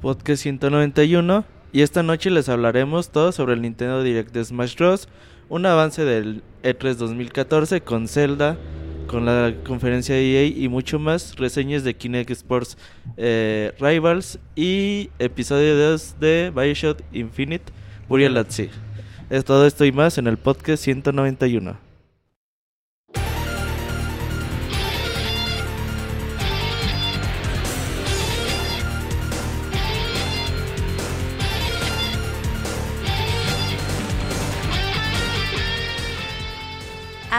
Podcast 191 y esta noche les hablaremos todo sobre el Nintendo Direct de Smash Bros. Un avance del E3 2014 con Zelda, con la conferencia de EA y mucho más, reseñas de Kinect Sports eh, Rivals y episodio 2 de Bioshock Infinite Burial at. Es todo esto y más en el podcast 191.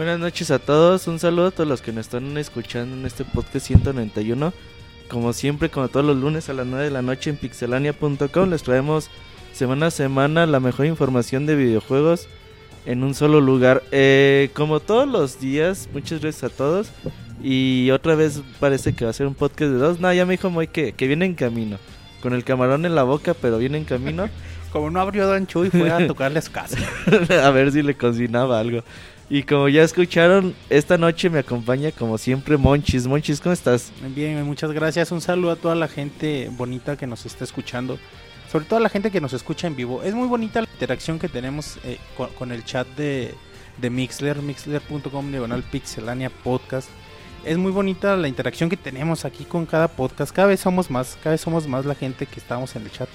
Buenas noches a todos, un saludo a todos los que nos están escuchando en este podcast 191. Como siempre, como todos los lunes a las 9 de la noche en pixelania.com les traemos semana a semana la mejor información de videojuegos en un solo lugar. Eh, como todos los días, muchas gracias a todos. Y otra vez parece que va a ser un podcast de dos. No, ya me dijo Moy que, que viene en camino. Con el camarón en la boca, pero viene en camino. Como no abrió Don Chuy, fue a tocarles casa. a ver si le cocinaba algo. Y como ya escucharon, esta noche me acompaña como siempre Monchis. Monchis, ¿cómo estás? Bien, muchas gracias. Un saludo a toda la gente bonita que nos está escuchando. Sobre todo a la gente que nos escucha en vivo. Es muy bonita la interacción que tenemos eh, con, el chat de, de Mixler, mixler.com diagonal pixelania podcast. Es muy bonita la interacción que tenemos aquí con cada podcast. Cada vez somos más, cada vez somos más la gente que estamos en el chat.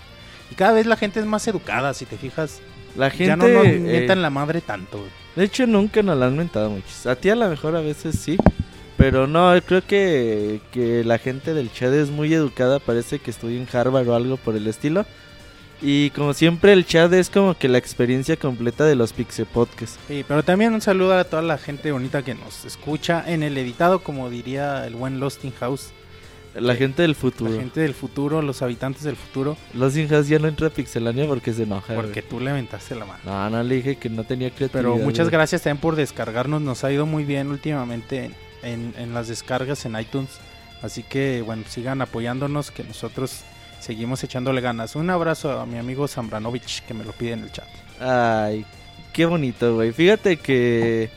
Y cada vez la gente es más educada, si te fijas. La gente. Ya no nos mientan la madre tanto. De hecho, nunca nos la han mentado muchos. A ti a lo mejor a veces sí. Pero no, creo que, que la gente del chat es muy educada. Parece que estudia en Harvard o algo por el estilo. Y como siempre, el chat es como que la experiencia completa de los Pixel Podcasts. Sí, pero también un saludo a toda la gente bonita que nos escucha en el editado, como diría el buen Losting House. La gente del futuro. La gente del futuro, los habitantes del futuro. Los hijas ya no entra a Pixelania porque se enoja. Porque tú le aventaste la mano. No, no le dije que no tenía creatividad. Pero muchas gracias también por descargarnos. Nos ha ido muy bien últimamente en, en las descargas en iTunes. Así que, bueno, sigan apoyándonos que nosotros seguimos echándole ganas. Un abrazo a mi amigo Zambranovich que me lo pide en el chat. Ay, qué bonito, güey. Fíjate que...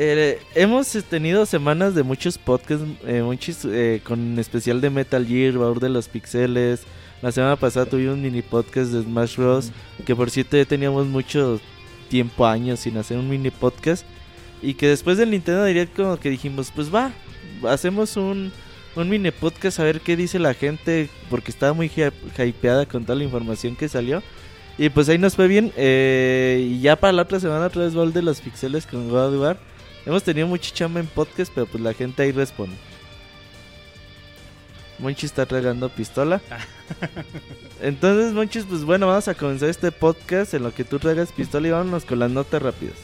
Eh, hemos tenido semanas de muchos podcasts, eh, muchos, eh, con especial de Metal Gear, Baur de los Pixeles. La semana pasada tuvimos un mini podcast de Smash Bros. Que por cierto ya teníamos mucho tiempo, años sin hacer un mini podcast. Y que después del Nintendo Direct como que dijimos, pues va, hacemos un, un mini podcast a ver qué dice la gente. Porque estaba muy hypeada con toda la información que salió. Y pues ahí nos fue bien. y ya para la otra semana otra vez Baur de los Pixeles con God of War. Hemos tenido mucha chamba en podcast, pero pues la gente ahí responde. Monchi está tragando pistola. Entonces, Monchis, pues bueno, vamos a comenzar este podcast en lo que tú tragas pistola y vámonos con las notas rápidas.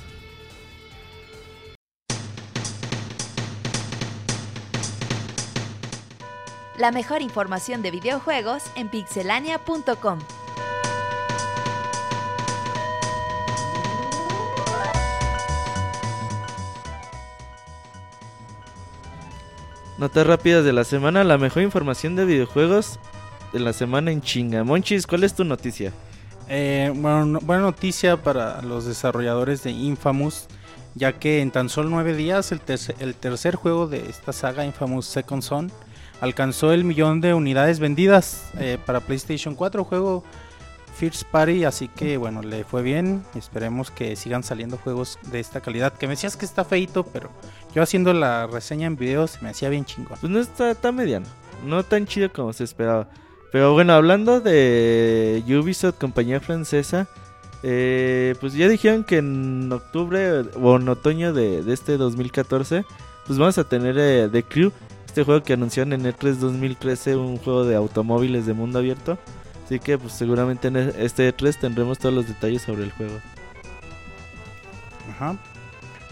La mejor información de videojuegos en pixelania.com. Notas rápidas de la semana, la mejor información de videojuegos de la semana en chinga. Monchis, ¿cuál es tu noticia? Eh, bueno, buena noticia para los desarrolladores de Infamous, ya que en tan solo nueve días el, tercer, el tercer juego de esta saga, Infamous Second Son, alcanzó el millón de unidades vendidas eh, para PlayStation 4, juego First Party, así que bueno, le fue bien. Esperemos que sigan saliendo juegos de esta calidad. Que me decías que está feito, pero yo haciendo la reseña en video se me hacía bien chingón. Pues no está tan mediano, no tan chido como se esperaba. Pero bueno, hablando de Ubisoft, compañía francesa, eh, pues ya dijeron que en octubre o en otoño de, de este 2014, pues vamos a tener eh, The Crew, este juego que anunciaron en E3 2013, un juego de automóviles de mundo abierto. Así que pues seguramente en este E3 tendremos todos los detalles sobre el juego. Ajá.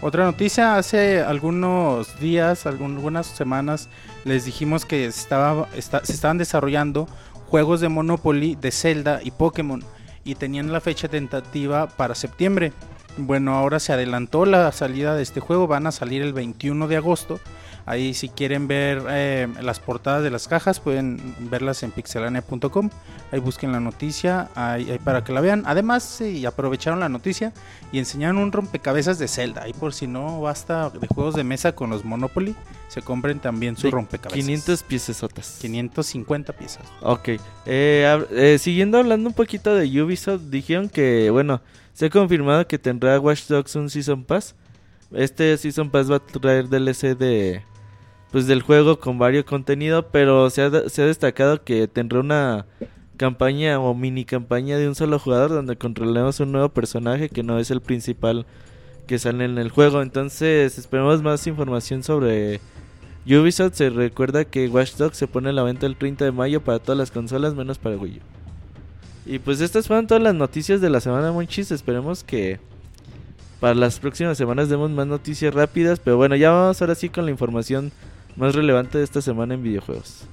Otra noticia, hace algunos días, algunas semanas, les dijimos que estaba, se estaban desarrollando juegos de Monopoly, de Zelda y Pokémon y tenían la fecha tentativa para septiembre. Bueno, ahora se adelantó la salida de este juego, van a salir el 21 de agosto. Ahí si quieren ver eh, las portadas de las cajas pueden verlas en pixelania.com. Ahí busquen la noticia ahí, para que la vean. Además, sí, aprovecharon la noticia y enseñaron un rompecabezas de Zelda. Y por si no basta de juegos de mesa con los Monopoly, se compren también su rompecabezas. 500 piecesotas. 550 piezas. Ok. Eh, eh, siguiendo hablando un poquito de Ubisoft, dijeron que, bueno, se ha confirmado que tendrá Watch Dogs un Season Pass. Este Season Pass va a traer DLC de pues del juego con varios contenido, pero se ha, se ha destacado que tendrá una campaña o mini campaña de un solo jugador donde controlemos un nuevo personaje que no es el principal que sale en el juego. Entonces esperemos más información sobre Ubisoft. Se recuerda que Watch Dogs se pone a la venta el 30 de mayo para todas las consolas menos para Wii U. Y pues estas fueron todas las noticias de la semana Monchis. Esperemos que para las próximas semanas demos más noticias rápidas. Pero bueno, ya vamos ahora sí con la información más relevante de esta semana en videojuegos.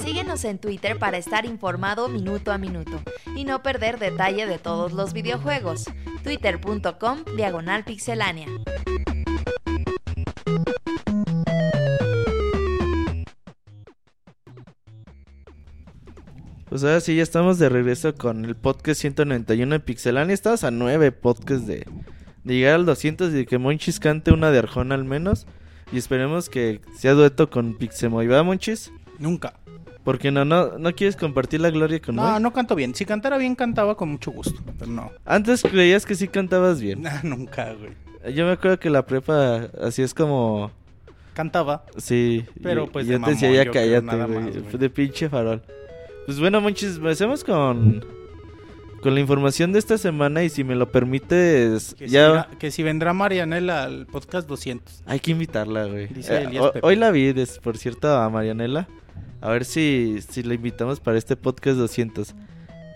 Síguenos en Twitter para estar informado minuto a minuto y no perder detalle de todos los videojuegos. Twitter.com Diagonal Pixelánea. Pues ahora sí, ya estamos de regreso con el podcast 191 de Pixelania. Estamos a 9 podcasts de, llegar al 200 y de que Monchis cante una de Arjona al menos. Y esperemos que sea dueto con Pixemoy. ¿Va, Monchis? Nunca. Porque no, no, no quieres compartir la gloria con No, no canto bien. Si cantara bien, cantaba con mucho gusto. Pero no. Antes creías que sí cantabas bien. nunca, güey. Yo me acuerdo que la prepa así es como. Cantaba. Sí. Pero pues. Yo te decía, ya cállate, güey. De pinche farol. Pues bueno, Monchis, empecemos con con la información de esta semana y si me lo permites que ya si, que si vendrá Marianela al podcast 200. Hay que invitarla, güey. Eh, hoy la vi, por cierto, a Marianela. A ver si si la invitamos para este podcast 200.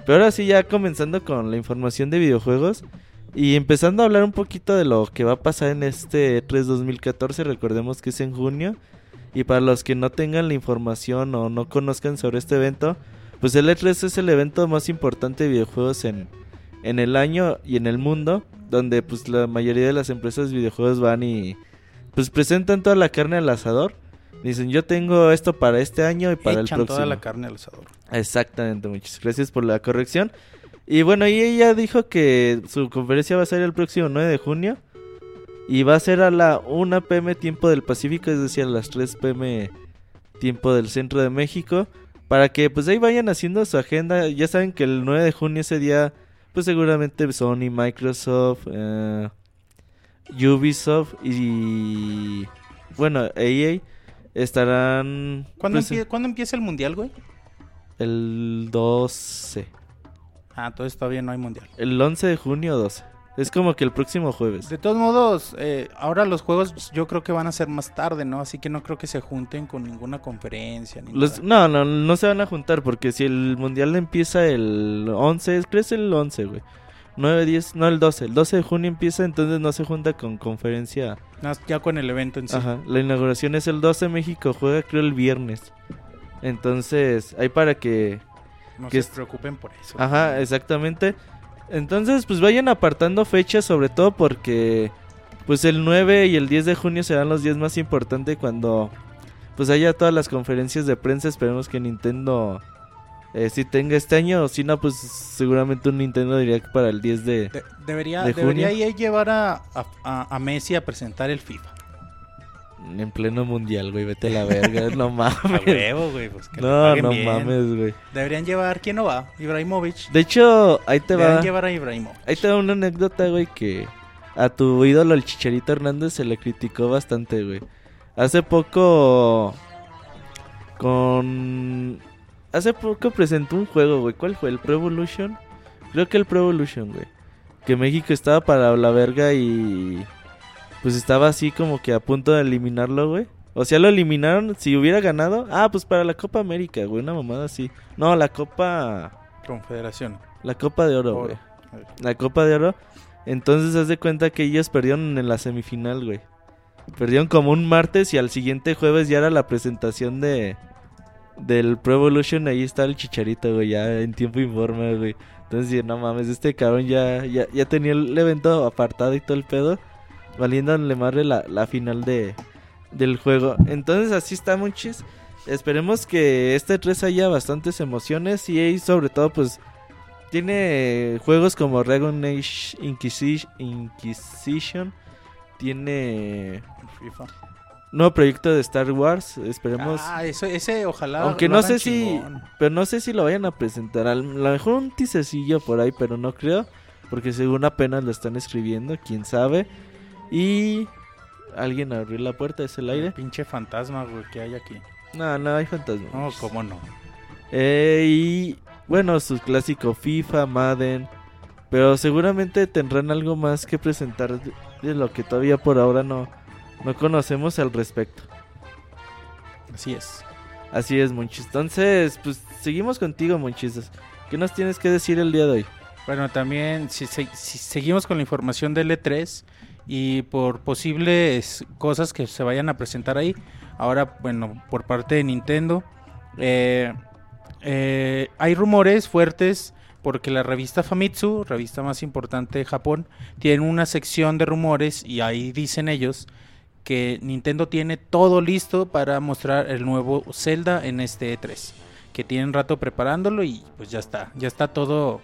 Pero ahora sí ya comenzando con la información de videojuegos y empezando a hablar un poquito de lo que va a pasar en este E3 2014, recordemos que es en junio. Y para los que no tengan la información o no conozcan sobre este evento, pues el E3 es el evento más importante de videojuegos en, en el año y en el mundo, donde pues la mayoría de las empresas de videojuegos van y pues presentan toda la carne al asador. Dicen, yo tengo esto para este año y para el próximo. toda la carne al asador. Exactamente, muchas gracias por la corrección. Y bueno, y ella dijo que su conferencia va a ser el próximo 9 de junio. Y va a ser a la 1 pm tiempo del Pacífico, es decir, a las 3 pm tiempo del centro de México para que pues ahí vayan haciendo su agenda. Ya saben que el 9 de junio ese día pues seguramente Sony, Microsoft, eh, Ubisoft y bueno, EA estarán... ¿Cuándo, empieza el mundial, güey? El 12. Ah, entonces todavía no hay mundial. El 11 de junio 12. Es como que el próximo jueves. De todos modos, eh, ahora los juegos yo creo que van a ser más tarde, ¿no? Así que no creo que se junten con ninguna conferencia. Ni No, no, no se van a juntar porque si el mundial empieza el 11, ¿crees el 11, güey? 9, 10, no el 12. El 12 de junio empieza, entonces no se junta con conferencia. ya con el evento en sí. Ajá, la inauguración es el 12, México juega creo el viernes. Entonces, hay para que... No se preocupen por eso. Ajá, exactamente. Entonces, pues vayan apartando fechas, sobre todo porque pues el 9 y el 10 de junio serán los días más importantes cuando pues haya todas las conferencias de prensa. Esperemos que Nintendo eh, si tenga este año, o si no, pues seguramente un Nintendo diría que para el 10 de, debería, debería llevar a, a, a Messi a presentar el FIFA. En pleno mundial, güey, vete a la verga, no mames. güey, pues No, no mames, güey. Deberían llevar, ¿quién no va? Ibrahimovic. De hecho, ahí te Deberían va. llevar a Ibrahimovic. Ahí te va una anécdota, güey, que a tu ídolo, el Chicharito Hernández, se le criticó bastante, güey. Hace poco. Con. Hace poco presentó un juego, güey. ¿Cuál fue? ¿El Pro Evolution? Creo que el Pro Evolution, güey. Que México estaba para la verga y pues estaba así como que a punto de eliminarlo, güey. O sea, lo eliminaron. Si hubiera ganado. Ah, pues para la Copa América, güey. Una mamada así. No, la Copa. Confederación. La Copa de Oro, güey. La Copa de Oro. Entonces, haz de cuenta que ellos perdieron en la semifinal, güey. Perdieron como un martes y al siguiente jueves ya era la presentación de. Del Pro Evolution. Ahí está el chicharito, güey. Ya en tiempo informe, güey. Entonces, no mames, este cabrón ya, ya, ya tenía el evento apartado y todo el pedo. Valiéndole madre la, la final de, del juego. Entonces así está muchis. Esperemos que este 3 haya bastantes emociones y sobre todo pues tiene juegos como Dragon Age Inquisition, Inquisition tiene FIFA. nuevo proyecto de Star Wars, esperemos. Ah, eso, ese ojalá. Aunque lo no sé si, chingón. pero no sé si lo vayan a presentar. A lo mejor un teasercillo por ahí, pero no creo, porque según apenas lo están escribiendo, quién sabe. Y alguien abrió la puerta, es el aire. Pinche fantasma, güey, que hay aquí. No, no hay fantasma. No, cómo no. Eh, y bueno, su clásico FIFA, Madden. Pero seguramente tendrán algo más que presentar de, de lo que todavía por ahora no, no conocemos al respecto. Así es. Así es, Monchis. Entonces, pues seguimos contigo, Monchis. ¿Qué nos tienes que decir el día de hoy? Bueno, también si, se- si seguimos con la información del E3 y por posibles cosas que se vayan a presentar ahí, ahora, bueno, por parte de Nintendo, eh, eh, hay rumores fuertes porque la revista Famitsu, revista más importante de Japón, tiene una sección de rumores y ahí dicen ellos que Nintendo tiene todo listo para mostrar el nuevo Zelda en este E3. Que tienen rato preparándolo y pues ya está, ya está todo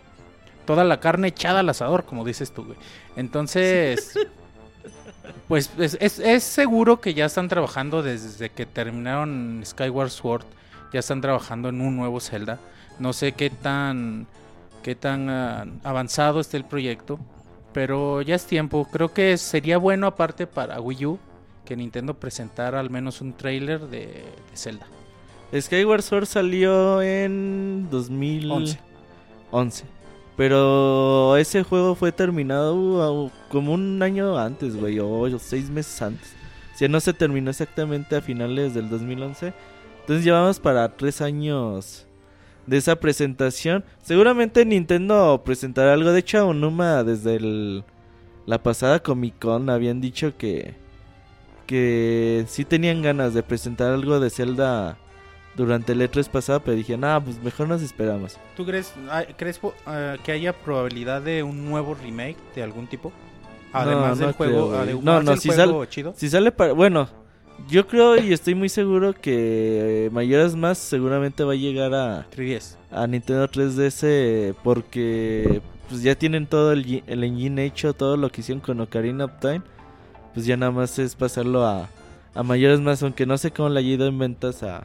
toda la carne echada al asador, como dices tú, güey. Entonces, pues es, es- es seguro que ya están trabajando desde que terminaron Skyward Sword, ya están trabajando en un nuevo Zelda. No sé qué tan qué tan ah, avanzado esté el proyecto, pero ya es tiempo. Creo que sería bueno aparte para Wii U que Nintendo presentara al menos un trailer de, de Zelda. Skyward Sword salió en 2011. 11. Pero ese juego fue terminado como un año antes, güey, o seis meses antes. Sea, no se terminó exactamente a finales del 2011. Entonces llevamos para tres años de esa presentación. Seguramente Nintendo presentará algo. De hecho, Onuma desde la pasada Comic Con habían dicho que, que sí tenían ganas de presentar algo de Zelda durante el E3 pasado. Pero dije, nah, pues mejor nos esperamos. ¿Tú crees, ay, crees eh, que haya probabilidad de un nuevo remake de algún tipo? Además no del creo, juego, güey. además No, no, del si juego chido. Si sale para... Bueno, yo creo y estoy muy seguro que eh, Mayoras Más seguramente va a llegar a, 3DS. a Nintendo 3DS porque pues ya tienen todo el, el engine hecho, todo lo que hicieron con Ocarina of Time. Pues ya nada más es pasarlo a, a Mayoras Más, aunque no sé cómo le ha ido en ventas a,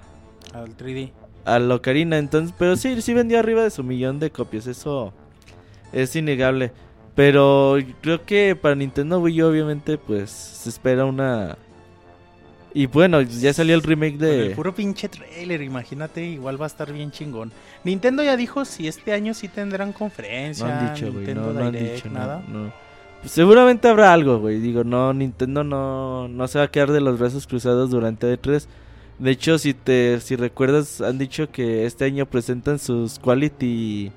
Al 3D. a la Ocarina. Entonces, pero sí, sí vendió arriba de su millón de copias, eso es innegable. Pero creo que para Nintendo Wii U, obviamente, pues se espera una. Y bueno, ya salió el remake Con el de. puro pinche trailer, imagínate, igual va a estar bien chingón. Nintendo ya dijo si este año sí tendrán No conferencia, han dicho, güey. Nintendo No, no han Direct, dicho no, nada. no. Pues seguramente habrá algo, güey. Digo, no, Nintendo no, no se va a quedar de los brazos cruzados durante E3. De hecho, si te si recuerdas, han dicho que este año presentan sus Quality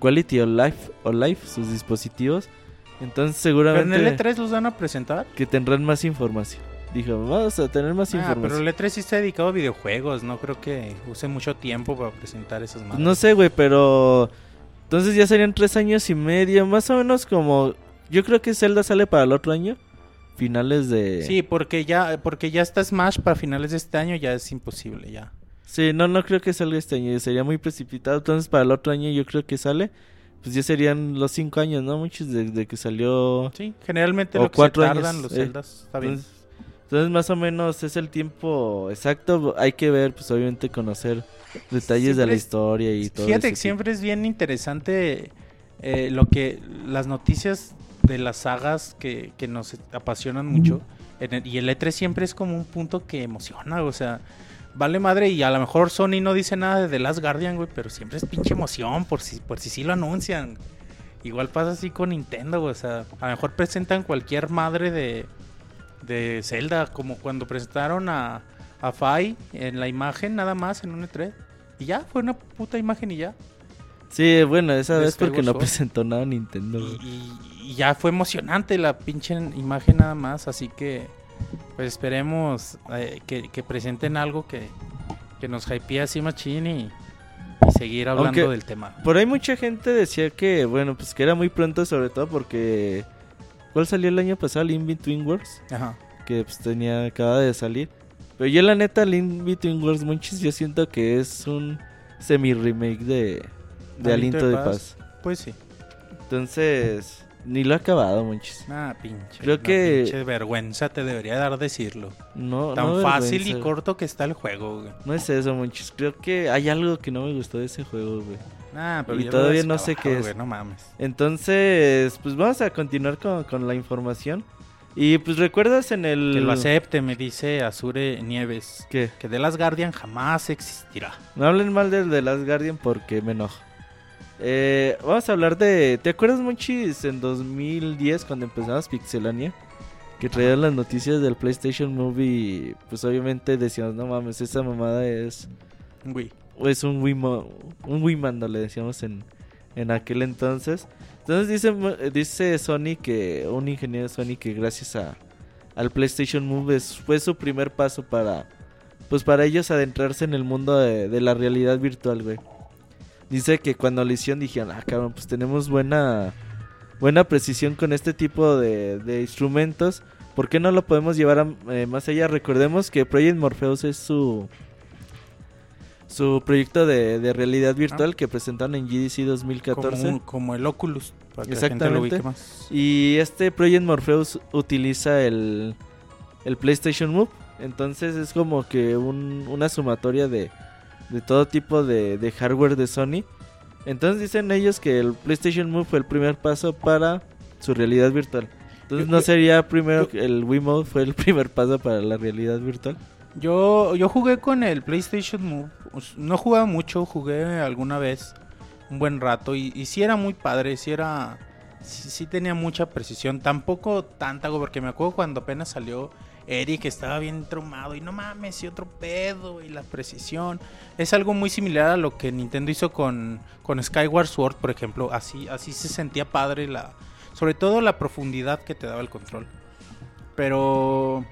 Quality of Life, o Life sus dispositivos. Entonces, Pero seguramente en el E3 los van a presentar. que tendrán más información. Dijo, vamos a tener más Ah, pero información. el E3 sí está dedicado a videojuegos, no creo que use mucho tiempo para presentar esas madres. no sé, güey, pero entonces ya serían tres años y medio, más o menos como yo creo que Zelda sale para el otro año, finales de. Sí, porque ya, porque ya está Smash para finales de este año, ya es imposible ya. Sí, no, no creo que salga este año, sería muy precipitado. Entonces para el otro año yo creo que sale, pues ya serían los cinco años, ¿no? Muchos desde que salió. Sí, generalmente O lo que se cuatro tardan años, los eh. Está bien. Entonces, entonces más o menos es el tiempo exacto. Hay que ver, pues obviamente conocer detalles de la historia y todo. Fíjate que siempre es bien interesante eh, lo que las noticias de las sagas que, que nos apasionan mucho. En el- y el E3 siempre es como un punto que emociona, o sea, vale madre y a lo mejor Sony no dice nada de The Last Guardian, güey, pero siempre es pinche emoción por si, por si sí lo anuncian. Igual pasa así con Nintendo, güey, o sea, a lo mejor presentan cualquier madre de, de Zelda, como cuando presentaron a, a Fai en la imagen nada más en un E3. Y ya, fue una puta imagen y ya. Sí, bueno, esa vez porque no presentó nada Nintendo. Y, y- y ya fue emocionante la pinche imagen nada más, así que pues esperemos eh, que, que presenten algo que, que nos hypee así machín y, y seguir hablando Aunque- del tema. Por ahí mucha gente decía que, bueno, pues que era muy pronto, sobre todo porque. ¿Cuál salió el año pasado? Link Between Worlds. Ajá. Que pues tenía, acaba de salir. Pero yo, la neta, Link Between Worlds, Monchis, yo siento que es un semi-remake de, de Aliento de Paz. Pues sí. Entonces, ni lo he acabado, Monchis. Ah, pinche. Creo que- pinche vergüenza te debería dar decirlo. No, Tan no fácil y corto que está el juego, güey. No es eso, Monchis. Creo que hay algo que no me gustó de ese juego, güey. Ah, pero Y todavía no sé qué es. güey, no mames. Entonces, pues vamos a continuar con, con la información. Y pues recuerdas en el... Que lo acepte, me dice Azure Nieves. ¿Qué? Que The Last Guardian jamás existirá. No hablen mal del de Last Guardian porque me enojo. Eh, vamos a hablar de... ¿Te acuerdas, Monchis, en 2010 cuando empezamos Pixelania? Que traían las noticias del PlayStation Movie. Pues obviamente decíamos, no mames, esa mamada es... Güey. Es un Wimo, un Wimando, le decíamos en, en aquel entonces. Entonces dice, dice Sony que, un ingeniero de Sony que gracias a, al PlayStation Move fue su primer paso para, pues para ellos adentrarse en el mundo de, de la realidad virtual, güey. Dice que cuando lo hicieron dijeron, ah, cabrón, pues tenemos buena, buena precisión con este tipo de, de instrumentos. ¿Por qué no lo podemos llevar a- eh, más allá? Recordemos que Project Morpheus es su su proyecto de, de realidad virtual que presentaron en GDC 2014. Como, un- como el Oculus. Para que la gente lo Exactamente. ubique más. Y este Project Morpheus utiliza el, el PlayStation Move. Entonces es como que un- una sumatoria de, de todo tipo de, de hardware de Sony. Entonces dicen ellos que el PlayStation Move fue el primer paso para su realidad virtual. Entonces Yo- no yo- sería primero el Wiimote fue el primer paso para la realidad virtual. Yo, yo jugué con el PlayStation Move. No jugaba mucho, jugué alguna vez un buen rato. Y, y sí era muy padre, sí era. Sí, sí tenía mucha precisión. Tampoco tanta, porque me acuerdo cuando apenas salió Eric estaba bien traumado. Y no mames, y otro pedo. Y la precisión. Es algo muy similar a lo que Nintendo hizo con, con Skyward Sword, por ejemplo. Así, así se sentía padre la. Sobre todo la profundidad que te daba el control. Pero.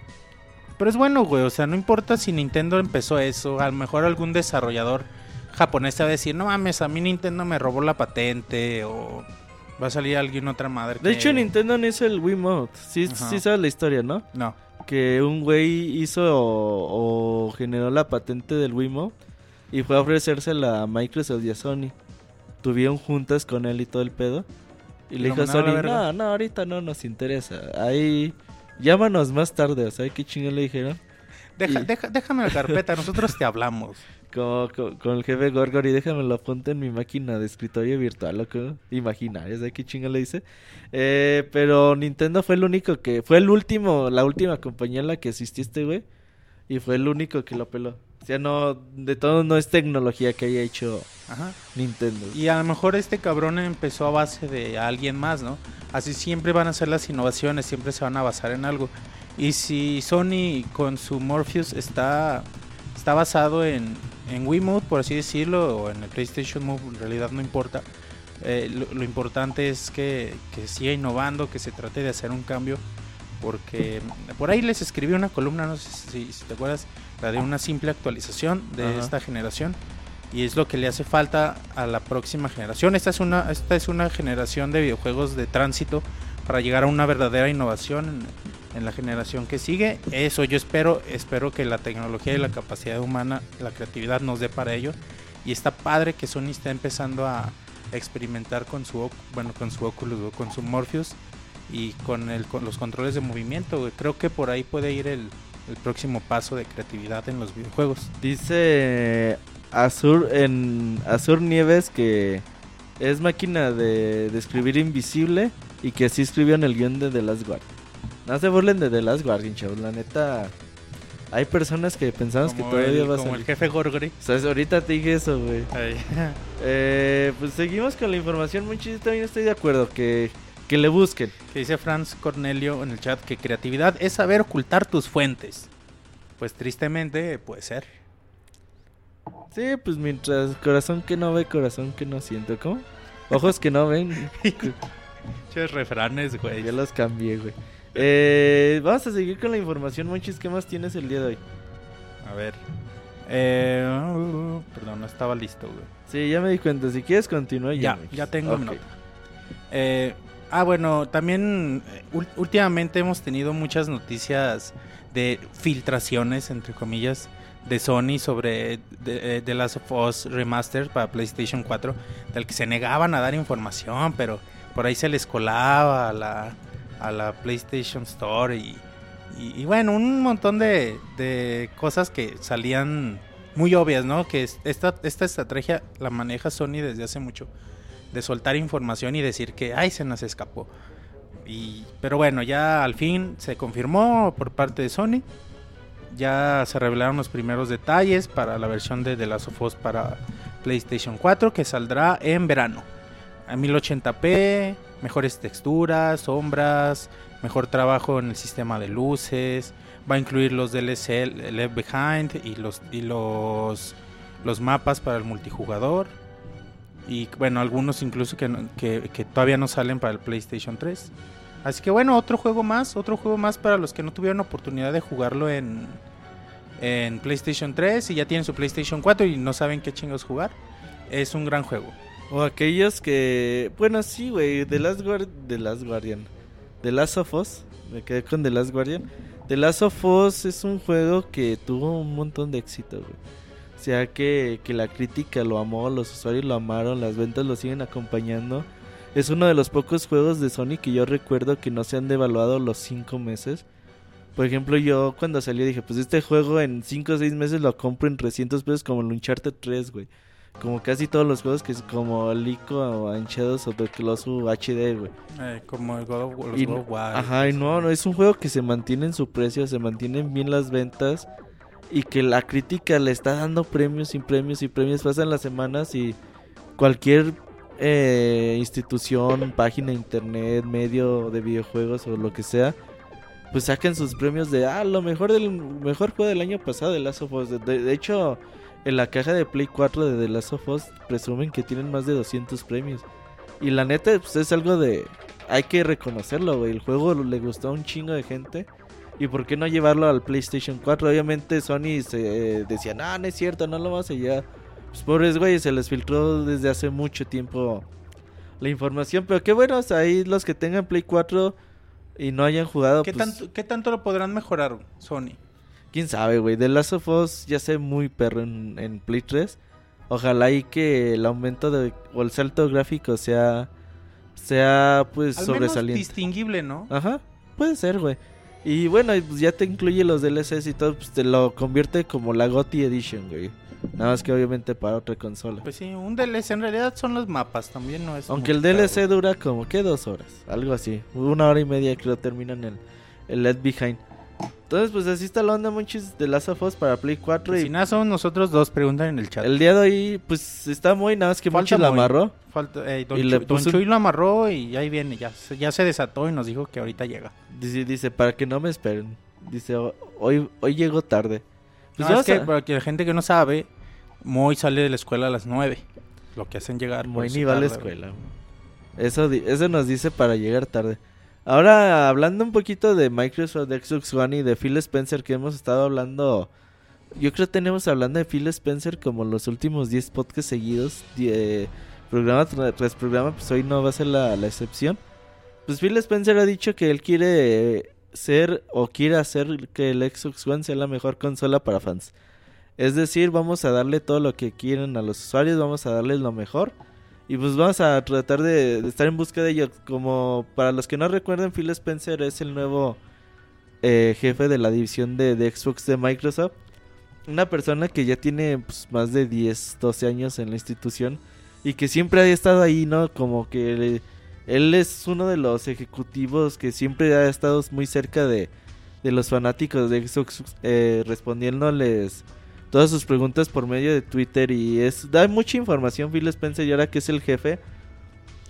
Pero es bueno, güey. O sea, no importa si Nintendo empezó eso. A lo mejor algún desarrollador japonés te va a decir: No mames, a mí Nintendo me robó la patente. O va a salir alguien otra madre. De que- hecho Nintendo no hizo el Wiimote. Sí, Ajá. sí sabes la historia, ¿no? No. Que un güey hizo o, o generó la patente del Wiimote y fue a ofrecérsela a Microsoft y a Sony. Tuvieron juntas con él y todo el pedo. Y le dijo a Sony, no, no, ahorita no nos interesa. Ahí, llámanos más tarde. ¿Sabes qué chingón le dijeron? Deja, Y- deja- déjame la carpeta, nosotros te hablamos. Como, con, el jefe Gorgor y déjame lo apunte en mi máquina de escritorio virtual, loco. Imaginaria, ¿sabes qué chingón le dice? Eh, pero Nintendo fue el único que... Fue el último, la última compañía en la que asististe, güey. Y fue el único que lo peló. O sea, no... De todo no es tecnología que haya hecho Ajá. Nintendo. Y a lo mejor este cabrón empezó a base de alguien más, ¿no? Así siempre van a ser las innovaciones, siempre se van a basar en algo. Y si Sony con su Morpheus está, está basado en, en Wiimote, por así decirlo, o en el PlayStation Move, en realidad no importa. Eh, lo, lo importante es que, que siga innovando, que se trate de hacer un cambio. Porque por ahí les escribí una columna, no sé si, si te acuerdas, la de una simple actualización de Ajá. esta generación y es lo que le hace falta a la próxima generación. Esta es una, esta es una generación de videojuegos de tránsito para llegar a una verdadera innovación en, en la generación que sigue. Eso yo espero, espero que la tecnología y la capacidad humana, la creatividad nos dé para ello. Y está padre que Sony está empezando a experimentar con su, bueno, con su Oculus, con su Morpheus y con, el, con los controles de movimiento. Creo que por ahí puede ir el, el próximo paso de creatividad en los videojuegos. Dice Azur en Azur Nieves que es máquina de, de escribir invisible y que así escribió en el guion de The Last Guardian. No se burlen de The Last Guardian, chavos. La neta, hay personas que pensamos que Como todavía el- va a como salir. el jefe Gorgory. O sea, ahorita te dije eso, güey. Eh, pues seguimos con la información. Mucho yo también estoy de acuerdo que Que le busquen. Que dice Franz Cornelio en el chat que creatividad es saber ocultar tus fuentes. Pues tristemente puede ser. Sí, pues mientras corazón que no ve, corazón que no siente. ¿Cómo? Ojos que no ven. Ches refranes, güey. Ya los cambié, güey. Eh, vamos a seguir con la información, Monchis. ¿Qué más tienes el día de hoy? A ver. Eh, uh, perdón, no estaba listo, güey. Sí, ya me di cuenta. Si quieres, continúa ya. Ya, ya tengo mi nota. Eh, ah, bueno, también eh, últimamente hemos tenido muchas noticias de filtraciones, entre comillas, de Sony sobre The, The Last of Us Remastered para PlayStation 4, del que se negaban a dar información, pero por ahí se les colaba a la, a la PlayStation Store y, y, bueno, un montón de, de, cosas que salían muy obvias, ¿no? Que esta, esta estrategia la maneja Sony desde hace mucho, de soltar información y decir que, ay, se nos escapó. Y, pero bueno, ya al fin se confirmó por parte de Sony. Ya se revelaron los primeros detalles para la versión de The Last of Us para PlayStation 4 que saldrá en verano. A 1080p, mejores texturas, sombras, mejor trabajo en el sistema de luces. Va a incluir los DLC Left Behind y los, y los, los mapas para el multijugador. Y bueno, algunos incluso que, que, que todavía no salen para el PlayStation 3. Así que bueno, otro juego más, otro juego más para los que no tuvieron oportunidad de jugarlo en, en PlayStation 3 y ya tienen su PlayStation 4 y no saben qué chingos jugar. Es un gran juego. O aquellos que, bueno, sí, güey, The Last, The Last Guardian. The Last of Us, me quedé con The Last Guardian. The Last of Us es un juego que tuvo un montón de éxito, güey. O sea que, que la crítica lo amó, los usuarios lo amaron, las ventas lo siguen acompañando. Es uno de los pocos juegos de Sony que yo recuerdo que no se han devaluado los 5 meses. Por ejemplo, yo cuando salió dije, pues este juego en 5 o 6 meses lo compro en 300 pesos como el Uncharted 3, güey. Como casi todos los juegos que es como el Ico o Shadows of the HD, güey. Eh, como el God of, los God of War. Ajá, y no, no, es un juego que se mantiene en su precio, se mantienen bien las ventas y que la crítica le está dando premios y premios y premios. Pasan las semanas y cualquier eh, institución, página internet, medio de videojuegos o lo que sea, pues sacan sus premios de, ah, lo mejor del mejor juego del año pasado de Last of Us. De, hecho, en la caja de Play 4 de The Last of Us presumen que tienen más de 200 premios. Y la neta, pues es algo de... Hay que reconocerlo, güey. El juego le gustó a un chingo de gente. ¿Y por qué no llevarlo al PlayStation 4? Obviamente Sony se decía, no, no es cierto, no lo vamos a llevar. Pues pobres güeyes, se les filtró desde hace mucho tiempo la información. Pero qué bueno, ahí los que tengan Play 4 y no hayan jugado. ¿Qué, pues tanto, ¿qué tanto lo podrán mejorar, Sony? Quién sabe, güey. The Last of Us ya sé muy perro en, Play 3. Ojalá y que el aumento de, o el salto gráfico sea, sea pues Al sobresaliente. Menos distinguible, ¿no? Ajá, puede ser, güey. Y bueno, pues ya te incluye los DLCs y todo, pues te lo convierte como la GOTY Edition, güey. Nada más que obviamente para otra consola. Pues sí, un DLC en realidad son los mapas, también no es. Aunque el DLC dura como que dos horas, algo así. Una hora y media creo terminan el, el Left Behind. Entonces, pues así está la onda, monchis, de Last of Us para Play 4. y si nada, son nosotros dos, preguntan en el chat. El día de hoy, pues está muy, nada más que Monchis lo amarró. Falta, eh, don, Chuy, lo amarró y ahí viene, ya, ya se desató y nos dijo que ahorita llega. Dice, dice para que no me esperen. Dice, hoy, hoy llego tarde. Pues no, es que para que la gente que no sabe, Moy sale de la escuela a las 9. Lo que hacen llegar. Moy ni va a la escuela. Eso, eso nos dice para llegar tarde. Ahora, hablando un poquito de Microsoft, de Xbox One y de Phil Spencer, que hemos estado hablando. Yo creo que tenemos hablando de Phil Spencer como los últimos 10 podcasts seguidos. programa tras programa, pues hoy no va a ser la, la excepción. Pues Phil Spencer ha dicho que él quiere ser o quiere hacer que el Xbox One sea la mejor consola para fans. Es decir, vamos a darle todo lo que quieren a los usuarios, vamos a darles lo mejor. Y pues vamos a tratar de, estar en busca de ello. Como para los que no recuerden, Phil Spencer es el nuevo eh, jefe de la división de, Xbox de Microsoft. Una persona que ya tiene pues, más de 10, 12 años en la institución. Y que siempre ha estado ahí, ¿no? Como que él es uno de los ejecutivos que siempre ha estado muy cerca de, de los fanáticos de Xbox, eh, respondiéndoles todas sus preguntas por medio de Twitter y es da mucha información Phil Spencer y ahora que es el jefe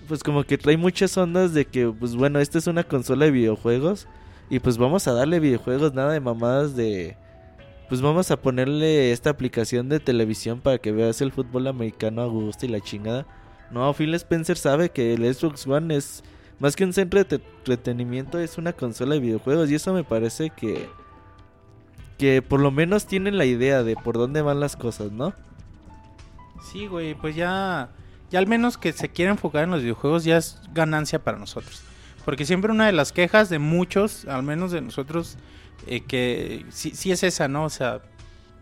pues como que trae muchas ondas de que, pues bueno, esta es una consola de videojuegos y pues vamos a darle videojuegos, nada de mamadas de... Pues vamos a ponerle esta aplicación de televisión para que veas el fútbol americano a gusto y la chingada. No, Phil Spencer sabe que el Xbox One es más que un centro de entretenimiento, es una consola de videojuegos y eso me parece que que por lo menos tienen la idea de por dónde van las cosas, ¿no? Sí, güey, pues ya ya al menos que se quiera enfocar en los videojuegos ya es ganancia para nosotros. Porque siempre una de las quejas de muchos, al menos de nosotros, eh, que sí, sí, es esa, ¿no? O sea,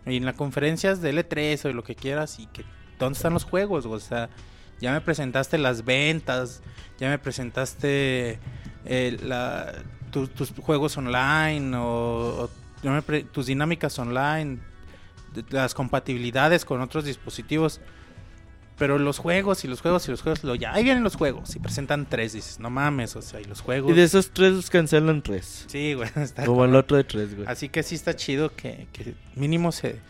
en las conferencias de L3 o lo que quieras, y que ¿dónde están los juegos? O sea, ya me presentaste las ventas, ya me presentaste eh, tus juegos online o, tus dinámicas online, las compatibilidades con otros dispositivos. Pero los juegos y los juegos y los juegos, lo, ya ahí vienen los juegos y presentan tres, dices, no mames, o sea, y los juegos. Y de esos tres cancelan tres. Sí, güey, está Como el otro de tres, güey. Así que sí está chido que, mínimo se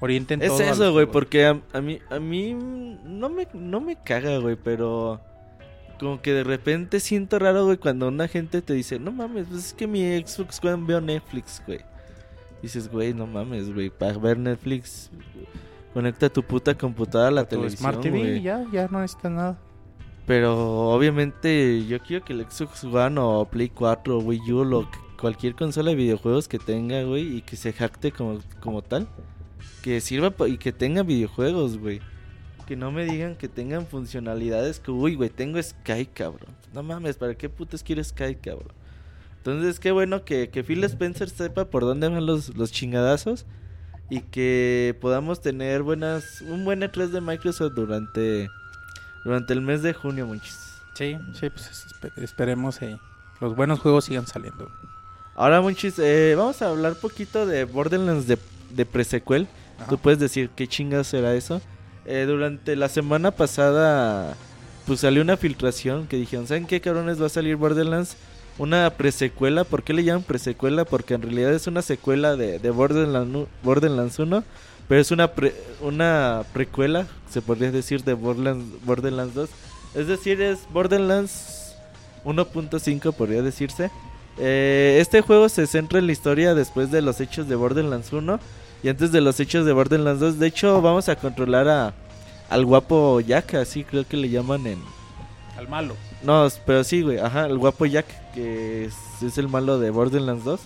orienten Es eso, güey, porque a, mí, a mí no me, no me caga, güey, pero como que de repente siento raro, güey, cuando una gente te dice, no mames, pues es que mi Xbox One veo Netflix, güey. Dices, güey, no mames, güey, para ver Netflix Conecta tu puta computadora a la televisión. Smart TV, ya, ya no necesitas nada. Pero obviamente yo quiero que el Xbox One o Play 4 o Wii U o cualquier consola de videojuegos que tenga, güey, y que se jacte como, como tal, que sirva y que tenga videojuegos, güey. Que no me digan que tengan funcionalidades que, uy, güey, tengo Sky, cabrón. No mames, ¿para qué putas quiero Sky, cabrón? Entonces, qué bueno que, que Phil Spencer sepa por dónde van los, los chingadazos y que podamos tener buenas un buen E3 de Microsoft durante durante el mes de junio, muchis. Sí, sí, pues esperemos que los buenos juegos sigan saliendo. Ahora, muchis, eh, vamos a hablar poquito de Borderlands de, de presequel. Tú puedes decir qué chingas será eso. Eh, durante la semana pasada, pues salió una filtración que dijeron, ¿saben qué cabrones va a salir Borderlands? Una presecuela. ¿Por qué le llaman presecuela? Porque en realidad es una secuela de, de Borderlands, Borderlands 1, pero es una, una precuela, se podría decir, de Borderlands, Borderlands 2. Es decir, es Borderlands 1.5, podría decirse. Eh, este juego se centra en la historia después de los hechos de Borderlands 1 y antes de los hechos de Borderlands 2. De hecho, vamos a controlar a, al guapo Jack, así creo que le llaman en... Al malo. No, pero sí, güey. Ajá, el guapo Jack, que es, el malo de Borderlands 2.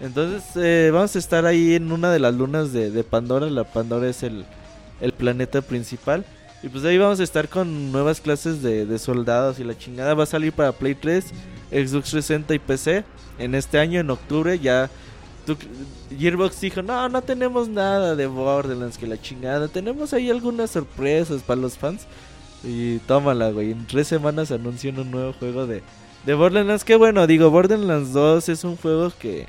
Entonces, eh, vamos a estar ahí en una de las lunas de, Pandora. La Pandora es el, planeta principal. Y pues ahí vamos a estar con nuevas clases de, soldados y la chingada va a salir para Play 3, Xbox 360 y PC en este año, en octubre. Ya Gearbox dijo, no, no tenemos nada de Borderlands que la chingada. Tenemos ahí algunas sorpresas para los fans. Y tómala, güey. En tres semanas anuncian un nuevo juego de, de Borderlands. Que bueno, digo, Borderlands 2 es un juego que.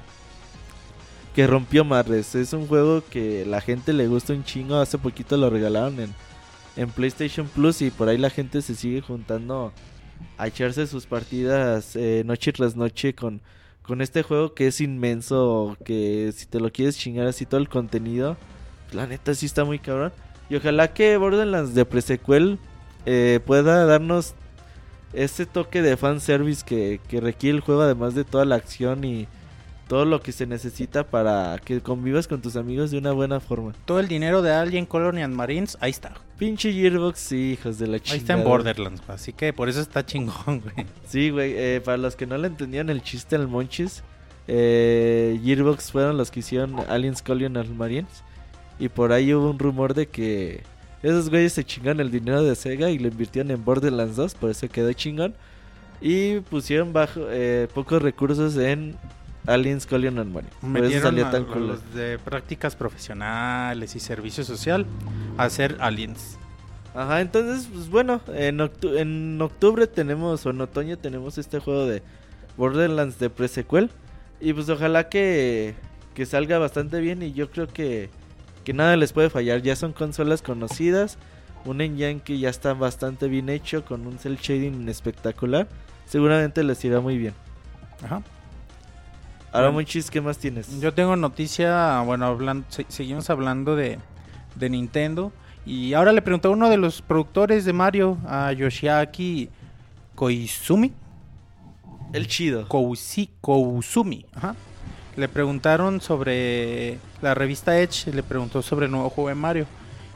Que rompió madres. Es un juego que la gente le gusta un chingo. Hace poquito lo regalaron en, en PlayStation Plus. Y por ahí la gente se sigue juntando a echarse sus partidas eh, noche tras noche con, con este juego que es inmenso. Que si te lo quieres chingar así todo el contenido. La neta sí está muy cabrón. Y ojalá que Borderlands de presequel eh, pueda darnos ese toque de fanservice que, que requiere el juego, además de toda la acción y todo lo que se necesita para que convivas con tus amigos de una buena forma. Todo el dinero de Alien Colony and Marines, ahí está. Pinche Gearbox, sí, hijos de la chingada. Ahí está en Borderlands, así que por eso está chingón, güey. Sí, güey, eh, para los que no le entendían el chiste al Monchis, eh, Gearbox fueron los que hicieron Aliens Colony and Marines. Y por ahí hubo un rumor de que esos güeyes se chingan el dinero de Sega y lo invirtieron en Borderlands 2, por eso quedó chingón. Y pusieron bajo eh, pocos recursos en Aliens Collion and Money. Por eso salió tan cool. los de prácticas profesionales y servicio social a hacer Aliens. Ajá, entonces, pues bueno, en, en octubre tenemos, o en otoño tenemos este juego de Borderlands de pre-sequel. Y pues ojalá que, que salga bastante bien y yo creo que que nada les puede fallar. Ya son consolas conocidas, un engine que ya está bastante bien hecho con un cel shading espectacular. Seguramente les irá muy bien. Ajá. Ahora, Monchis, ¿qué más tienes? Yo tengo noticia, bueno, hablando, seguimos hablando de, de Nintendo. Y ahora le preguntó a uno de los productores de Mario, a Yoshiaki, Koizumi. El chido. Kousi, Kouzumi. Ajá. Le preguntaron sobre la revista Edge, le preguntó sobre el nuevo juego de Mario.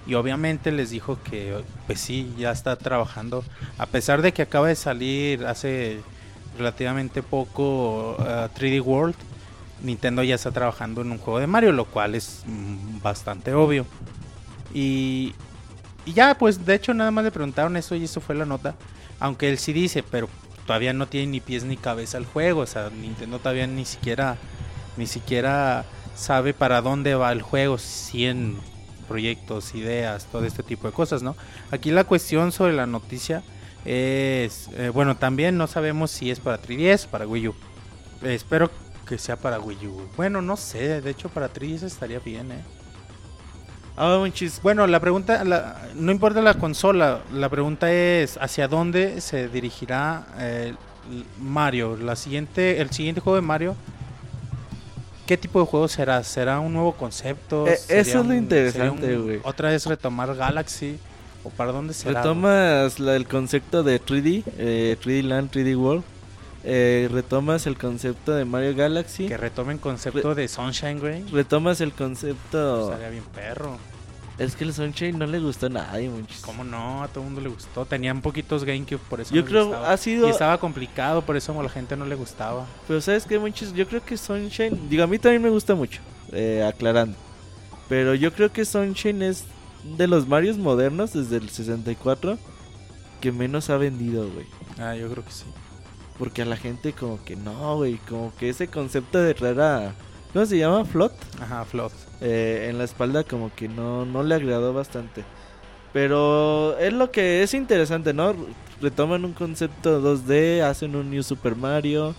Y obviamente les dijo que, pues sí, ya está trabajando. A pesar de que acaba de salir hace relativamente poco uh, 3D World, Nintendo ya está trabajando en un juego de Mario, lo cual es mm, bastante obvio. Y, y ya, pues de hecho nada más le preguntaron eso y eso fue la nota. Aunque él sí dice, pero todavía no tiene ni pies ni cabeza el juego. O sea, Nintendo todavía ni siquiera, ni siquiera sabe para dónde va el juego. 100 proyectos, ideas, todo este tipo de cosas, ¿no? Aquí la cuestión sobre la noticia es, eh, bueno, también no sabemos si es para 3DS o para Wii U. Espero que sea para Wii U. Bueno, no sé, de hecho para 3DS estaría bien, ¿eh? Monchis. Bueno, la pregunta, la- no importa la consola, la pregunta es hacia dónde se dirigirá eh, Mario, la siguiente, el siguiente juego de Mario. ¿Qué tipo de juego será? ¿Será un nuevo concepto? Eh, ¿Sería eso es lo un- interesante, güey. Otra vez retomar Galaxy o para dónde será? Retomas la- el concepto de 3D, eh, 3D Land, 3D World. Eh, retomas el concepto de Mario Galaxy. Que retomen concepto de Sunshine, güey. Retomas el concepto. Estaría bien perro. Es que el Sunshine no le gustó a nadie, Monchis. ¿Cómo no? A todo el mundo le gustó. Tenían poquitos GameCube, por eso Yo no les creo gustaba. ha sido. Y estaba complicado, por eso a la gente no le gustaba. Pero sabes qué, Monchis, yo creo que Sunshine. Digo, a mí también me gusta mucho. eh, aclarando. Pero yo creo que Sunshine es de los Marios modernos desde el 64 que menos ha vendido, güey. Ah, yo creo que sí. Porque a la gente como que no, güey. Como que ese concepto de rara... ¿Cómo se llama? Flot. Ajá, Flood. Eh, en la espalda como que no, no le agradó bastante. Pero es lo que es interesante, ¿no? Retoman un concepto 2D, hacen un New Super Mario,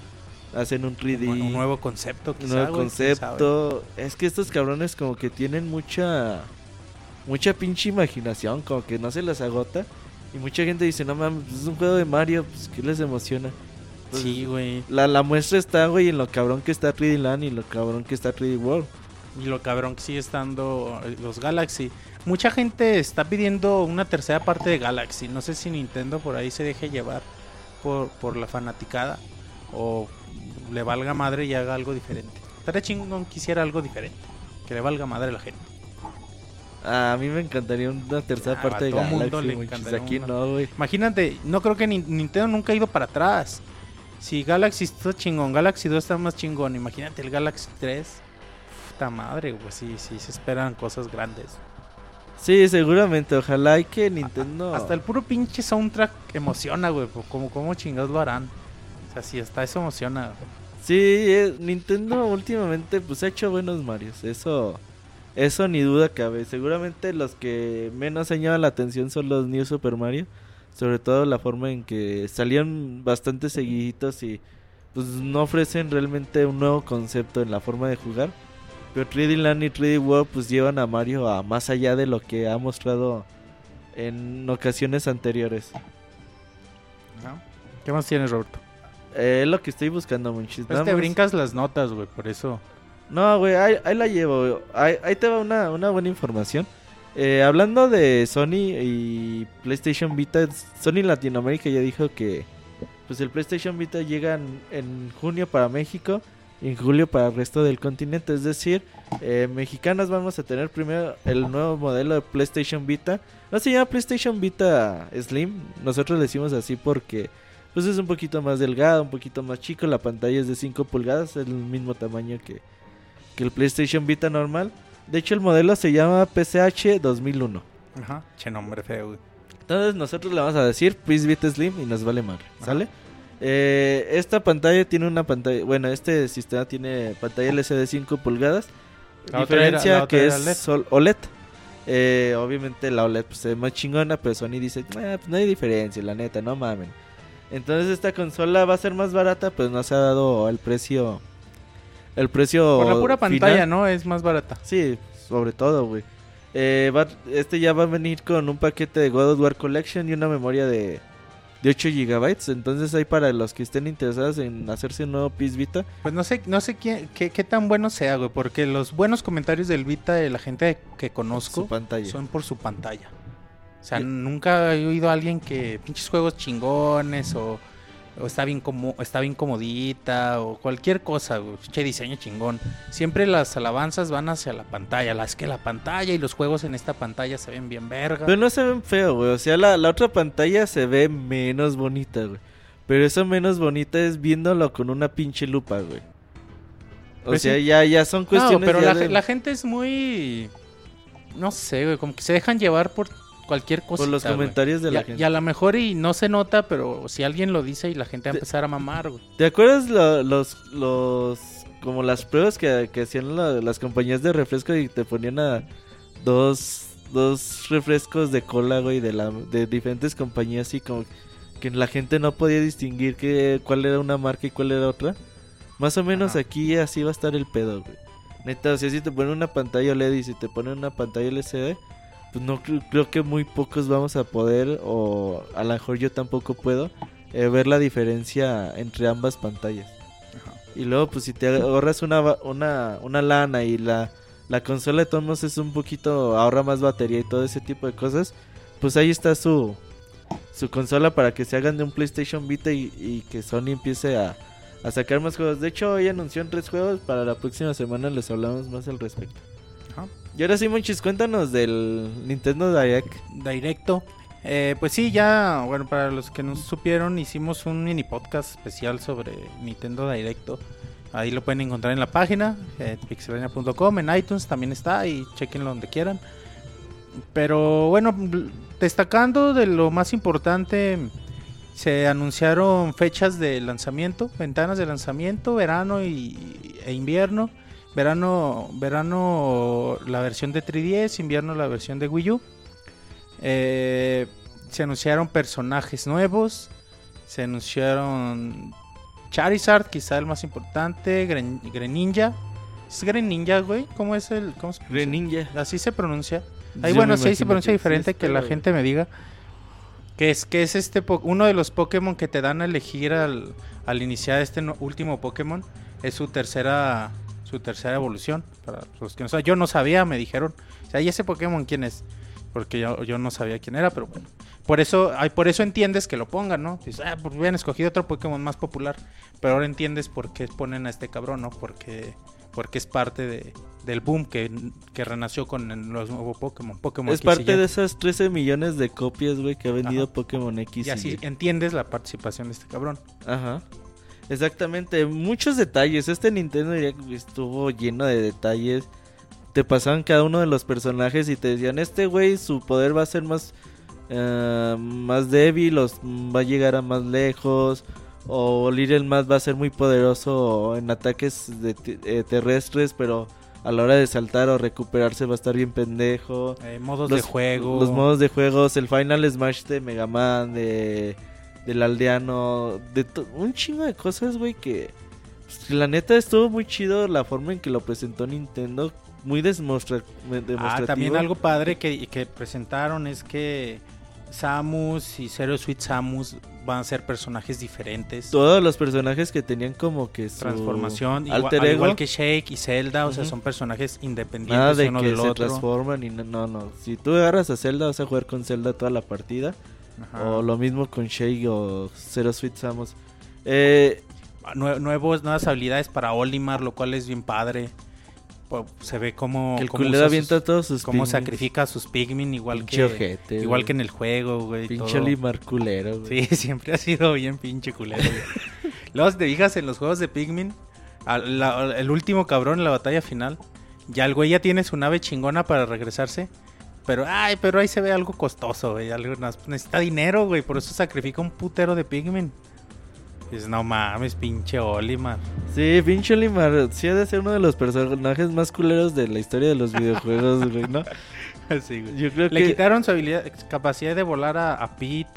hacen un 3D. Un, un nuevo concepto, un nuevo güey, concepto. Es que estos cabrones como que tienen mucha... Mucha pinche imaginación, como que no se les agota. Y mucha gente dice, no mames, es un juego de Mario, pues ¿qué les emociona? Pues, Sí, güey. La, la muestra está, güey, en lo cabrón que está 3D Land y lo cabrón que está 3D World. Y lo cabrón que sigue estando eh, los Galaxy. Mucha gente está pidiendo una tercera parte de Galaxy. No sé si Nintendo por ahí se deje llevar por, por la fanaticada. O le valga madre y haga algo diferente. Estaría chingón que hiciera algo diferente. Que le valga madre a la gente. A mí me encantaría una tercera Ah, parte de todo mundo Galaxy. le muchis. encantaría Aquí una. no, güey. Imagínate, no creo que ni- Nintendo nunca ha ido para atrás. Si Galaxy está chingón, Galaxy 2 está más chingón. Imagínate el Galaxy 3. Puta madre, pues sí, sí, se esperan cosas grandes. Sí, seguramente. Ojalá y que Nintendo. Hasta el puro pinche soundtrack emociona, güey. pues, ¿Cómo, cómo chingados lo harán? O sea, si hasta eso emociona. güey. Sí, eh, Nintendo últimamente pues ha hecho buenos Marios. Eso. Eso ni duda cabe. Seguramente los que menos han llamado la atención son los New Super Mario. Sobre todo la forma en que salían bastante seguiditos y pues no ofrecen realmente un nuevo concepto en la forma de jugar. Pero 3D Land y 3D World pues llevan a Mario a más allá de lo que ha mostrado en ocasiones anteriores. ¿Qué más tienes, Roberto? Eh, es lo que estoy buscando, Monchis. Pues te brincas las notas, güey, por eso. No, güey, ahí, ahí la llevo. ahí te va una, una buena información. Eh, hablando de Sony y PlayStation Vita, Sony Latinoamérica ya dijo que pues el PlayStation Vita llega en, en junio para México y en julio para el resto del continente. Es decir, eh, mexicanos vamos a tener primero el nuevo modelo de PlayStation Vita. No se llama PlayStation Vita Slim, nosotros le decimos así porque pues es un poquito más delgado, un poquito más chico, la pantalla es de 5 pulgadas, es el mismo tamaño que, que el PlayStation Vita normal. De hecho, el modelo se llama PCH 2001. Ajá. Che nombre feo. Entonces nosotros le vamos a decir Please Vita Slim y nos vale madre, ¿sale? Eh, esta pantalla tiene una pantalla, bueno, este sistema tiene pantalla LCD 5 pulgadas. La era- diferencia otra que era es sol- OLED. Eh, obviamente la OLED pues, ve más chingona, pero Sony dice, "Eh, pues no hay diferencia, la neta, no mamen. Entonces esta consola va a ser más barata, pues no se ha dado el precio. El precio. Por la pura pantalla. ¿no? Es más barata. Sí, sobre todo, güey. Eh, va- este ya va a venir con un paquete de God of War Collection y una memoria de, de 8 GB. Entonces, ahí para los que estén interesados en hacerse un nuevo PS Vita, Pues no sé, no sé quién, qué, qué tan bueno sea, güey, porque los buenos comentarios del Vita de la gente que conozco son por su pantalla. O sea, nunca he oído a alguien que pinches juegos chingones o o está bien como está bien comodita o cualquier cosa, che diseño chingón. Siempre las alabanzas van hacia la pantalla, las que la pantalla y los juegos en esta pantalla se ven bien verga. Pero no se ven feo, güey. O sea, la, la otra pantalla se ve menos bonita, güey. Pero eso menos bonita es viéndolo con una pinche lupa, güey. O Pues sea, sí. ya, ya son cuestiones no, pero la, de- la gente es muy no sé, güey, como que se dejan llevar por cualquier cosa. por los comentarios de la y, a- gente. y a lo mejor y no se nota, pero si alguien lo dice y la gente va a empezar a mamar, güey. ¿Te acuerdas lo- los, los, como las pruebas que, que hacían la- las compañías de refresco y te ponían a dos, dos refrescos de cola, güey, de, la, de diferentes compañías y como que la gente no podía distinguir que, cuál era una marca y cuál era otra? Más o menos Ajá. aquí así va a estar el pedo, güey. Neta, o sea, si te ponen una pantalla OLED y si te ponen una pantalla LCD, pues no cre- creo que muy pocos vamos a poder, o a lo mejor yo tampoco puedo, eh, ver la diferencia entre ambas pantallas. Y luego, pues si te ahorras una, una, una lana y la, la consola de todos modos es un poquito, ahorra más batería y todo ese tipo de cosas, pues ahí está su, su consola para que se hagan de un PlayStation Vita y, y que Sony empiece a, a sacar más juegos. De hecho, hoy anunció tres juegos, para la próxima semana les hablamos más al respecto. Y ahora sí, Monchis, cuéntanos del Nintendo Direct. Directo. Eh, pues sí, ya, bueno, para los que no supieron, hicimos un mini podcast especial sobre Nintendo Directo. Ahí lo pueden encontrar en la página, eh, en iTunes también está y chequenlo donde quieran. Pero bueno, destacando de lo más importante, se anunciaron fechas de lanzamiento, ventanas de lanzamiento, verano y, e invierno. Verano, verano la versión de 3DS, invierno la versión de Wii U. Eh, se anunciaron personajes nuevos. Se anunciaron Charizard, quizá el más importante. Gren- Greninja. ¿Es Greninja, güey? ¿Cómo es el.? Cómo se? Greninja. Así se pronuncia. Ahí bueno, sí, se pronuncia que diferente que la gente me diga. Que es, que es este po- uno de los Pokémon que te dan a elegir al, al iniciar este no- último Pokémon. Es su tercera su tercera evolución. Para los que no saben. Yo no sabía, me dijeron. O sea, ¿y ese Pokémon quién es? Porque yo, yo no sabía quién era, pero bueno. Por eso, ay, por eso entiendes que lo pongan, ¿no? Dices, ah, pues hubieran escogido otro Pokémon más popular. Pero ahora entiendes por qué ponen a este cabrón, ¿no? Porque, porque es parte de, del boom que, que renació con el- los nuevos Pokémon. Pokémon Es X parte de esas 13 millones de copias, güey, que ha vendido Ajá. Pokémon X. Y así entiendes la participación de este cabrón. Ajá. Exactamente, muchos detalles. Este Nintendo Direct estuvo lleno de detalles. Te pasaban cada uno de los personajes y te decían, este güey su poder va a ser más, eh, más débil, o va a llegar a más lejos. O Little Matt va a ser muy poderoso en ataques de eh, terrestres, pero a la hora de saltar o recuperarse va a estar bien pendejo Eh, modos de juego. los modos de juegos, el Final Smash de Mega Man, de del aldeano, de un chingo de cosas, güey, que pues, la neta estuvo muy chido la forma en que lo presentó Nintendo, muy desmostra me- Ah, también algo padre que, que presentaron es que Samus y Zero Sweet Samus van a ser personajes diferentes. Todos los personajes que tenían como que su Transformación, alter al ego, igual que Shake y Zelda, o sea, son personajes independientes nada de uno que del se otro. transforman y no, no, no. Si tú agarras a Zelda vas a jugar con Zelda toda la partida. Ajá. O lo mismo con Shake o Zero Sweet Samus. Eh, Nue- nuevos, nuevas habilidades para Olimar, lo cual es bien padre. Se ve como, el cómo usa avienta sus- todos sus cómo sacrifica a sus Pikmin igual Pinche que ojete, igual güey. que en el juego, güey. Pinche todo. Olimar culero, güey. Sí, siempre ha sido bien pinche culero. güey. Luego si te fijas en los juegos de Pikmin, al- la- el último cabrón en la batalla final, ya el güey ya tiene su nave chingona para regresarse. Pero, ay, pero ahí se ve algo costoso, güey. Algo, necesita dinero, güey. Por eso sacrifica un putero de Pikmin. Dices, no mames, pinche Olimar. Sí, pinche Olimar. Sí ha de ser uno de los personajes más culeros de la historia de los videojuegos, güey, ¿no? Sí, güey. Yo creo Le que... quitaron su habilidad, capacidad de volar a, a Pete.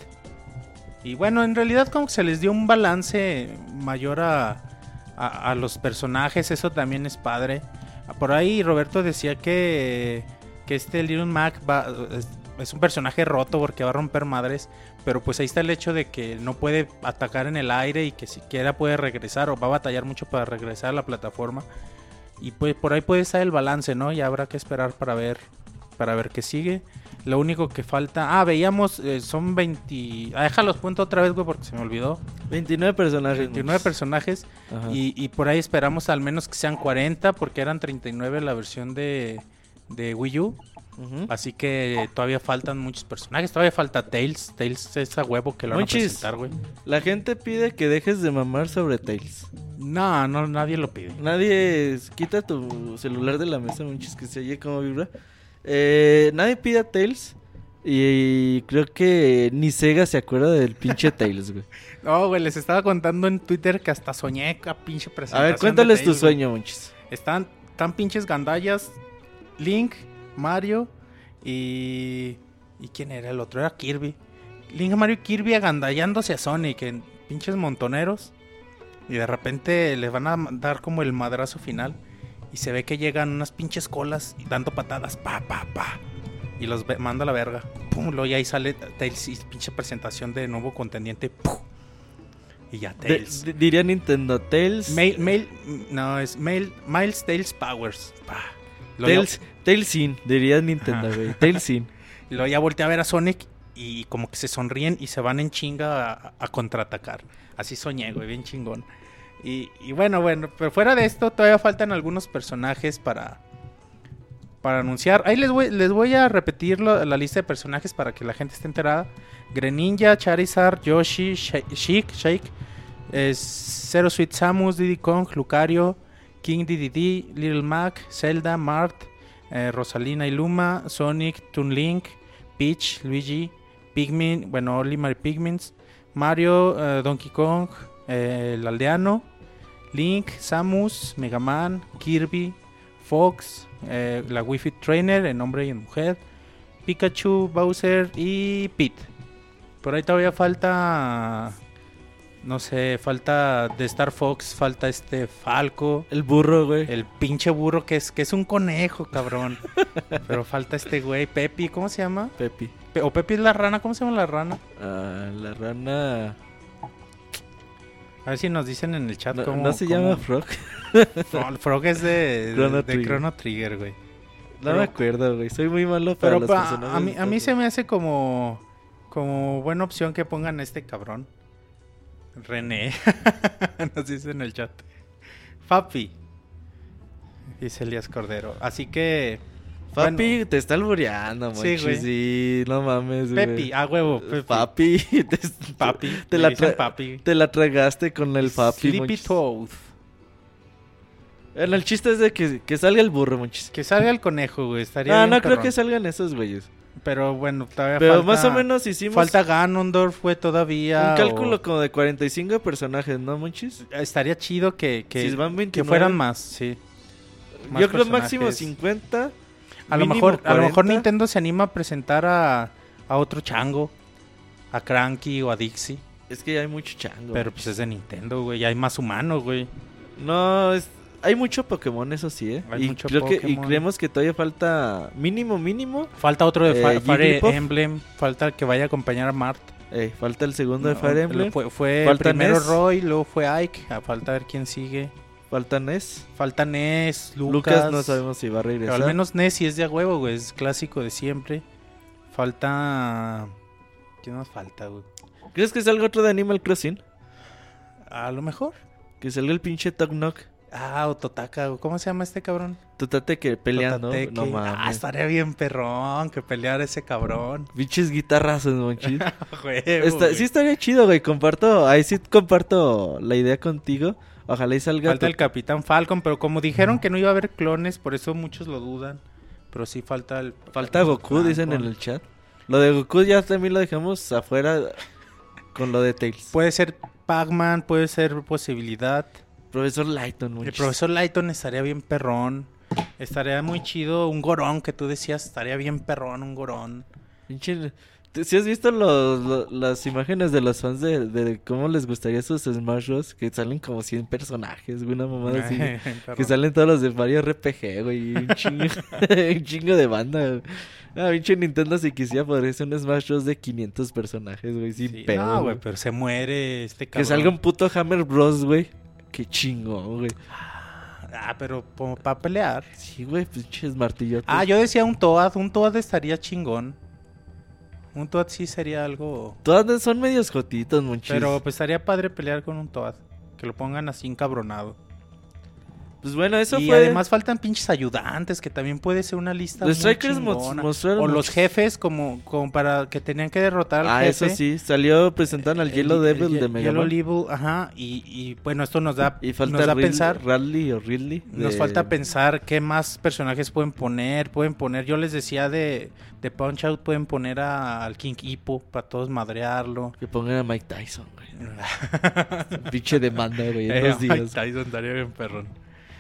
Y bueno, en realidad como que se les dio un balance mayor a, a- a los personajes, eso también es padre. Por ahí Roberto decía que, que este Little Mac va, es, es un personaje roto porque va a romper madres, pero pues ahí está el hecho de que no puede atacar en el aire y que siquiera puede regresar o va a batallar mucho para regresar a la plataforma. Y pues por ahí puede estar el balance, ¿no? Y habrá que esperar para ver para ver qué sigue. Lo único que falta. Ah, veíamos. eh, son 20. Ah, déjalos punto otra vez, güey, porque se me olvidó. 29 personajes. 29 muchis. personajes. Y, y por ahí esperamos al menos que sean 40, porque eran 39 la versión de, de Wii U. Ujú. Así que todavía faltan muchos personajes. Todavía falta Tails. Tails es a huevo que lo van a Monchis. presentar, güey. La gente pide que dejes de mamar sobre Tails. No, no, nadie lo pide. Nadie quita tu celular de la mesa, muchis, que se oye como vibra. Eh, nadie pide a Tails. Y creo que ni Sega se acuerda del pinche Tails, güey. No, güey, les estaba contando en Twitter que hasta soñé la pinche A presentación. ver, de cuéntales tu Tails, güey. sueño, monchis. Están tan pinches gandallas. Link, Mario y. ¿Y quién era el otro? Era Kirby. Link, Mario y Kirby agandallándose a Sonic en pinches montoneros. Y de repente les van a dar como el madrazo final. Y se ve que llegan unas pinches colas y dando patadas. Pa, pa, pa. Y los manda a la verga. Pum, luego y ahí sale Tails y pinche presentación de nuevo contendiente. Pum. Y ya Tails. diría Nintendo Tails. Mail, mail, no, es mail, Miles Tails Powers. Pa. Tails, Tails sin, diría Nintendo, güey. Tails sin. Ya, luego ya voltea a ver a Sonic y como que se sonríen y se van en chinga a, a contraatacar. Así soñé, güey, bien chingón. Y, y bueno, bueno, pero fuera de esto todavía faltan algunos personajes para, para anunciar. Ahí les voy, les voy a repetir lo- la lista de personajes para que la gente esté enterada. Greninja, Charizard, Yoshi, Sheik, Shake, Zero Sweet Samus, Diddy Kong, Lucario, King DDD, Little Mac, Zelda, Mart, eh, Rosalina y Luma, Sonic, Toon Link, Peach, Luigi, Pikmin, bueno, Olimar y Pikmins, Mario, eh, Donkey Kong, eh, el aldeano, Link, Samus, Mega Man, Kirby, Fox, la Wi-Fi Trainer en hombre y en mujer, Pikachu, Bowser y Pete. Por ahí todavía falta, no sé, falta de Star Fox, falta este Falco. El burro, güey. El pinche burro que es, que es un conejo, cabrón. Pero falta este güey, Pepi, ¿cómo se llama? Pepi. Pe- o Pepi es la rana, ¿cómo se llama la rana? Ah, la rana. A ver si nos dicen en el chat No, cómo. no se cómo- llama Frog. Frog, Frog es de, Chrono de, Trigger. Chrono Trigger, güey. No Pero- me acuerdo, güey. Soy muy malo para Pero los pa- personajes. a, mí, a mí se me hace como, como buena opción que pongan a este cabrón. René. Nos dice en el chat. Fapi. Dice Elías Cordero. Así que. Papi, bueno, te está albureando, Sí, güey. Sí, no mames, güey. Pepi, a huevo. Pepi. Papi. Te, Papi. Te la, dicen tra- papi. te la tragaste con el papi, Sleepy. Toad. Bueno, el chiste es de que, que salga el burro, monchis. Que salga el conejo, güey. Estaría No, no creo que salgan esos güeyes. Pero bueno, todavía Pero falta... más o menos hicimos Falta Ganondorf, güey, todavía. un cálculo o- como de 45 personajes, ¿no, monchis? Estaría chido que, que, Si van 29, que fueran más, sí. Más Yo creo máximo personajes. 50. A lo, mejor, a lo mejor 40. Nintendo se anima a presentar a, a otro chango. A Cranky o a Dixie. Es que hay mucho chango. Pero pues es de Nintendo, güey. Ya hay más humanos, güey. No, es- hay mucho Pokémon, eso sí, ¿eh? Hay y, mucho creo que, y Pokémon. creemos que todavía falta mínimo, mínimo. Falta otro de Eh, Fire. Emblem. Falta el que vaya a acompañar a Mart. Eh, falta el segundo de Fire Emblem. Fue, fue Falta primero Ness. Roy, luego fue Ike. A falta ver quién sigue. Falta Ness. Falta Ness, Lucas. Lucas. no sabemos si va a Pero regresar. al menos Ness sí es de a huevo, güey. Es clásico de siempre. Falta. ¿Quién más falta, güey? ¿Crees que salga otro de Animal Crossing? A lo mejor. Que salga el pinche Tok Knock. Ah, o Totaka. ¿cómo se llama este cabrón? Tutate que peleando. Totateke. No Ah, mames. estaría bien perrón que peleara ese cabrón. Pinches guitarrazos, monchis. Sí estaría chido, güey. Comparto, ahí sí comparto la idea contigo. Ojalá y salga. Falta el Capitán Falcon, pero como dijeron que no iba a haber clones, por eso muchos lo dudan. Pero sí falta el. Falta Goku, dicen en el chat. Lo de Goku ya también lo dejamos afuera con lo de Tails. Puede ser Pac-Man, puede ser posibilidad. Profesor Lighton, El monchis. profesor Lighton estaría bien perrón. Estaría muy chido. Un gorón que tú decías, estaría bien perrón, un gorón. Pinche- ¿tú- ¿Sí has visto los, lo- las imágenes de los fans de, de cómo les gustaría sus Smash Bros? Que salen como 100 personajes, güey, una mamada así. Que salen todos los de Mario RPG, güey. Un chingo, un chingo de banda. güey. Ah, pinche Nintendo si quisiera podría ser un Smash Bros de 500 personajes, güey. Sin Sí, pedo. no, güey. pero se muere este Que cabrón. salga un puto Hammer Bros, güey. Qué chingón, güey. Ah, pero para pelear. Sí, güey, pinches martillotes. Ah, yo decía un Toad. Un Toad estaría chingón. Un Toad sí sería algo. Todas son medios jotitos, monchis. Pero pues estaría padre pelear con un Toad. Que lo pongan así encabronado. Pues bueno, eso y fue. además faltan pinches ayudantes, que también puede ser una lista. Los strikers mostraron O los jefes, como, como para que tenían que derrotar al Ah, jefe. eso sí. Salió, presentan al El- Yellow el Devil Ye- de Mega Yellow. Devil, ajá. Y, y, bueno, esto nos da, Y falta nos da Ridley- pensar. Radley o Ridley. Nos falta pensar qué más personajes pueden poner. Pueden poner, yo les decía de, de Punch Out, pueden poner a- al King Hippo para todos madrearlo. Que pongan a Mike Tyson, güey. Pinche demanda, güey, en Eh, Mike. Tyson estaría bien perrón.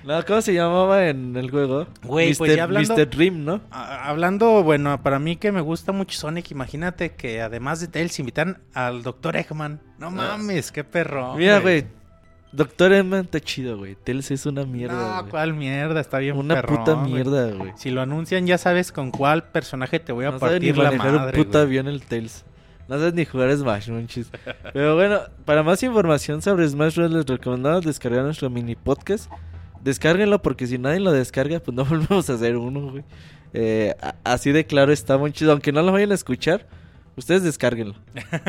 No, ¿cómo se llamaba en el juego? Güey, Mr. pues ya hablando- Mr. Dream, ¿no? Ah, Hablando, bueno, para mí que me gusta mucho Sonic, imagínate que además de Tails invitan al Dr. Eggman. No mames, qué perro. Mira, güey. Doctor Eggman está chido, güey. Tails es una mierda, No, güey. cuál mierda, está bien Una perrón, puta mierda, güey. Si lo anuncian ya sabes con cuál personaje te voy a No sabe ni partir la madre. un puto güey. avión el Tails. No sabes ni jugar Smash, manches. Pero bueno, para más información sobre Smash Bros. les recomendamos descargar nuestro mini podcast. Descárguenlo porque si nadie lo descarga, pues no volvemos a hacer uno, güey. Eh, así de claro está, manches. Aunque no lo vayan a escuchar, ustedes descárguenlo.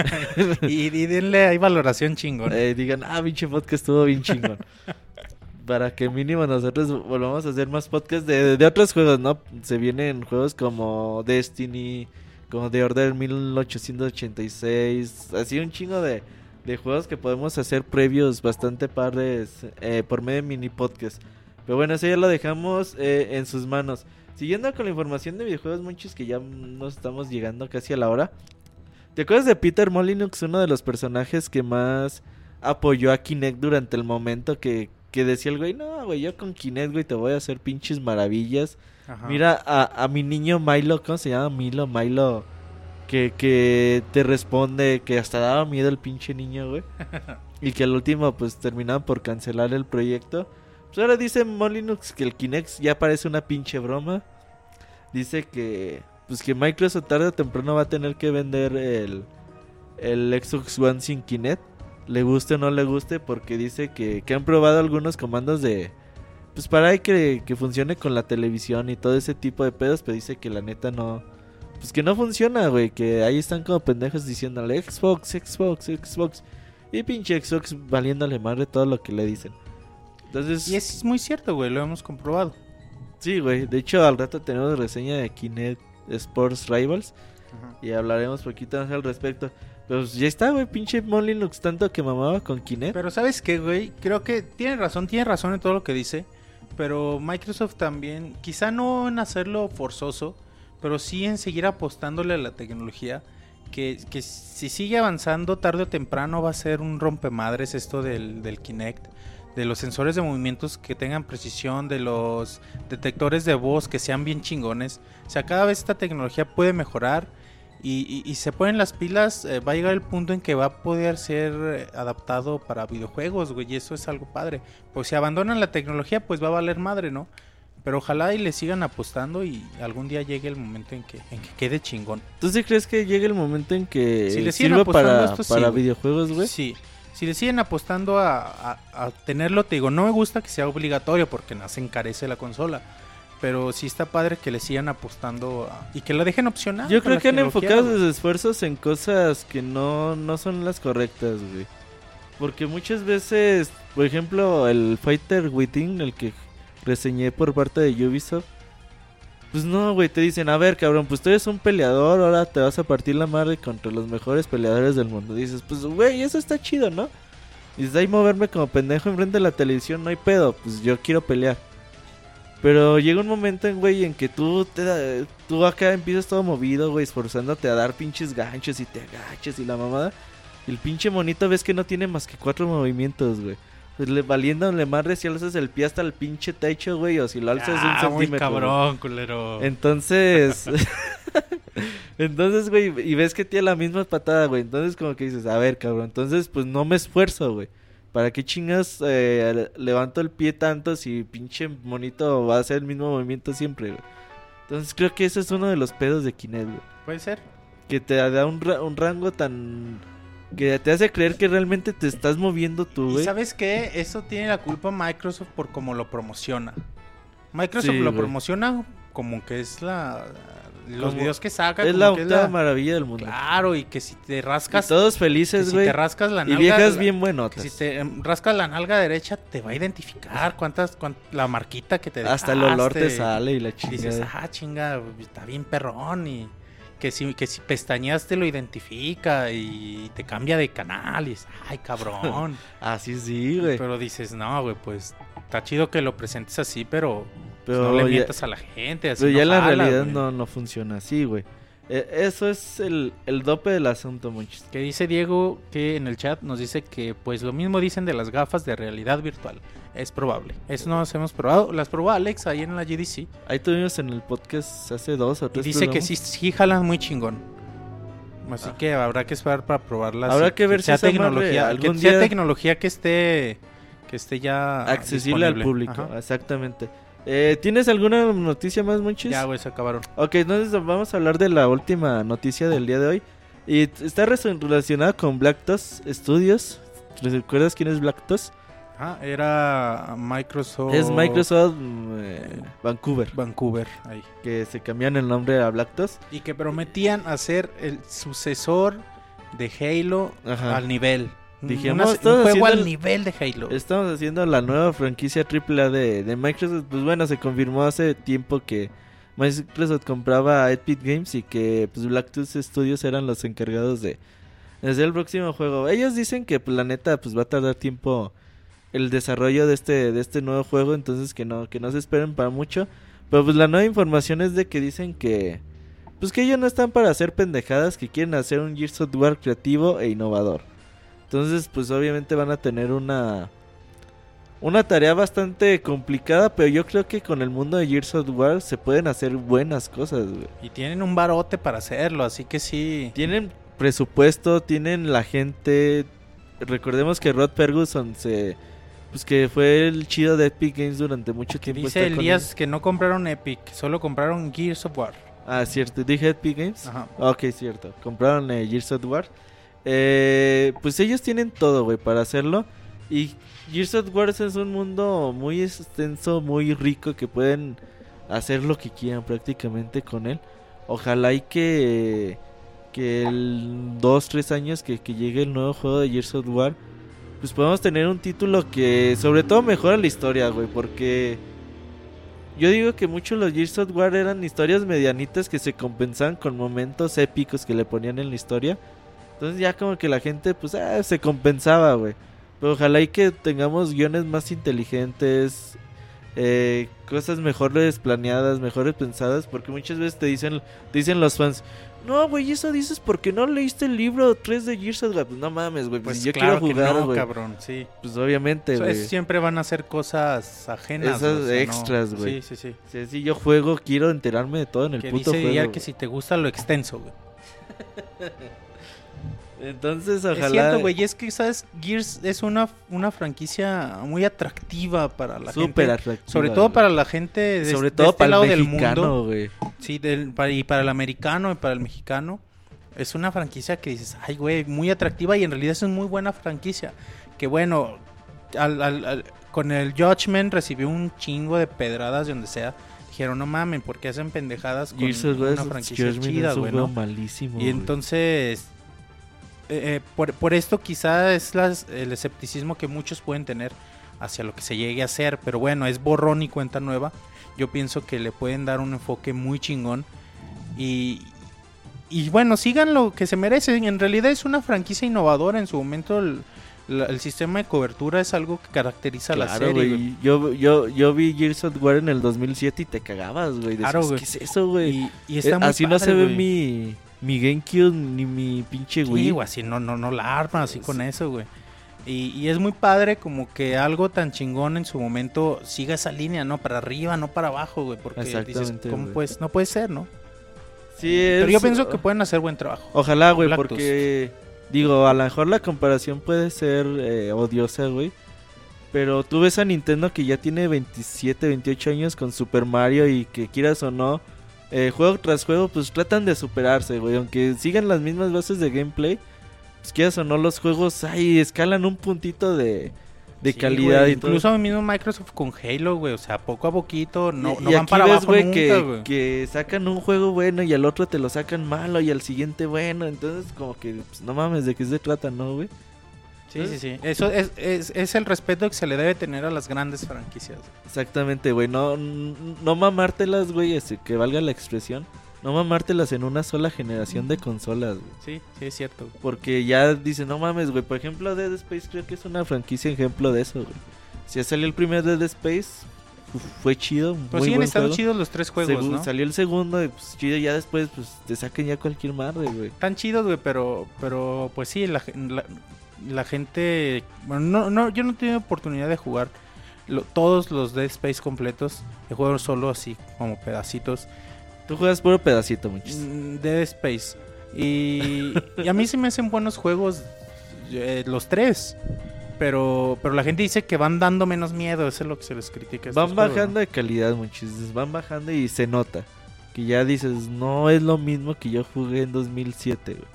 y, y denle ahí valoración chingón. Eh, digan, ah, pinche podcast estuvo bien chingón. Para que mínimo nosotros volvamos a hacer más podcasts de, de otros juegos, ¿no? Se vienen juegos como Destiny, como The Order 1886, así un chingo de, de juegos que podemos hacer previos bastante padres eh, por medio de mini podcast. Pero bueno, eso ya lo dejamos eh, en sus manos. Siguiendo con la información de videojuegos, muchos que ya nos estamos llegando casi a la hora. ¿Te acuerdas de Peter Molyneux, uno de los personajes que más apoyó a Kinect durante el momento que, que decía el güey, no, güey, yo con Kinect, güey, te voy a hacer pinches maravillas. Ajá. Mira a, a mi niño Milo, ¿cómo se llama? Milo, Milo, que, que te responde, que hasta daba miedo el pinche niño, güey. y que al último, pues, terminaban por cancelar el proyecto. Pues ahora dice Molyneux que el Kinect ya parece una pinche broma. Dice que, pues, que Microsoft tarde o temprano va a tener que vender el, el Xbox One sin Kinect. Le guste o no le guste, porque dice que, que han probado algunos comandos de... Pues para que, que funcione con la televisión y todo ese tipo de pedos, pero dice que la neta no... Pues que no funciona, güey, que ahí están como pendejos diciéndole Xbox, Xbox, Xbox. Y pinche Xbox valiéndole madre todo lo que le dicen. Entonces, Y es muy cierto, güey, lo hemos comprobado. sí, güey. De hecho, al rato tenemos reseña de Kinect Sports Rivals. Y hablaremos poquito más al respecto. Pues ya está, güey, pinche Molyneux tanto que mamaba con Kinect. Pero ¿sabes qué, güey? Creo que tiene razón, tiene razón en todo lo que dice. Pero Microsoft también, quizá no en hacerlo forzoso, pero sí en seguir apostándole a la tecnología. Que, que si sigue avanzando tarde o temprano va a ser un rompemadres esto del, del Kinect. De los sensores de movimientos que tengan precisión, de los detectores de voz que sean bien chingones. O sea, cada vez esta tecnología puede mejorar y, y- se ponen las pilas, eh, va a llegar el punto en que va a poder ser eh, adaptado para videojuegos, güey, y eso es algo padre. Pues si abandonan la tecnología, pues va a valer madre, ¿no? Pero ojalá y le sigan apostando y algún día llegue el momento en que, en que quede chingón. ¿Tú sí crees que llegue el momento en que Si le siguen sirva para, esto, para videojuegos, güey? Sí, si le siguen apostando a, a- a tenerlo, te digo, no me gusta que sea obligatorio porque se encarece la consola. Pero sí está padre que le sigan apostando a- y que lo dejen opcional. Yo creo la que han enfocado quiera, sus esfuerzos en cosas que no, no son las correctas, güey. Porque muchas veces, por ejemplo, el Fighter Within, el que reseñé por parte de Ubisoft, pues no, güey, te dicen, a ver, cabrón, pues tú eres un peleador, ahora te vas a partir la madre contra los mejores peleadores del mundo. Dices, pues, güey, eso está chido, ¿no? Dices, ahí moverme como pendejo enfrente de la televisión, no hay pedo, pues yo quiero pelear. Pero llega un momento, en, güey, en que tú, te tú acá empiezas todo movido, güey, esforzándote a dar pinches ganchos y te agachas y la mamada. Y el pinche monito ves que no tiene más que cuatro movimientos, güey. Pues le, valiéndole madre si alzas el pie hasta el pinche techo, güey, o si lo alzas un Ah, muy centímetro. cabrón, culero. Entonces, entonces, güey, y ves que tiene la misma patada, güey. Entonces, como que dices, a ver, cabrón, entonces, pues no me esfuerzo, güey. ¿Para qué chingas eh, levanto el pie tanto si pinche monito va a hacer el mismo movimiento siempre, güey? Entonces, creo que ese es uno de los pedos de Kinect, güey. Puede ser. Que te da un, ra- un rango tan que te hace creer que realmente te estás moviendo tú, ¿Y güey. sabes qué? Eso tiene la culpa Microsoft por cómo lo promociona. Microsoft Sí, lo güey. promociona como que es la los Como- videos que saca Es la octava maravilla del mundo. Claro, y que si te Y rascas todos felices, si güey. te rascas la Y nalga viejas la- bien que buenotas. si te em, rascas la nalga derecha te va a identificar cuántas cuán- la marquita que te Hasta el olor te sale y la Y dices, chingada. ah, chinga, está bien perrón. Y que si, que si pestañeas te lo identifica y te cambia de canal. Y dices, ay, cabrón. Así sí, güey. pero dices, no, güey, pues está chido que lo presentes así, pero, pues, Pero no le ya- mientas a la gente. Así Pero no ya en la realidad güey. no, no funciona así, güey. Eh, eso es el, el dope del asunto, muchachos. Que dice Diego que en el chat nos dice que pues lo mismo dicen de las gafas de realidad virtual. Es probable. Eso no las hemos probado. Las probó Alex ahí en la GDC. Ahí tuvimos en el podcast hace dos o Y tres dice que sí, sí jalan muy chingón. Así Ah. que habrá que esperar para probarlas. Habrá y que ver si sea tecnología, algún que sea día- tecnología que esté que esté ya accesible al público, Ajá. exactamente. Eh, ¿Tienes alguna noticia más, Monchis? Ya, güey, se acabaron. Ok, entonces vamos a hablar de la última noticia del día de hoy. Y está relacionada con Black Studios. ¿Recuerdas quién es Black? Ah, era Microsoft. Es Microsoft mm, eh, Vancouver, Vancouver, ahí. que se cambian el nombre a Black Toss. Y que prometían hacer el sucesor de Halo Ajá. al nivel. Dijimos, todos un juego haciendo al el- nivel de Halo. Estamos haciendo la nueva franquicia AAA de, de Microsoft. Pues bueno, se confirmó hace tiempo que Microsoft compraba a Epic Games y que pues Black Tooth Studios eran los encargados de, de hacer el próximo juego. Ellos dicen que pues, la neta pues va a tardar tiempo el desarrollo de este de este nuevo juego, entonces que no que no se esperen para mucho. Pero pues la nueva información es de que dicen que pues que ellos no están para hacer pendejadas, que quieren hacer un Gears of War creativo e innovador. Entonces, pues obviamente van a tener una una tarea bastante complicada, pero yo creo que con el mundo de Gears of War se pueden hacer buenas cosas, güey. Y tienen un barote para hacerlo, así que sí. Tienen presupuesto, tienen la gente. Recordemos que Rod Ferguson se pues que fue el chido de Epic Games durante mucho Que tiempo. dice con Elías que no compraron Epic, solo compraron Gears of War. Ah, cierto, dije Epic Games. Ajá. Ok, cierto. Compraron eh, Gears of War. Eh, pues ellos tienen todo, güey, para hacerlo. Y Gears of War es un mundo muy extenso, muy rico, que pueden hacer lo que quieran prácticamente con él. Ojalá y que, que el 2-3 años que, que llegue el nuevo juego de Gears of War, pues podemos tener un título que sobre todo mejora la historia, güey, porque... Yo digo que muchos los Gears of War eran historias medianitas que se compensaban con momentos épicos que le ponían en la historia. Entonces ya como que la gente pues ah, se compensaba, güey. Pero ojalá y que tengamos guiones más inteligentes, eh, cosas mejores planeadas, mejores pensadas, porque muchas veces te dicen, te dicen los fans, no, güey, eso dices porque no leíste el libro 3 de Gears of War. Pues no mames, güey, pues, Pues yo claro quiero jugar, no, güey. cabrón, sí. Pues obviamente, güey. siempre van a ser cosas ajenas. Esas o sea, no- extras, güey. Sí, sí, sí. Si, si yo juego, quiero enterarme de todo en el Que puto dice juego. ya que si te gusta lo extenso, güey. Entonces, ojalá. Es cierto, güey. Y es que, ¿sabes? Gears es una, una franquicia muy atractiva para la Súper gente. atractiva. Sobre todo para la gente de, Sobre de todo este para lado el del mexicano, mundo. güey. Sí, del, para- y para el americano y para el mexicano. Es una franquicia que dices, ay, güey, muy atractiva y en realidad es una muy buena franquicia. Que bueno, al- al- al- con el Judgment recibió un chingo de pedradas de donde sea. Dijeron, no mamen, porque hacen pendejadas con Gears una franquicia chida, güey, juego ¿no? malísimo. Y entonces, eh, eh, por, por esto quizá es las- el escepticismo que muchos pueden tener hacia lo que se llegue a hacer. Pero bueno, es borrón y cuenta nueva. Yo pienso que le pueden dar un enfoque muy chingón. Y, y bueno, sigan lo que se merecen. En realidad es una franquicia innovadora. En su momento el, la- el sistema de cobertura es algo que caracteriza a la serie. güey. Yo, yo, yo vi Gears of War en el 2007 y te cagabas, güey. Claro, güey. ¿Qué es eso, güey? Y, y está Eh, muy así no se ve güey. mi, mi GameCube ni mi pinche Sí, Wii. güey, así no, no, no la arman así con eso, güey. Y, y es muy padre como que algo tan chingón en su momento siga esa línea, ¿no? Para arriba, no para abajo, güey. Porque dices, ¿cómo güey. puedes? No puede ser, ¿no? Sí, Pero es- yo pienso que pueden hacer buen trabajo. Ojalá, güey, Black porque... Digo, a lo mejor la comparación puede ser eh, odiosa, güey. Pero tú ves a Nintendo que ya tiene 27, 28 años con Super Mario y que quieras o no, eh, juego tras juego, pues tratan de superarse, güey. Aunque sigan las mismas bases de gameplay, pues quieras o no, los juegos, ay, escalan un puntito de, de Sí, calidad güey, y todo. Incluso mismo Microsoft con Halo, güey. O sea, poco a poquito no, y, no y van para ves, abajo güey, nunca, que, güey. que sacan un juego bueno y al otro te lo sacan malo y al siguiente bueno. Entonces, como que, pues, no mames, ¿de qué se trata, no, güey? Sí, sí, sí. Eso es, es, es el respeto que se le debe tener a las grandes franquicias. Exactamente, güey. No, no mamártelas, güey, este, que valga la expresión. No mamártelas en una sola generación de consolas, güey. Sí, sí, es cierto. güey. Porque ya dicen, no mames, güey. Por ejemplo, Dead Space creo que es una franquicia ejemplo de eso, güey. Si ya salió el primer Dead Space, fue chido. Pues muy buen estando juego. chidos los tres juegos, Segu- ¿no? Salió el segundo y pues chido. Ya después, pues te saquen ya cualquier madre, güey. Están chidos, güey, pero, pero pues sí, la, la, la gente... Bueno, no, no, yo no he tenido oportunidad de jugar lo- todos los Dead Space completos. He jugado solo así, como pedacitos. Tú juegas puro pedacito, muchis. Mm, Dead Space. Y, y a mí se me hacen buenos juegos eh, los tres. Pero, pero la gente dice que van dando menos miedo. Eso es lo que se les critica. Van juegos, bajando ¿no? de calidad, muchis. Van bajando y se nota. Que ya dices, no es lo mismo que yo jugué en 2007, güey.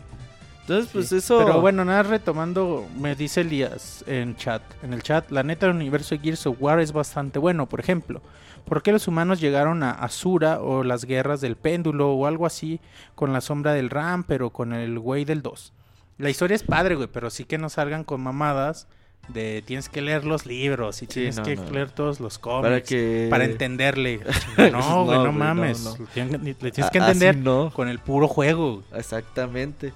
Entonces, pues Sí. eso. Pero bueno, nada retomando, me dice Elías en chat, en el chat, la neta el universo de Gears of War es bastante bueno, por ejemplo, ¿por qué los humanos llegaron a Asura o las guerras del péndulo o algo así con la sombra del Ram, pero con el güey del 2? La historia es padre, güey, pero sí que no salgan con mamadas de tienes que leer los libros y Sí, tienes no, que no. leer todos los cómics para que. para entenderle. No, güey, No, no, mames. Le tienes- que entender con el puro juego. Exactamente.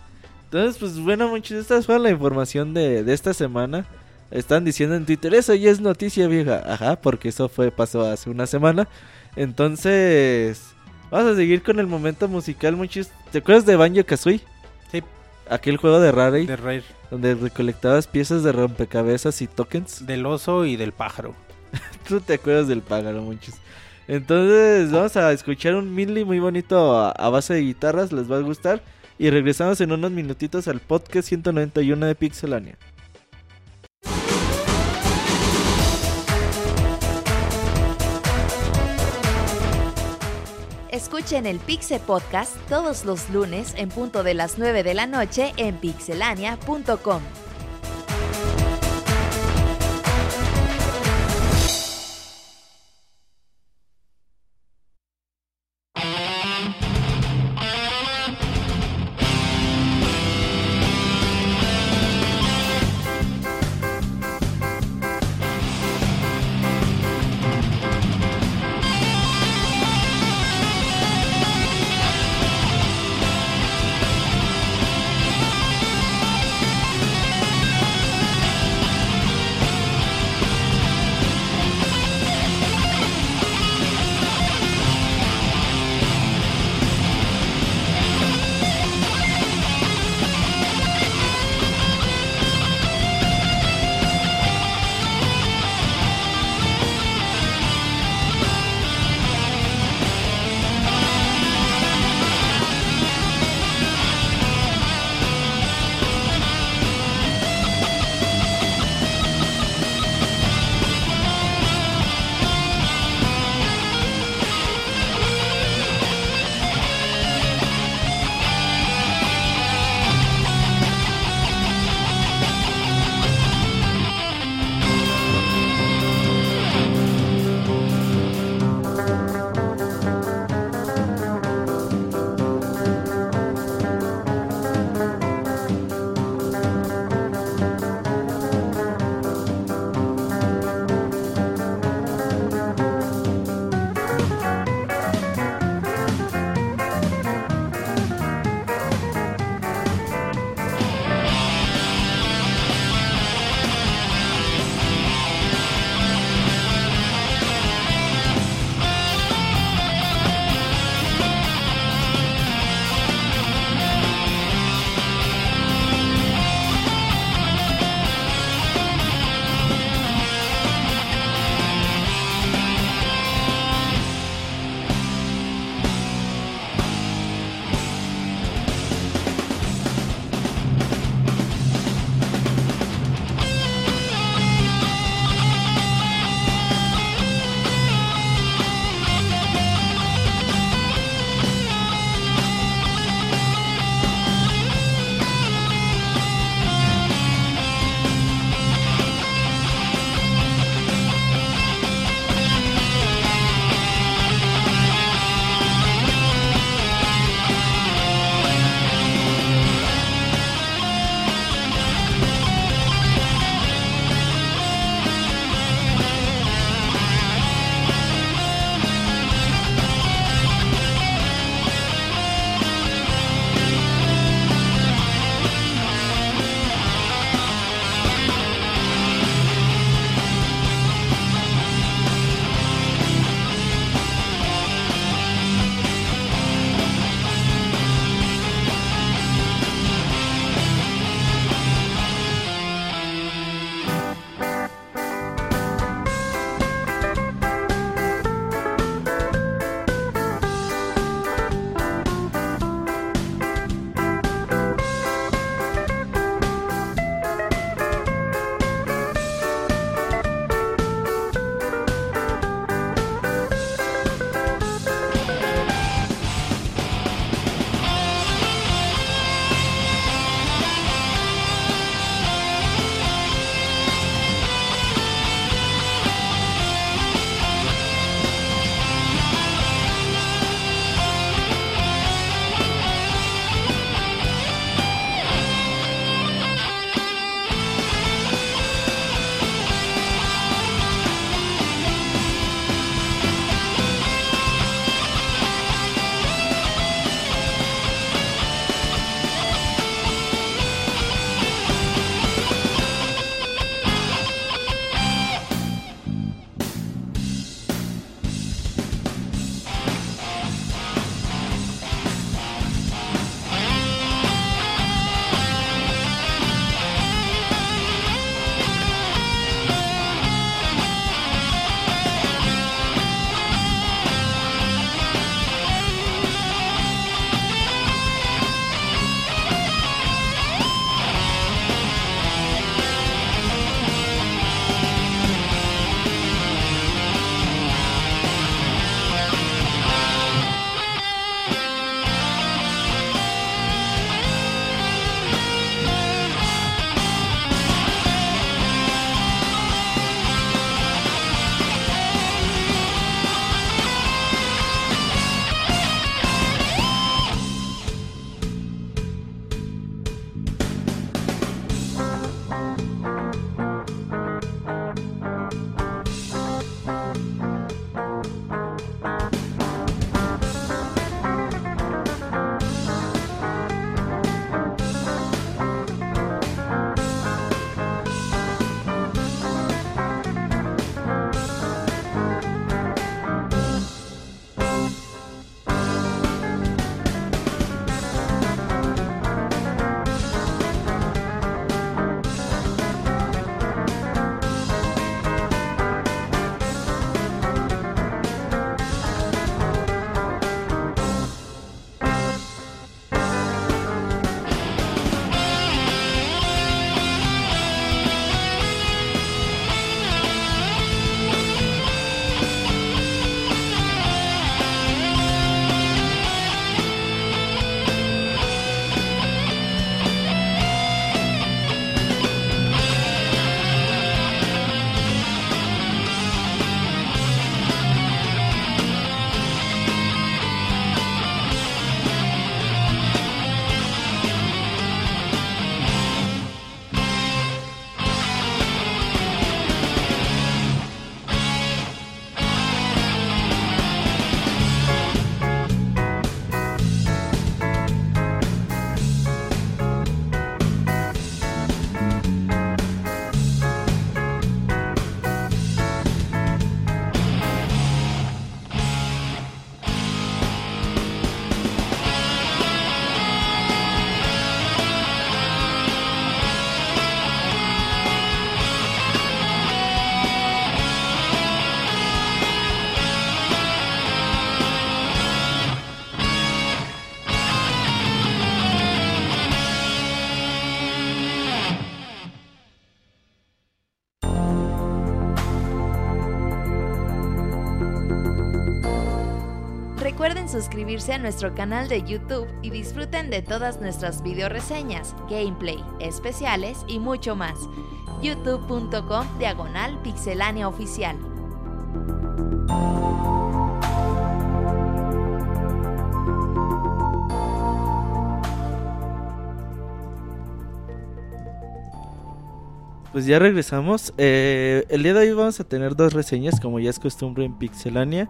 Entonces, pues bueno, muchachos, esta fue la información de, de esta semana. Están diciendo en Twitter, eso ya es noticia vieja. Ajá, porque eso fue pasó hace una semana. Entonces, vamos a seguir con el momento musical, muchachos. ¿Te acuerdas de Banjo Kazooie? Sí. Aquel juego de Rare De Rare. donde recolectabas piezas de rompecabezas y tokens. Del oso y del pájaro. Tú te acuerdas del pájaro, muchos. Entonces, vamos a escuchar un medley muy bonito a, a base de guitarras, les va a gustar. Y regresamos en unos minutitos al podcast 191 de Pixelania. Escuchen el Pixe Podcast todos los lunes en punto de las 9 de la noche en pixelania.com. suscribirse a nuestro canal de YouTube y disfruten de todas nuestras video reseñas, gameplay, especiales y mucho más. youtube.com diagonal pixelania oficial. Pues ya regresamos. Eh, el día de hoy vamos a tener dos reseñas, como ya es costumbre en Pixelania.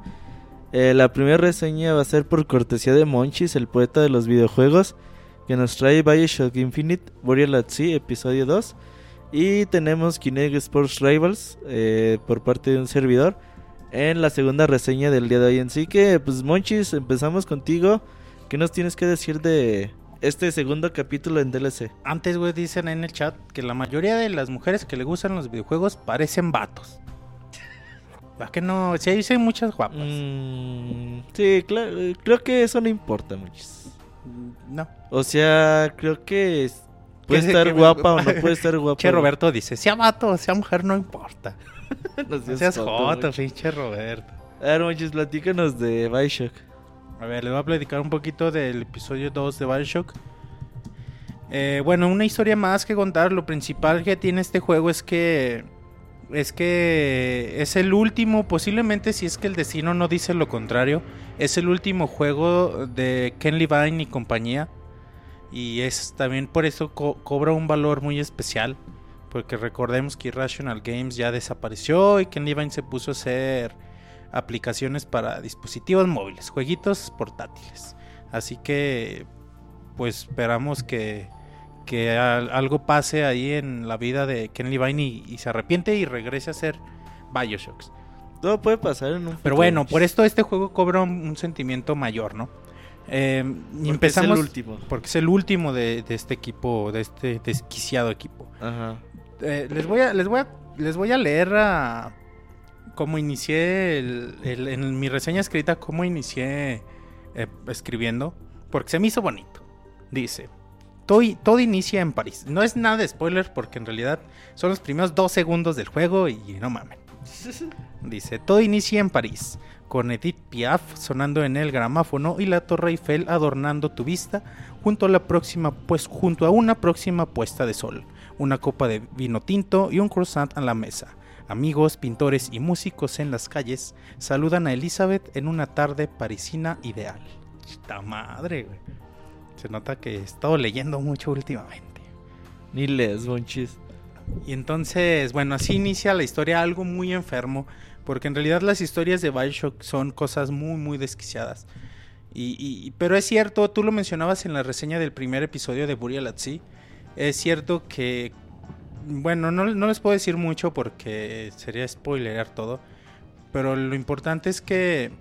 Eh, la primera reseña va a ser por cortesía de Monchis, el poeta de los videojuegos, que nos trae Bioshock Infinite, Warrior at Sea, episodio 2. Y tenemos Kinect Sports Rivals eh, por parte de un servidor en la segunda reseña del día de hoy. Así que, pues Monchis, empezamos contigo. ¿Qué nos tienes que decir de, este segundo capítulo en DLC. Antes, güey, dicen en el chat que la mayoría de las mujeres que le gustan los videojuegos parecen vatos. ¿Para que no? Sí, hay muchas guapas. Mm, sí, creo que eso no importa mucho. Mm, no. O sea, creo que puede estar guapa o no puede estar guapa. Che, Roberto dice, sea vato, sea mujer, no importa. no seas, joto, pinche Roberto. A ver, muchachos, platícanos de Bioshock. A ver, les voy a platicar un poquito del episodio 2 de Bioshock. Eh, bueno, una historia más que contar. Lo principal que tiene este juego es que. Es que es el último, posiblemente si es que el destino no dice lo contrario, es el último juego de Ken Levine y compañía. Y es también por eso cobra un valor muy especial. Porque recordemos que Irrational Games ya desapareció y Ken Levine se puso a hacer aplicaciones para dispositivos móviles, jueguitos portátiles. Así que pues esperamos que, que algo pase ahí en la vida de Ken Levine y, se arrepiente y regrese a ser Bioshocks. Todo puede pasar en un Pero bueno, por esto este juego cobra un, sentimiento mayor, ¿no? Eh, empezamos es el último. porque es el último de, este equipo, de este desquiciado equipo. Ajá. Eh, les voy a les voy a les voy a leer a como inicié en mi reseña escrita, cómo inicié eh, escribiendo, porque se me hizo bonito. Dice, todo, todo, inicia en París. No es nada de spoiler porque en realidad son los primeros dos segundos del juego y no mames. Dice, todo inicia en París, con Edith Piaf sonando en el gramáfono y la Torre Eiffel adornando tu vista junto a la próxima pues junto a una próxima puesta de sol, una copa de vino tinto y un croissant a la mesa. Amigos, pintores y músicos en las calles saludan a Elizabeth en una tarde parisina ideal. Esta madre, güey. Se nota que he estado leyendo mucho últimamente. Ni lees, bonchis. Y entonces, bueno, así inicia la historia algo muy enfermo, porque en realidad las historias de Bioshock son cosas muy, muy desquiciadas. Y, pero es cierto, tú lo mencionabas en la reseña del primer episodio de Burial at Sea, es cierto que bueno, no, les puedo decir mucho porque sería spoilerar todo. Pero lo importante es que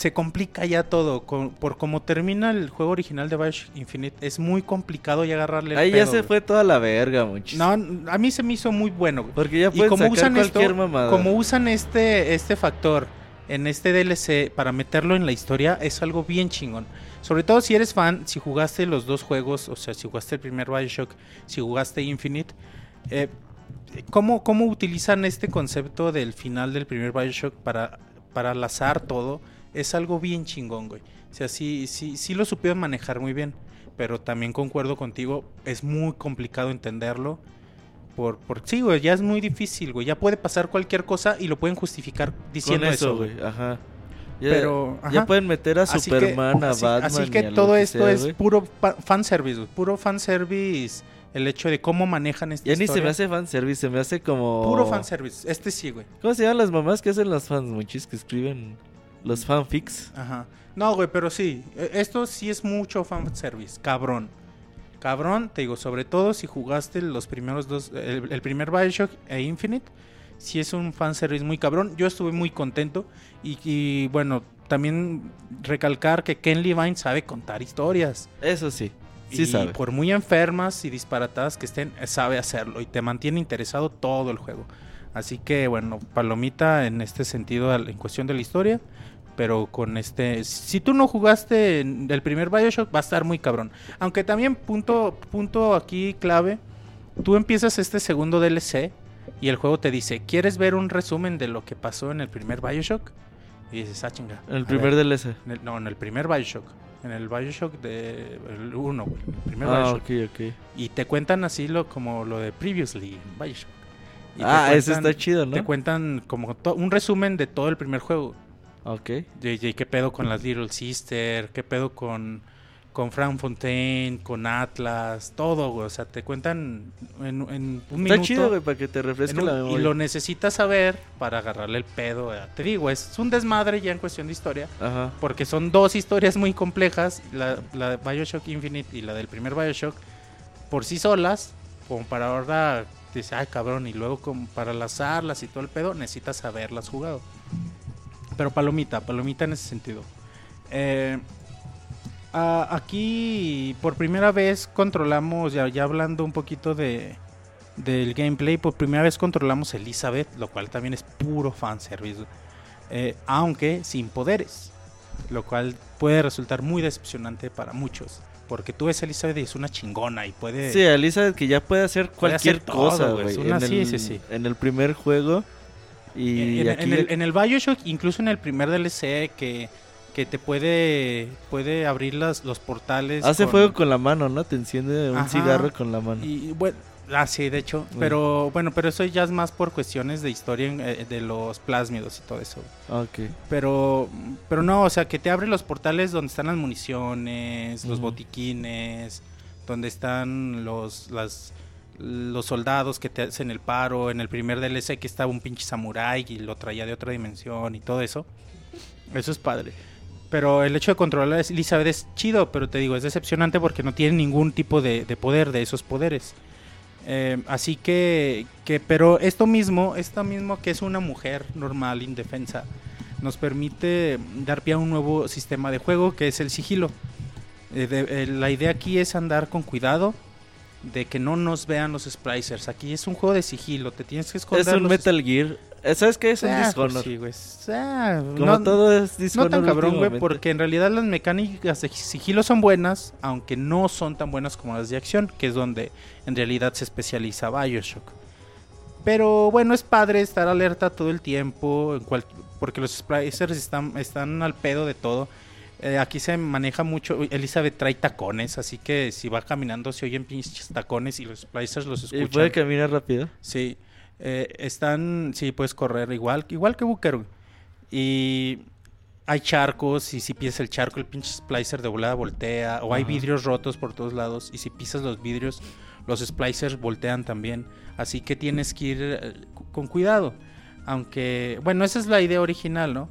se complica ya todo. por cómo termina el juego original de Bioshock Infinite, es muy complicado ya agarrarle el Ahí ya se fue toda la verga. No, a mí se me hizo muy bueno. Porque ya pueden como usan cualquier mamada. Como usan este, este factor en este DLC para meterlo en la historia, es algo bien chingón. Sobre todo si eres fan, si jugaste los dos juegos, o sea, si jugaste el primer Bioshock, si jugaste Infinite, eh, ¿cómo, ¿cómo, utilizan este concepto del final del primer Bioshock para, para lazar todo? Es algo bien chingón, güey. O sea, sí, sí, sí lo supieron manejar muy bien, pero también concuerdo contigo, es muy complicado entenderlo. Por, por sí, güey, ya es muy difícil, güey. Ya puede pasar cualquier cosa y lo pueden justificar diciendo eso, güey. Ajá. Ya, pero ya pueden meter a Superman, a Batman. Así que todo esto es puro fanservice, puro fanservice. El hecho de cómo manejan esta Ya ni se me hace fanservice, se me hace como. Puro fanservice. Este sí, güey. ¿Cómo se llaman las mamás que hacen las fans, muchis que escriben los fanfics? Ajá. No, güey, pero sí. E, esto sí es mucho fanservice. Cabrón. Cabrón, te digo, sobre todo si jugaste los primeros dos. El, el primer Bioshock e Infinite si es un fanservice muy cabrón. Yo estuve muy contento y, bueno, también recalcar que Ken Levine sabe contar historias. Eso sí. Sí y sabe. por muy enfermas y disparatadas que estén, sabe hacerlo y te mantiene interesado todo el juego. Así que bueno, palomita en este sentido en cuestión de la historia, pero con este, si tú no jugaste el primer BioShock va a estar muy cabrón. Aunque también punto punto aquí clave, tú empiezas este segundo DLC y el juego te dice, ¿quieres ver un resumen de lo que pasó en el primer Bioshock? Y dices, ah, chinga. En el primer ver, DLC. en el- no, en el primer Bioshock. En el Bioshock de... El 1, güey. El primer Ah, Bioshock. ok, ok. Y te cuentan así lo como lo de Previously en Bioshock. Y Ah, eso está chido, ¿no? Te cuentan como un resumen de todo el primer juego. Ok. De qué pedo con las Little Sister, qué pedo con, con Frank Fontaine, con Atlas, todo, güey. O sea, te cuentan en, en un minuto. Está chido, güey, para que te refresque un- la y memoria. lo necesitas saber para agarrarle el pedo. eh. Te digo, es un desmadre ya en cuestión de historia. Ajá. Porque son dos historias muy complejas, la, la de Bioshock Infinite y la del primer Bioshock, por sí solas, como para ahora, dice, ay cabrón, y luego como para lazarlas y todo el pedo, necesitas haberlas jugado. Pero palomita, palomita en ese sentido. Eh, a- aquí, por primera vez, controlamos, ya, ya hablando un poquito de del gameplay, por primera vez controlamos Elizabeth, lo cual también es puro fanservice. Eh, aunque sin poderes, lo cual puede resultar muy decepcionante para muchos. Porque tú ves a Elizabeth y es una chingona y puede... Sí, Elizabeth que ya puede hacer Puede cualquier hacer cosa, güey. sí, sí, sí. en el primer juego. Y en, aquí en el, en el Bioshock, incluso en el primer DLC, que, que te puede, puede abrir las, los portales. hace con- fuego con la mano, ¿no? Te enciende un Ajá. cigarro con la mano. Y bueno, ah, sí, de hecho. Bueno. Pero bueno, pero eso ya es más por cuestiones de historia eh, de los plásmidos y todo eso. Ok. Pero, pero no, o sea, que te abre los portales donde están las municiones, los botiquines, donde están los, las, los soldados que te hacen el paro. En el primer DLC que estaba un pinche samurái y lo traía de otra dimensión y todo eso. Eso es padre. Pero el hecho de controlar a Elizabeth es chido, pero te digo, es decepcionante porque no tiene ningún tipo de, de poder de esos poderes. Eh, así que, que, pero esto mismo, esto mismo que es una mujer normal, indefensa, nos permite dar pie a un nuevo sistema de juego que es el sigilo. Eh, eh, la idea aquí es andar con cuidado de que no nos vean los splicers. Aquí es un juego de sigilo, te tienes que esconder. Es un Metal Gear. Eh, ¿Sabes qué? Es un Ah, pues sí, güey. Ah, Como no- todo es no Dishonor. tan cabrón, güey, porque en realidad las mecánicas de sigilo son buenas, aunque no son tan buenas como las de acción, que es donde en realidad se especializa Bioshock. Pero bueno, es padre estar alerta todo el tiempo, en cual- porque los splicers están, están al pedo de todo. Eh, aquí se maneja mucho, Elizabeth trae tacones, así que si va caminando se oyen pinches tacones y los splicers los ¿Y escuchan. puede caminar rápido? Sí, eh, están, sí, puedes correr igual, igual que Booker. Y hay charcos y si pisas el charco el pinche splicer de volada voltea. O hay Ajá. vidrios rotos por todos lados y si pisas los vidrios los splicers voltean también. Así que tienes que ir eh, con cuidado. Aunque, bueno, esa es la idea original, ¿no?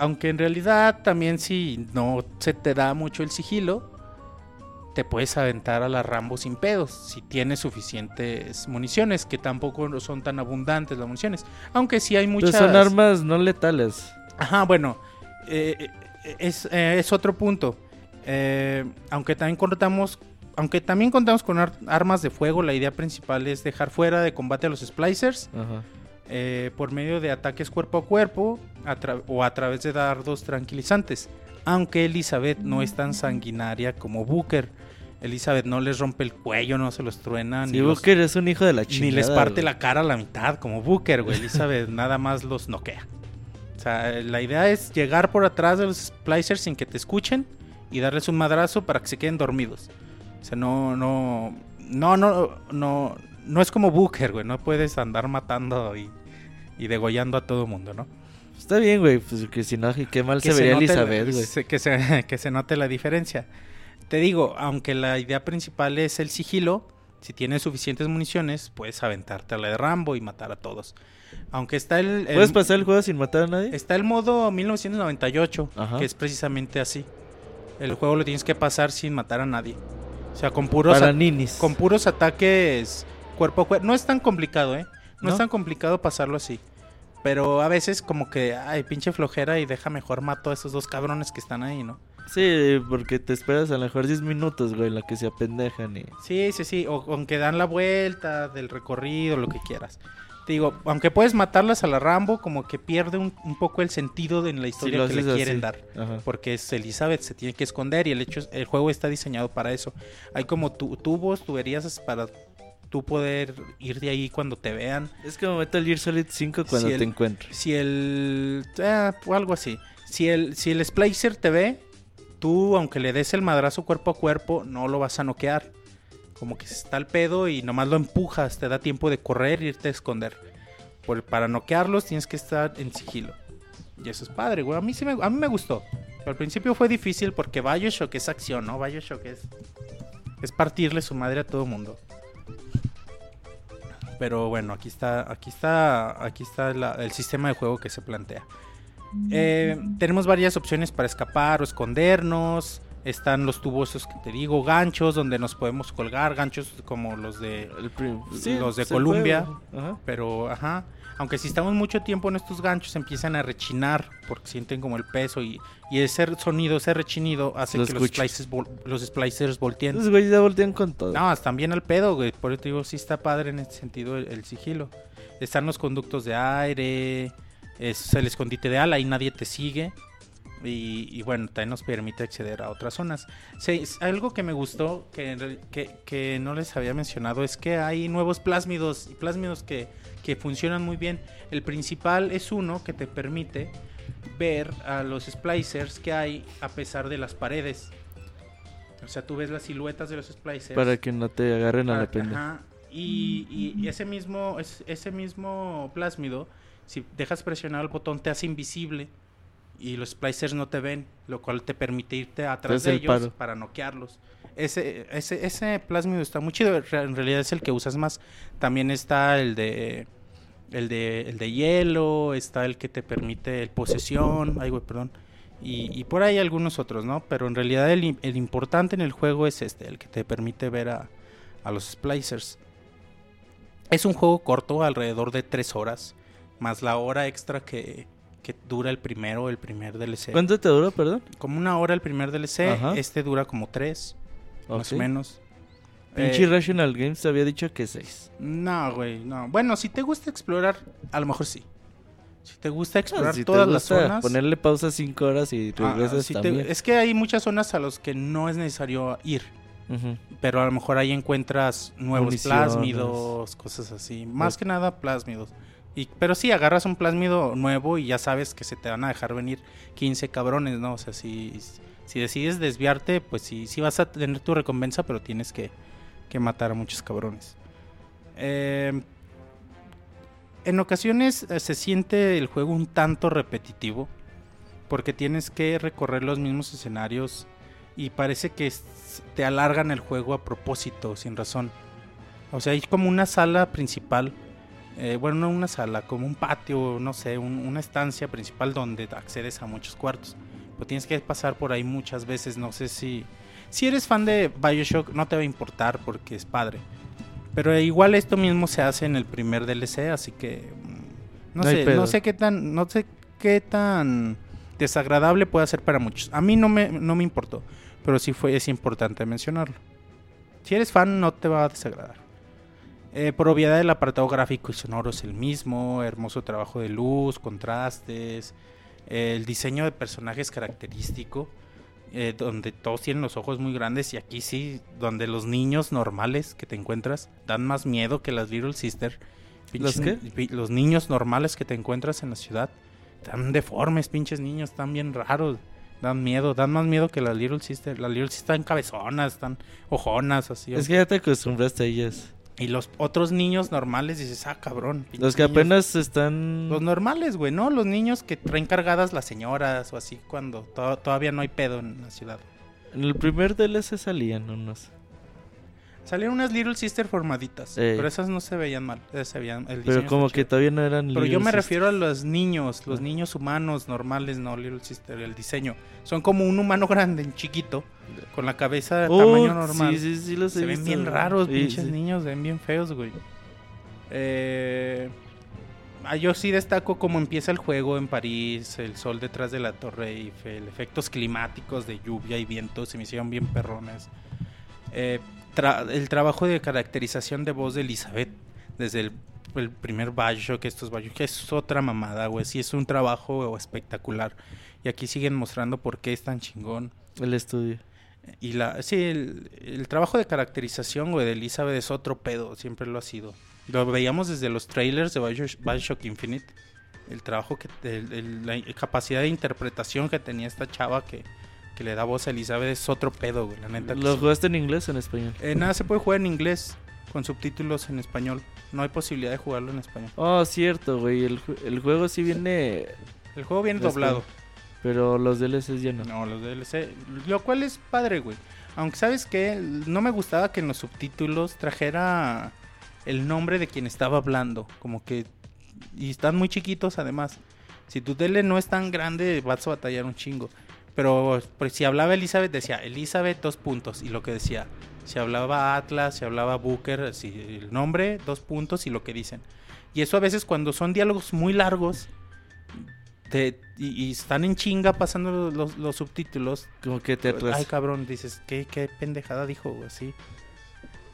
Aunque en realidad también si no se te da mucho el sigilo, te puedes aventar a la Rambo sin pedos si tienes suficientes municiones, que tampoco son tan abundantes las municiones. Aunque sí hay Pero muchas. son armas no letales. Ajá, bueno, eh, eh, es, eh, es otro punto. Eh, aunque también contamos, aunque también contamos con ar- armas de fuego, la idea principal es dejar fuera de combate a los splicers Ajá. Eh, por medio de ataques cuerpo a cuerpo a o a través de dardos tranquilizantes. Aunque Elizabeth no es tan sanguinaria como Booker. Elizabeth no les rompe el cuello, no se los truena, Si ni, los- Booker es un hijo de la chingada. ni les parte güey. la cara a la mitad como Booker, güey. Elizabeth nada más los noquea. O sea, la idea es llegar por atrás de los splicers sin que te escuchen y darles un madrazo para que se queden dormidos. O sea, no, no, no, no, no, no es como Booker, güey. No puedes andar matando y, y degollando a todo mundo, ¿no? Está bien, güey. Pues que si no, qué mal se, vería Elizabeth, güey. que, se, que se note la diferencia. Te digo, aunque la idea principal es el sigilo, si tienes suficientes municiones, puedes aventarte a la de Rambo y matar a todos. Aunque está el, el- ¿Puedes pasar el juego sin matar a nadie? está el modo 1998, Ajá. que es precisamente así. El juego lo tienes que pasar sin matar a nadie. O sea, con puros, Para ninis. con puros ataques cuerpo a cuerpo. No es tan complicado, ¿eh? No, ¿No? es tan complicado pasarlo así. Pero a veces como que, ay, pinche flojera y deja mejor mato a esos dos cabrones que están ahí, ¿no? Sí, porque te esperas a lo mejor 10 minutos, güey, en la que se apendejan y... Sí, sí, sí. O aunque dan la vuelta del recorrido, lo que quieras. Te digo, aunque puedes matarlas a la Rambo, como que pierde un, un poco el sentido de en la historia que le quieren así. dar. Ajá. Porque es Elizabeth, se tiene que esconder y el hecho es- el juego está diseñado para eso. Hay como tu- tubos, tuberías para tú poder ir de ahí cuando te vean. Es como Metal Gear Solid 5 cuando Si el- te encuentres. Si el... eh, o algo así. Si el, si el splicer te ve, tú, aunque le des el madrazo cuerpo a cuerpo, no lo vas a noquear. Como que está el pedo y nomás lo empujas, te da tiempo de correr e irte a esconder. Por- para noquearlos tienes que estar en sigilo. Y eso es padre, güey. A mí, sí me, a mí me gustó. Al principio fue difícil porque Bioshock es acción, ¿no? Bioshock es, es partirle su madre a todo mundo. Pero bueno, aquí está, aquí está, aquí está la- el sistema de juego que se plantea. Eh, tenemos varias opciones para escapar o escondernos. Están los tubos esos que te digo, ganchos donde nos podemos colgar, ganchos como los de Los de. Ajá. pero, ajá. Aunque si estamos mucho tiempo en estos ganchos empiezan a rechinar porque sienten como el peso y, y ese sonido, ese rechinido hace Lo que los, vol- los splicers volteen. Esos güeyes ya voltean con todo. No, están bien al pedo, güey. Por eso te digo, sí está padre en ese sentido el, el sigilo. Están los conductos de aire, es el escondite de ala y nadie te sigue. Y, y bueno, también nos permite acceder a otras zonas. Sí, algo que me gustó, que, que, que no les había mencionado, es que hay nuevos plásmidos y plásmidos que, que funcionan muy bien. El principal es uno que te permite ver a los splicers que hay a pesar de las paredes. O sea, tú ves las siluetas de los splicers. Para que no te agarren a la pendeja. ajá. Y, y- y ese mismo es- ese mismo plásmido, si dejas presionar el botón, te hace invisible y los splicers no te ven, lo cual te permite irte atrás de el ellos paro. para noquearlos. Ese, ese, ese plásmido está muy chido, en realidad es el que usas más. También está el de el de, el de hielo, está el que te permite el posesión, ay güey, perdón. Y, y por ahí algunos otros, ¿no? Pero en realidad el, el importante en el juego es este, el que te permite ver a, a los splicers. Es un juego corto, alrededor de 3 horas, más la hora extra que, que dura el primero, el primer DLC. ¿Cuánto te duró, perdón? Como una hora el primer DLC, Ajá. este dura como 3, más o menos. Pinche Eh, Rational Games te había dicho que 6. no, güey, no. Bueno, si te gusta explorar, a lo mejor sí. Si te gusta explorar Ah, si todas te las gusta zonas. ponerle pausa 5 horas y ah, regresas te- también. es que hay muchas zonas a las que no es necesario ir. Pero a lo mejor ahí encuentras nuevos Municiones. plásmidos, cosas así. Más que nada plásmidos. Y, pero sí, agarras un plásmido nuevo y ya sabes que se te van a dejar venir 15 cabrones, ¿no? O sea, si, si decides desviarte, pues sí, sí vas a tener tu recompensa, pero tienes que, que matar a muchos cabrones. Eh, en ocasiones eh, se siente el juego un tanto repetitivo, porque tienes que recorrer los mismos escenarios y parece que te alargan el juego a propósito, sin razón. O sea, hay como una sala principal, eh, bueno, no una sala, como un patio, no sé, un- una estancia principal donde accedes a muchos cuartos. Pero tienes que pasar por ahí muchas veces, no sé si... Si eres fan de Bioshock no te va a importar porque es padre. Pero igual esto mismo se hace en el primer DLC, así que... mm, No, No sé, no sé qué tan... No sé qué tan desagradable puede ser para muchos. A mí no me, no me importó, pero sí fue, es importante mencionarlo. Si eres fan no te va a desagradar. Eh, por obviedad el apartado gráfico y sonoro es el mismo, hermoso trabajo de luz, contrastes, eh, el diseño de personajes característico, eh, donde todos tienen los ojos muy grandes y aquí sí, donde los niños normales que te encuentras dan más miedo que las Little Sister. ¿Los qué? Los niños normales que te encuentras en la ciudad. Están deformes, pinches niños, están bien raros. Dan miedo, dan más miedo que las Little Sister. Las Little Sister están cabezonas, están ojonas, así. Es que ya te acostumbraste a ellas. Y los otros niños normales dices, ah, cabrón. Los que niños". apenas están... Los normales, güey, ¿no? Los niños que traen cargadas las señoras o así cuando to- todavía no hay pedo en la ciudad. En el primer DLC salían unos. Salieron unas Little Sister formaditas, Ey. pero esas no se veían mal. esas se veían, el Pero como que chido. todavía no eran... Pero yo me Sisters. refiero a los niños, los Ah. niños humanos normales, no Little Sister, el diseño. Son como un humano grande, en chiquito, con la cabeza de Oh, tamaño normal. Sí, sí, sí los he Se ven visto, bien güey. raros, Sí, pinches sí. niños, se ven bien feos, güey. Eh, ah, yo sí destaco cómo empieza el juego en París, el sol detrás de la Torre Eiffel, efectos climáticos de lluvia y viento, se me hicieron bien perrones. Eh, tra- el trabajo de caracterización de voz de Elizabeth desde el, el primer Bioshock, estos Bioshock, que es otra mamada, güey. Sí, es un trabajo espectacular. Y aquí siguen mostrando por qué es tan chingón. El estudio. Y la, sí, el, el trabajo de caracterización, güey, de Elizabeth es otro pedo, siempre lo ha sido. Lo veíamos desde los trailers de Bioshock, Bioshock Infinite. El trabajo que, el- el- la capacidad de interpretación que tenía esta chava que, que le da voz a Elizabeth es otro pedo, güey, la neta. ¿Lo sí. jugaste en inglés o en español? Eh, nada, se puede jugar en inglés con subtítulos en español. No hay posibilidad de jugarlo en español. Oh, cierto, güey. El, el juego sí viene, El juego viene doblado. pero los DLCs ya no. No, los DLC. Lo cual es padre, güey. Aunque sabes que no me gustaba que en los subtítulos trajera el nombre de quien estaba hablando. Como que... Y están muy chiquitos además. Si tu tele no es tan grande, vas a batallar un chingo. Pero pues, si hablaba Elizabeth, decía Elizabeth, dos puntos. Y lo que decía. Si hablaba Atlas, si hablaba Booker, así, el nombre, dos puntos y lo que dicen. Y eso a veces cuando son diálogos muy largos te- y, y están en chinga pasando los, los- los subtítulos. Como que te. Ay, cabrón, dices, ¿qué, qué pendejada dijo, güey? Sí.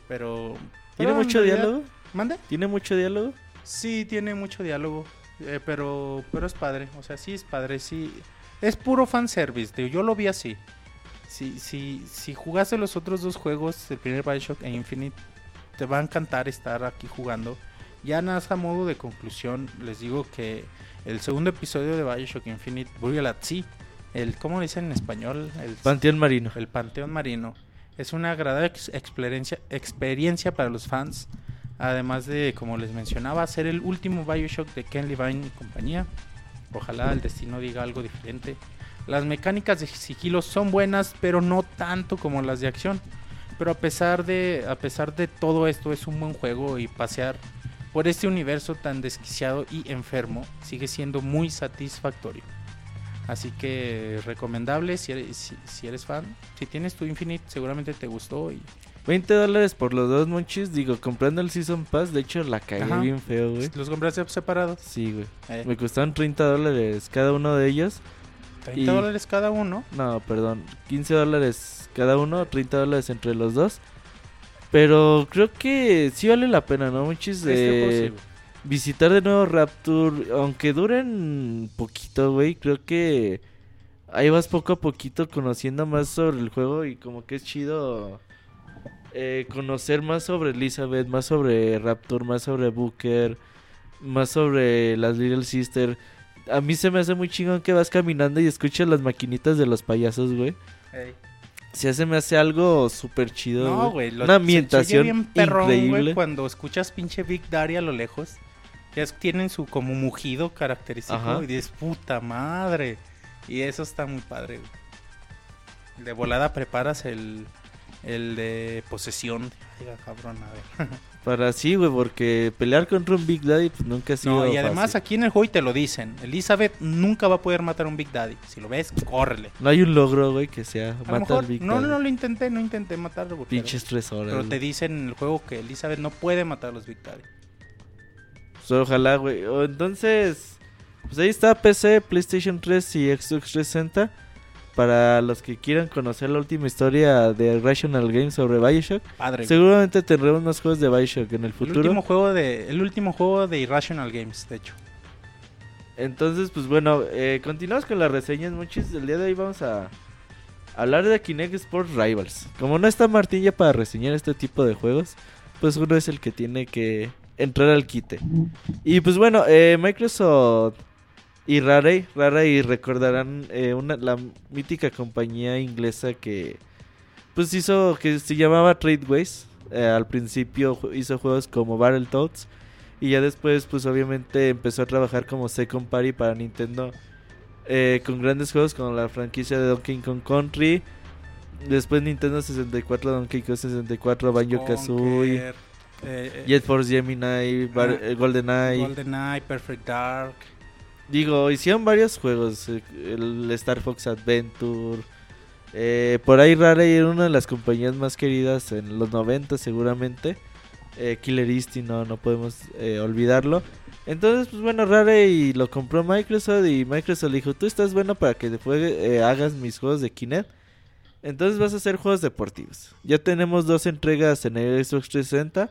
Pero. ¿Tiene pero mucho realidad- diálogo? ¿Mande? ¿Tiene mucho diálogo? Sí, tiene mucho diálogo. eh, pero, pero es padre. O sea, sí es padre. Sí. Es puro fanservice. Digo, yo lo vi así. Si, si, si jugaste los otros dos juegos, el primer Bioshock e Infinite, te va a encantar estar aquí jugando. Ya nada a modo de conclusión, les digo que el segundo episodio de Bioshock Infinite, Burial at Sea, el, ¿cómo dicen en español? El, Panteón Marino. el Panteón Marino. Es una agradable ex- experiencia, experiencia para los fans. Además de, como les mencionaba, ser el último Bioshock de Ken Levine y compañía. Ojalá el destino diga algo diferente. Las mecánicas de sigilo son buenas, pero no tanto como las de acción. Pero a pesar de, a pesar de todo esto, es un buen juego y pasear por este universo tan desquiciado y enfermo sigue siendo muy satisfactorio. Así que recomendable si eres, si, eres fan. Si tienes tu Infinite, seguramente te gustó. Y 20 dólares por los dos monchis. Digo, comprando el Season Pass. De hecho, la cagué Ajá. bien feo, güey. los compraste separados. Sí, güey. Eh, Me costaron 30 dólares cada uno de ellos. 30 y- dólares cada uno. No, perdón. 15 dólares cada uno, 30 dólares entre los dos. Pero creo que sí vale la pena, ¿no? Este sí, de güey. visitar de nuevo Rapture. Aunque duren poquito, güey. Creo que ahí vas poco a poquito conociendo más sobre el juego. Y como que es chido eh, conocer más sobre Elizabeth, más sobre Rapture, más sobre Booker, más sobre las Little Sister. A mí se me hace muy chingón que vas caminando y escuchas las maquinitas de los payasos, güey. Ey. Se hace me hace algo súper chido. No, güey. lo- Una ambientación bien perrón, güey, increíble. cuando escuchas pinche Big Daddy a lo lejos. Ya tienen su como mugido característico Ajá. y dices, puta madre. Y eso está muy padre, güey. De volada preparas el, el de posesión. Ay, cabrón, a ver. Para sí, güey, porque pelear contra un Big Daddy pues nunca ha sido No, y además fácil. aquí en el juego te lo dicen. Elizabeth nunca va a poder matar a un Big Daddy. Si lo ves, córrele. No hay un logro, güey, que sea A lo mata mejor, al Big no, Daddy. no, no lo intenté, no intenté matarlo. pero- Pinches tres horas. Pero güey. te dicen en el juego que Elizabeth no puede matar a los Big Daddy. Pues, ojalá, güey. Entonces, pues ahí está PC, PlayStation 3 y Xbox 360. Para los que quieran conocer la última historia de Rational Games sobre Bioshock. Padre. Seguramente tendremos más juegos de Bioshock en el El futuro. último juego de el último juego de Irrational Games, de hecho. Entonces, pues bueno, eh, continuamos con las reseñas, muchos. El día de hoy vamos a hablar de Kinect Sports Rivals. Como no está Martín ya para reseñar este tipo de juegos, pues uno es el que tiene que entrar al quite. Y pues bueno, eh, Microsoft y Rare, Rare recordarán eh, una, la mítica compañía inglesa que pues hizo, que se llamaba Tradeways. Eh, al principio hizo juegos como Battletoads. Y ya después, pues obviamente empezó a trabajar como Second Party para Nintendo. eh, con grandes juegos como la franquicia de Donkey Kong Country. Después Nintendo 64, Donkey Kong 64, Banjo Kazooie, Jet Force Gemini, Bar- Ah, eh, GoldenEye. GoldenEye, Perfect Dark. Digo, hicieron varios juegos. eh, El Star Fox Adventure. eh, por ahí Rare era una de las compañías más queridas en los 90 seguramente. Eh, Killer Instinct, no, no podemos olvidarlo. Entonces, pues bueno, Rare y lo compró Microsoft y Microsoft le dijo, tú estás bueno para que después hagas mis juegos de Kinect. Entonces vas a hacer juegos deportivos. Ya tenemos dos entregas en el Xbox 360.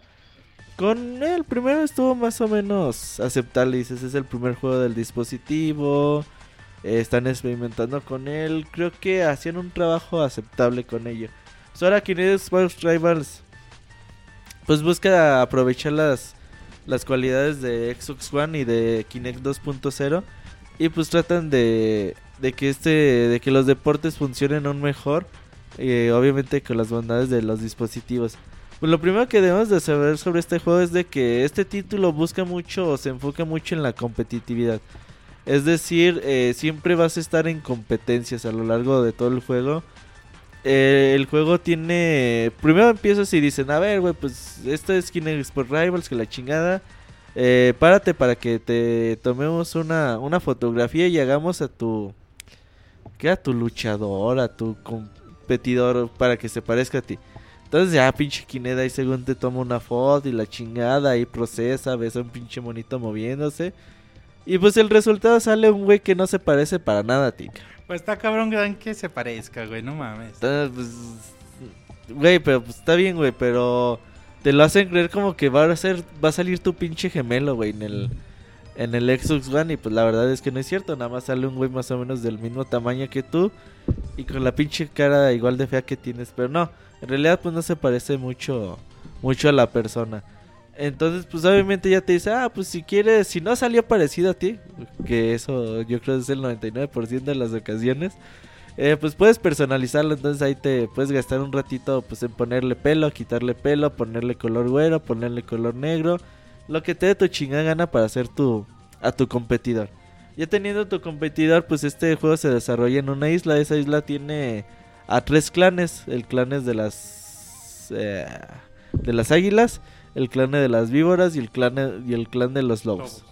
Con el primero estuvo más o menos aceptable. Dices, es el primer juego del dispositivo. eh, están experimentando con él. Creo que hacían un trabajo aceptable con ello. Ahora Kinect Sports Rivals pues busca aprovechar las, las cualidades de Xbox One y de Kinect 2.0 y pues tratan de, de que este de que los deportes funcionen aún mejor eh, obviamente con las bondades de los dispositivos pues lo primero que debemos de saber sobre este juego es de que este título busca mucho o se enfoca mucho en la competitividad es decir eh, siempre vas a estar en competencias a lo largo de todo el juego eh, el juego tiene. Primero empiezas y dicen: A ver, güey, pues esto es Kinect Sport Rivals, que la chingada. Eh, párate para que te tomemos una, una fotografía y hagamos a tu. ¿Qué? A tu luchador, a tu competidor, para que se parezca a ti. Entonces ya, pinche Kinect ahí según te toma una foto y la chingada, y procesa, ves a un pinche monito moviéndose. Y pues el resultado sale un güey que no se parece para nada a ti. Pues está cabrón que se parezca, güey, no mames. pues, güey, pero pues está bien, güey, pero te lo hacen creer como que va a ser, va a salir tu pinche gemelo, güey, en el, en el Xbox One y pues la verdad es que no es cierto, nada más sale un güey más o menos del mismo tamaño que tú y con la pinche cara igual de fea que tienes, pero no, en realidad pues no se parece mucho, mucho a la persona. Entonces, pues obviamente ya te dice, ah, pues si quieres, si no salió parecido a ti, que eso yo creo es el 99% de las ocasiones, eh, pues puedes personalizarlo, entonces ahí te puedes gastar un ratito pues en ponerle pelo, quitarle pelo, ponerle color güero, ponerle color negro, lo que te dé tu chingada gana para hacer tu, a tu competidor. Ya teniendo tu competidor, pues este juego se desarrolla en una isla, esa isla tiene a tres clanes, el clan es de las... Eh, de las águilas el clan de las víboras y el clan, y el clan de los lobos.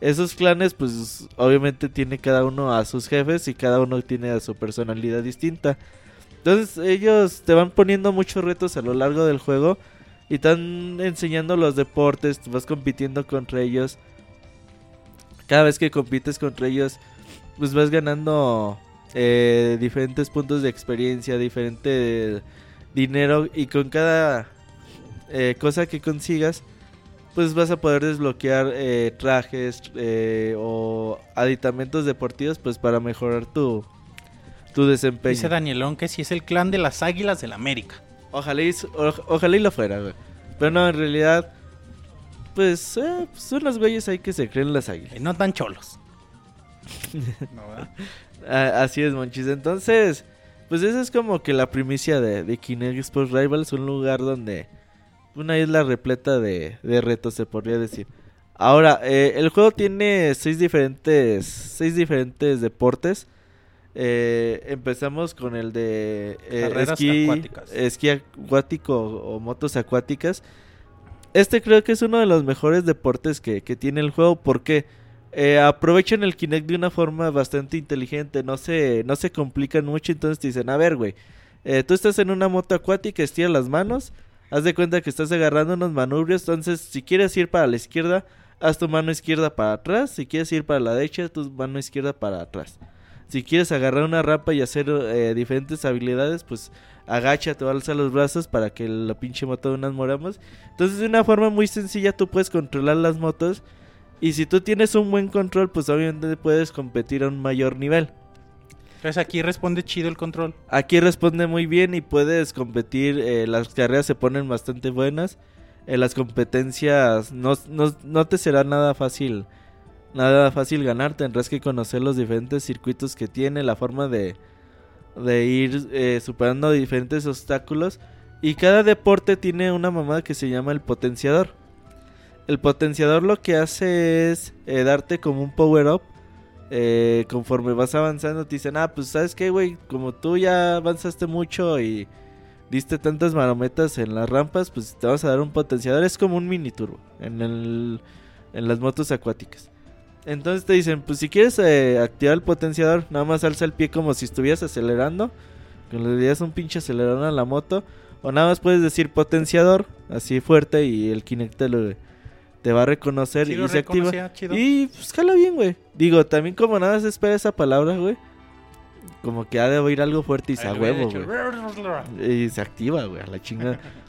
Esos clanes, pues obviamente tiene cada uno a sus jefes y cada uno tiene a su personalidad distinta. Entonces ellos te van poniendo muchos retos a lo largo del juego y están enseñando los deportes, vas compitiendo contra ellos. Cada vez que compites contra ellos, pues vas ganando eh, diferentes puntos de experiencia, diferente dinero y con cada eh, cosa que consigas, pues vas a poder desbloquear eh, trajes eh, o aditamentos deportivos pues para mejorar tu, tu desempeño. Dice Danielón que si es el clan de las águilas del América. Ojalá y, ojalá y lo fuera, güey. Pero no, en realidad, pues, pues, son los güeyes ahí que se creen las águilas. no tan cholos. Ah, así es, Monchis. Entonces, pues esa es como que la primicia de, de Kinect Sports Rivals, un lugar donde una isla repleta de, retos, se podría decir. Ahora, eh, el juego tiene seis diferentes, seis diferentes deportes. Eh, empezamos con el de eh, esquí, esquí acuático o motos acuáticas. Este creo que es uno de los mejores deportes que, tiene el juego porque aprovechan el Kinect de una forma bastante inteligente. No se, no se complican mucho. Entonces te dicen: A ver, güey, tú estás en una moto acuática, estira las manos haz de cuenta que estás agarrando unos manubrios, entonces si quieres ir para la izquierda, haz tu mano izquierda para atrás, si quieres ir para la derecha, tu mano izquierda para atrás. Si quieres agarrar una rampa y hacer eh, diferentes habilidades, pues agáchate o alza los brazos para que la pinche moto de unas moramos. Entonces de una forma muy sencilla tú puedes controlar las motos y si tú tienes un buen control, pues obviamente puedes competir a un mayor nivel. Entonces aquí responde chido el control. Aquí responde muy bien y puedes competir. Eh, las carreras se ponen bastante buenas. En eh, las competencias no, no, te será nada fácil. Nada fácil ganar. Tendrás que conocer los diferentes circuitos que tiene. La forma de, de ir eh, superando diferentes obstáculos. Y cada deporte tiene una mamada que se llama el potenciador. El potenciador lo que hace es darte como un power up eh, conforme vas avanzando te dicen, ah, pues sabes qué, güey, como tú ya avanzaste mucho y diste tantas marometas en las rampas, pues te vas a dar un potenciador. Es como un mini turbo en, el, en las motos acuáticas. Entonces te dicen, pues si quieres eh, activar el potenciador, nada más alza el pie como si estuvieras acelerando. Que le dirías un pinche acelerón a la moto. O nada más puedes decir potenciador, así fuerte, y el Kinect te lo, te va a reconocer y se activa. Y pues jala bien, güey. Digo, también como nada se espera esa palabra, güey. Como que ha de oír algo fuerte y se a huevo, güey. Y se activa, güey, a la chingada.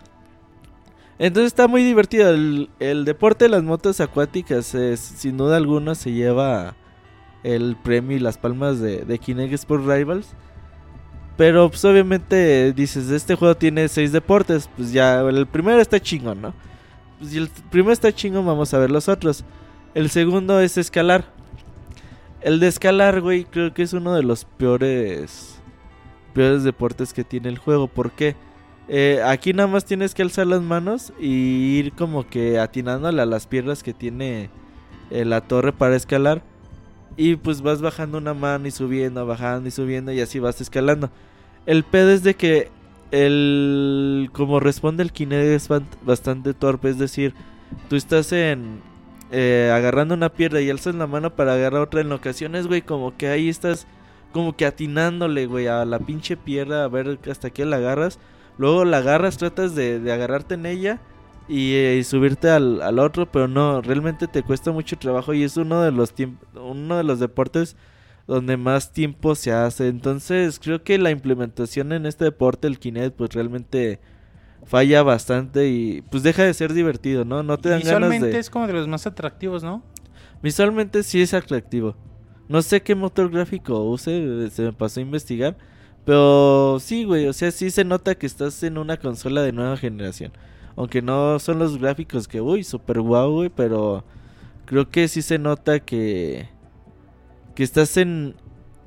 Entonces está muy divertido. El, deporte de las motos acuáticas, es, sin duda alguna, se lleva el premio y las palmas de, de Kinect Sport Rivals. Pero pues obviamente dices, este juego tiene seis deportes, pues ya el primero está chingón, ¿no? Pues el primero está chingón, vamos a ver los otros. El segundo es escalar. El de escalar, güey, creo que es uno de los peores peores deportes que tiene el juego. ¿Por qué? Eh, aquí nada más tienes que alzar las manos y ir como que atinándole a las piedras que tiene eh, la torre para escalar. Y pues vas bajando una mano y subiendo, bajando y subiendo y así vas escalando. El pedo es de que el como responde el Kinect es bastante torpe, es decir, tú estás en eh, agarrando una piedra y alzas la mano para agarrar otra en ocasiones, güey, como que ahí estás como que atinándole, güey, a la pinche piedra a ver hasta qué la agarras. Luego la agarras, tratas de, de agarrarte en ella y, eh, subirte al, al, otro, pero no, realmente te cuesta mucho trabajo y es uno de los uno de los deportes donde más tiempo se hace. Entonces, creo que la implementación en este deporte, el Kinect, pues realmente falla bastante y pues deja de ser divertido, ¿no? No te dan Visualmente ganas de... es como de los más atractivos, ¿no? Visualmente sí es atractivo. No sé qué motor gráfico use, se me pasó a investigar. Pero sí, güey, o sea, sí se nota que estás en una consola de nueva generación. Aunque no son los gráficos que, uy, super guau, güey, pero creo que sí se nota que que estás en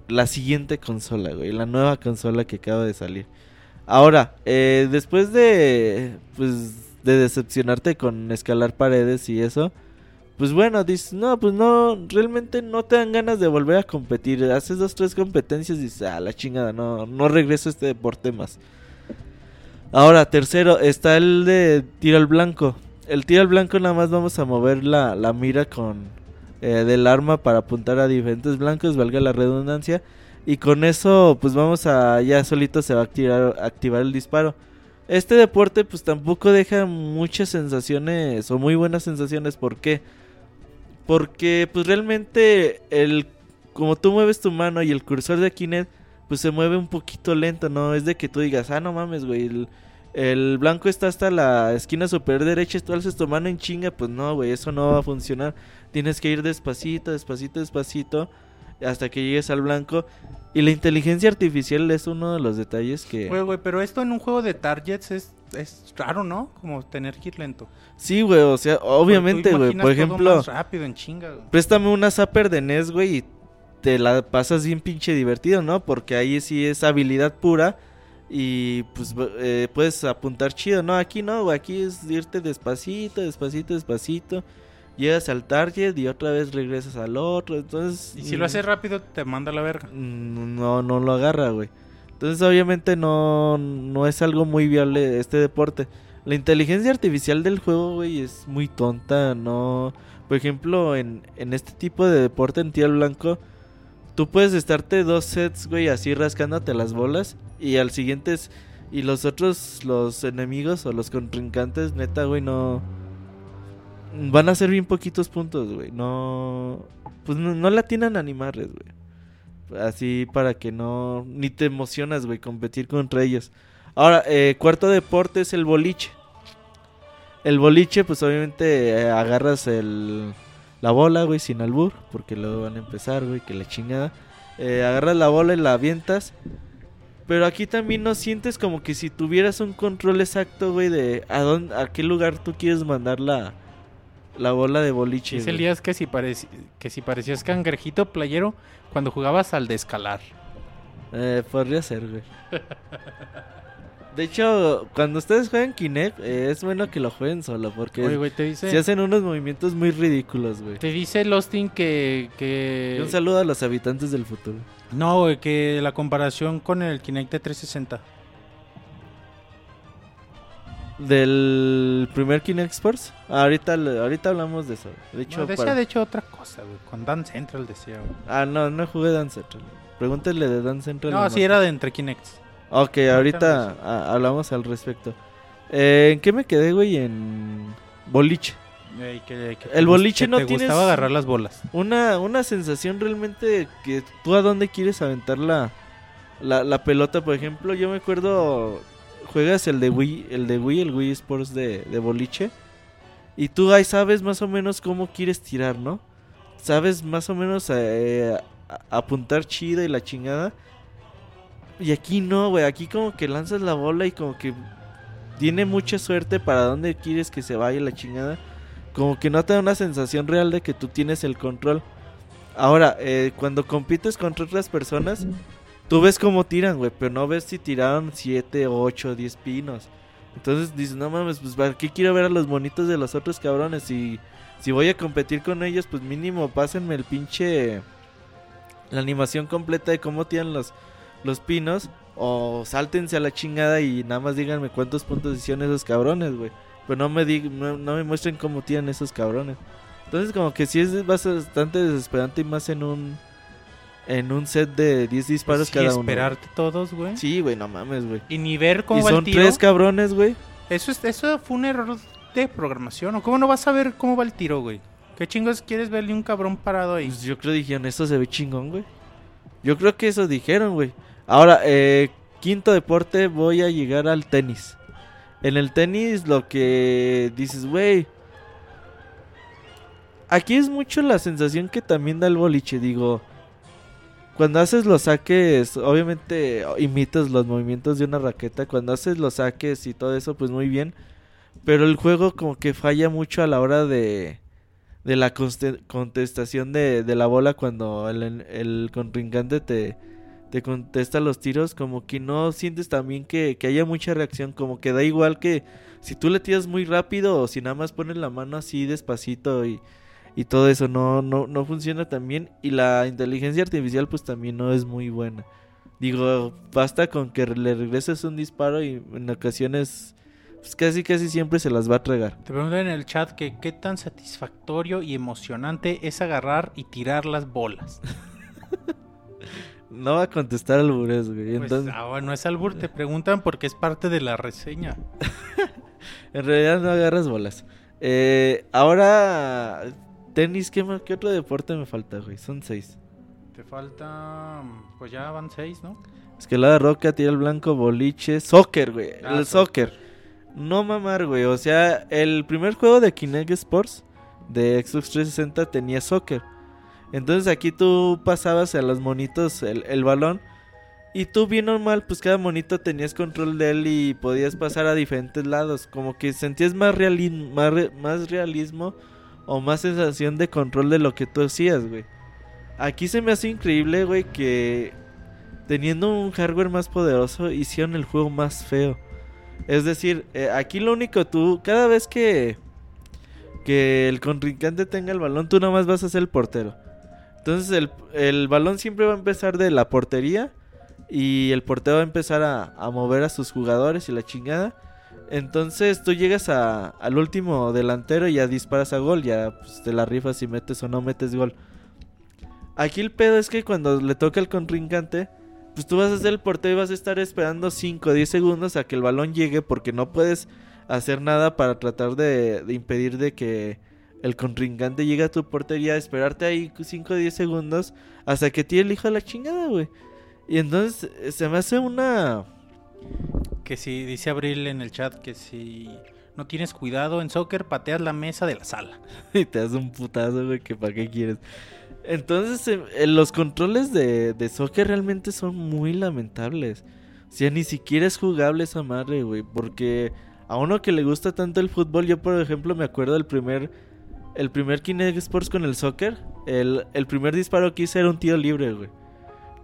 la siguiente consola, güey, la nueva consola que acaba de salir. Ahora, eh, después de pues de decepcionarte con escalar paredes y eso, pues bueno, dices, no, pues no, realmente no te dan ganas de volver a competir. Haces dos, tres competencias y dices, ah, la chingada, no, no regreso a este deporte más. Ahora, tercero, está el de tiro al blanco. El tiro al blanco nada más vamos a mover la, la mira con eh, del arma para apuntar a diferentes blancos, valga la redundancia. Y con eso, pues vamos a, ya solito se va a activar, activar el disparo. Este deporte pues tampoco deja muchas sensaciones o muy buenas sensaciones. ¿Por qué? Porque pues realmente el como tú mueves tu mano y el cursor de Kinect pues se mueve un poquito lento, no es de que tú digas, "Ah, no mames, güey, el, blanco está hasta la esquina superior derecha, tú alzas tu mano en chinga, pues no, güey, eso no va a funcionar. Tienes que ir despacito, despacito, despacito hasta que llegues al blanco. Y la inteligencia artificial es uno de los detalles que... Güey, güey, pero esto en un juego de targets es, es raro, ¿no? Como tener que ir lento. Sí, güey, o sea, obviamente, güey. Por ejemplo, más rápido, en chinga, güey. préstame una Zapper de NES, güey, y te la pasas bien pinche divertido, ¿no? Porque ahí sí es habilidad pura y pues eh, puedes apuntar chido, ¿no? Aquí no, güey, aquí es irte despacito, despacito, despacito. Llegas al target y otra vez regresas al otro, entonces... Y si lo haces rápido te manda a la verga. mm, No, no lo agarra, güey. Entonces obviamente no, no es algo muy viable este deporte. La inteligencia artificial del juego, güey, es muy tonta, no... Por ejemplo, en, en este tipo de deporte en tiro blanco, tú puedes estarte dos sets, güey, así rascándote las bolas y al siguiente. Y los otros, los enemigos o los contrincantes, neta, güey, no... Van a ser bien poquitos puntos, güey. No... Pues no, no la tienen animarles, güey. Así para que no... Ni te emocionas, güey, competir contra ellos. Ahora, eh, cuarto deporte es el boliche. El boliche, pues obviamente eh, agarras el, la bola, güey, sin albur, porque luego van a empezar, güey, que la chingada. Eh, agarras la bola y la avientas. Pero aquí también no sientes como que si tuvieras un control exacto, güey, de a dónde, a qué lugar tú quieres mandar la, la bola de boliche. Dice. Elías que si, que si parecías cangrejito playero cuando jugabas al de escalar. Eh, podría ser, güey. De hecho, cuando ustedes juegan Kinect, eh, es bueno que lo jueguen solo, porque Oye, güey, te dice... se hacen unos movimientos muy ridículos, güey. Te dice Lostin que... Que... un saludo a los habitantes del futuro. No, güey, que la comparación con el Kinect de 360. Del primer Kinect Sports. Ah, ahorita, ahorita hablamos de eso. De hecho, No, decía para- de hecho otra cosa, güey. Con Dan Central decía, güey. Ah, no, no jugué Dance Central. Pregúntale de Dance Central. No, sí era de entre Kinects. Ok, ahorita ah, hablamos al respecto. Eh, ¿En qué me quedé, güey? En boliche. Ey, que- que El boliche no te tienes- gustaba agarrar las bolas. Una, una sensación realmente que tú a dónde quieres aventar la, la, la pelota, por ejemplo. Yo me acuerdo, juegas el de Wii, el de Wii, el Wii Sports de, de boliche. Y tú ahí sabes más o menos cómo quieres tirar, ¿no? sabes más o menos eh, apuntar chido y la chingada. Y aquí no, güey. Aquí como que lanzas la bola y como que tiene mucha suerte para dónde quieres que se vaya la chingada. Como que no te da una sensación real de que tú tienes el control. Ahora, eh, cuando compites contra otras personas, tú ves cómo tiran, güey, pero no ves si tiraron 7, 8, 10 pinos. Entonces dices, no mames, pues ¿para qué quiero ver a los bonitos de los otros cabrones? Si, si voy a competir con ellos, pues mínimo pásenme el pinche... La animación completa de cómo tiran los, los pinos. O sáltense a la chingada y nada más díganme cuántos puntos hicieron esos cabrones, güey. Pero no me, dig- no, no me muestren cómo tiran esos cabrones. Entonces como que sí es bastante desesperante y más en un... En un set de 10 disparos Sí, cada uno. esperarte todos, güey. Sí, güey, no mames, güey. Y ni ver cómo Y va son el tiro. tres cabrones, güey. Eso, es, eso fue un error de programación. ¿O cómo no vas a ver cómo va el tiro, güey? ¿Qué chingos quieres verle un cabrón parado ahí? Pues yo creo dijeron, esto se ve chingón, güey. Yo creo que eso dijeron, güey. Ahora, eh, quinto deporte, voy a llegar al tenis. En el tenis lo que dices, güey. Aquí es mucho la sensación que también da el boliche, digo. Cuando haces los saques, obviamente imitas los movimientos de una raqueta. Cuando haces los saques y todo eso, pues muy bien. Pero el juego como que falla mucho a la hora de, de la contestación de, de la bola cuando el, el contrincante te, te contesta los tiros. Como que no sientes también que, que haya mucha reacción. Como que da igual que si tú le tiras muy rápido o si nada más pones la mano así despacito y, y todo eso no, no, no funciona tan bien. Y la inteligencia artificial pues también no es muy buena. Digo, basta con que le regreses un disparo y en ocasiones pues casi casi siempre se las va a tragar. Te preguntan en el chat que qué tan satisfactorio y emocionante es agarrar y tirar las bolas. No va a contestar al burés, güey. Pues, Entonces, ah, bueno, es albur, te preguntan porque es parte de la reseña. en realidad no agarras bolas. Eh, ahora, tenis, ¿qué, más- ¿qué otro deporte me falta, güey? Son seis. Te falta, pues ya van seis, ¿no? Escalada roca, tiro al blanco, boliche, soccer, güey. Ah, el soccer. No mamar, güey. O sea, el primer juego de Kinect Sports de Xbox 360 tenía soccer. Entonces aquí tú pasabas a los monitos el, el balón. Y tú bien normal, pues cada monito tenías control de él y podías pasar a diferentes lados. Como que sentías más, reali- más, re- más realismo o más sensación de control de lo que tú hacías, güey. Aquí se me hace increíble, güey, que teniendo un hardware más poderoso hicieron el juego más feo. Es decir, eh, aquí lo único tú, cada vez que que el contrincante tenga el balón, tú nomás vas a ser el portero. Entonces el, el balón siempre va a empezar de la portería y el portero va a empezar a, a mover a sus jugadores y la chingada. Entonces tú llegas a- al último delantero y ya disparas a gol, ya pues, te la rifas si metes o no metes gol. Aquí el pedo es que cuando le toca al contrincante, pues tú vas a ser el portero y vas a estar esperando 5 o 10 segundos a que el balón llegue porque no puedes hacer nada para tratar de, impedir de que el contrincante llegue a tu portería, esperarte ahí 5 o 10 segundos hasta que tire el hijo de la chingada, güey. Y entonces se me hace una... Que si, dice Abril en el chat que si no tienes cuidado en soccer, pateas la mesa de la sala. y te das un putazo, güey, que para qué quieres. Entonces, eh, eh, los controles de, de soccer realmente son muy lamentables. O sea, ni siquiera es jugable esa madre, güey. Porque a uno que le gusta tanto el fútbol, yo por ejemplo me acuerdo del primer... El primer Kinect Sports con el soccer. El, el primer disparo que hice era un tiro libre, güey.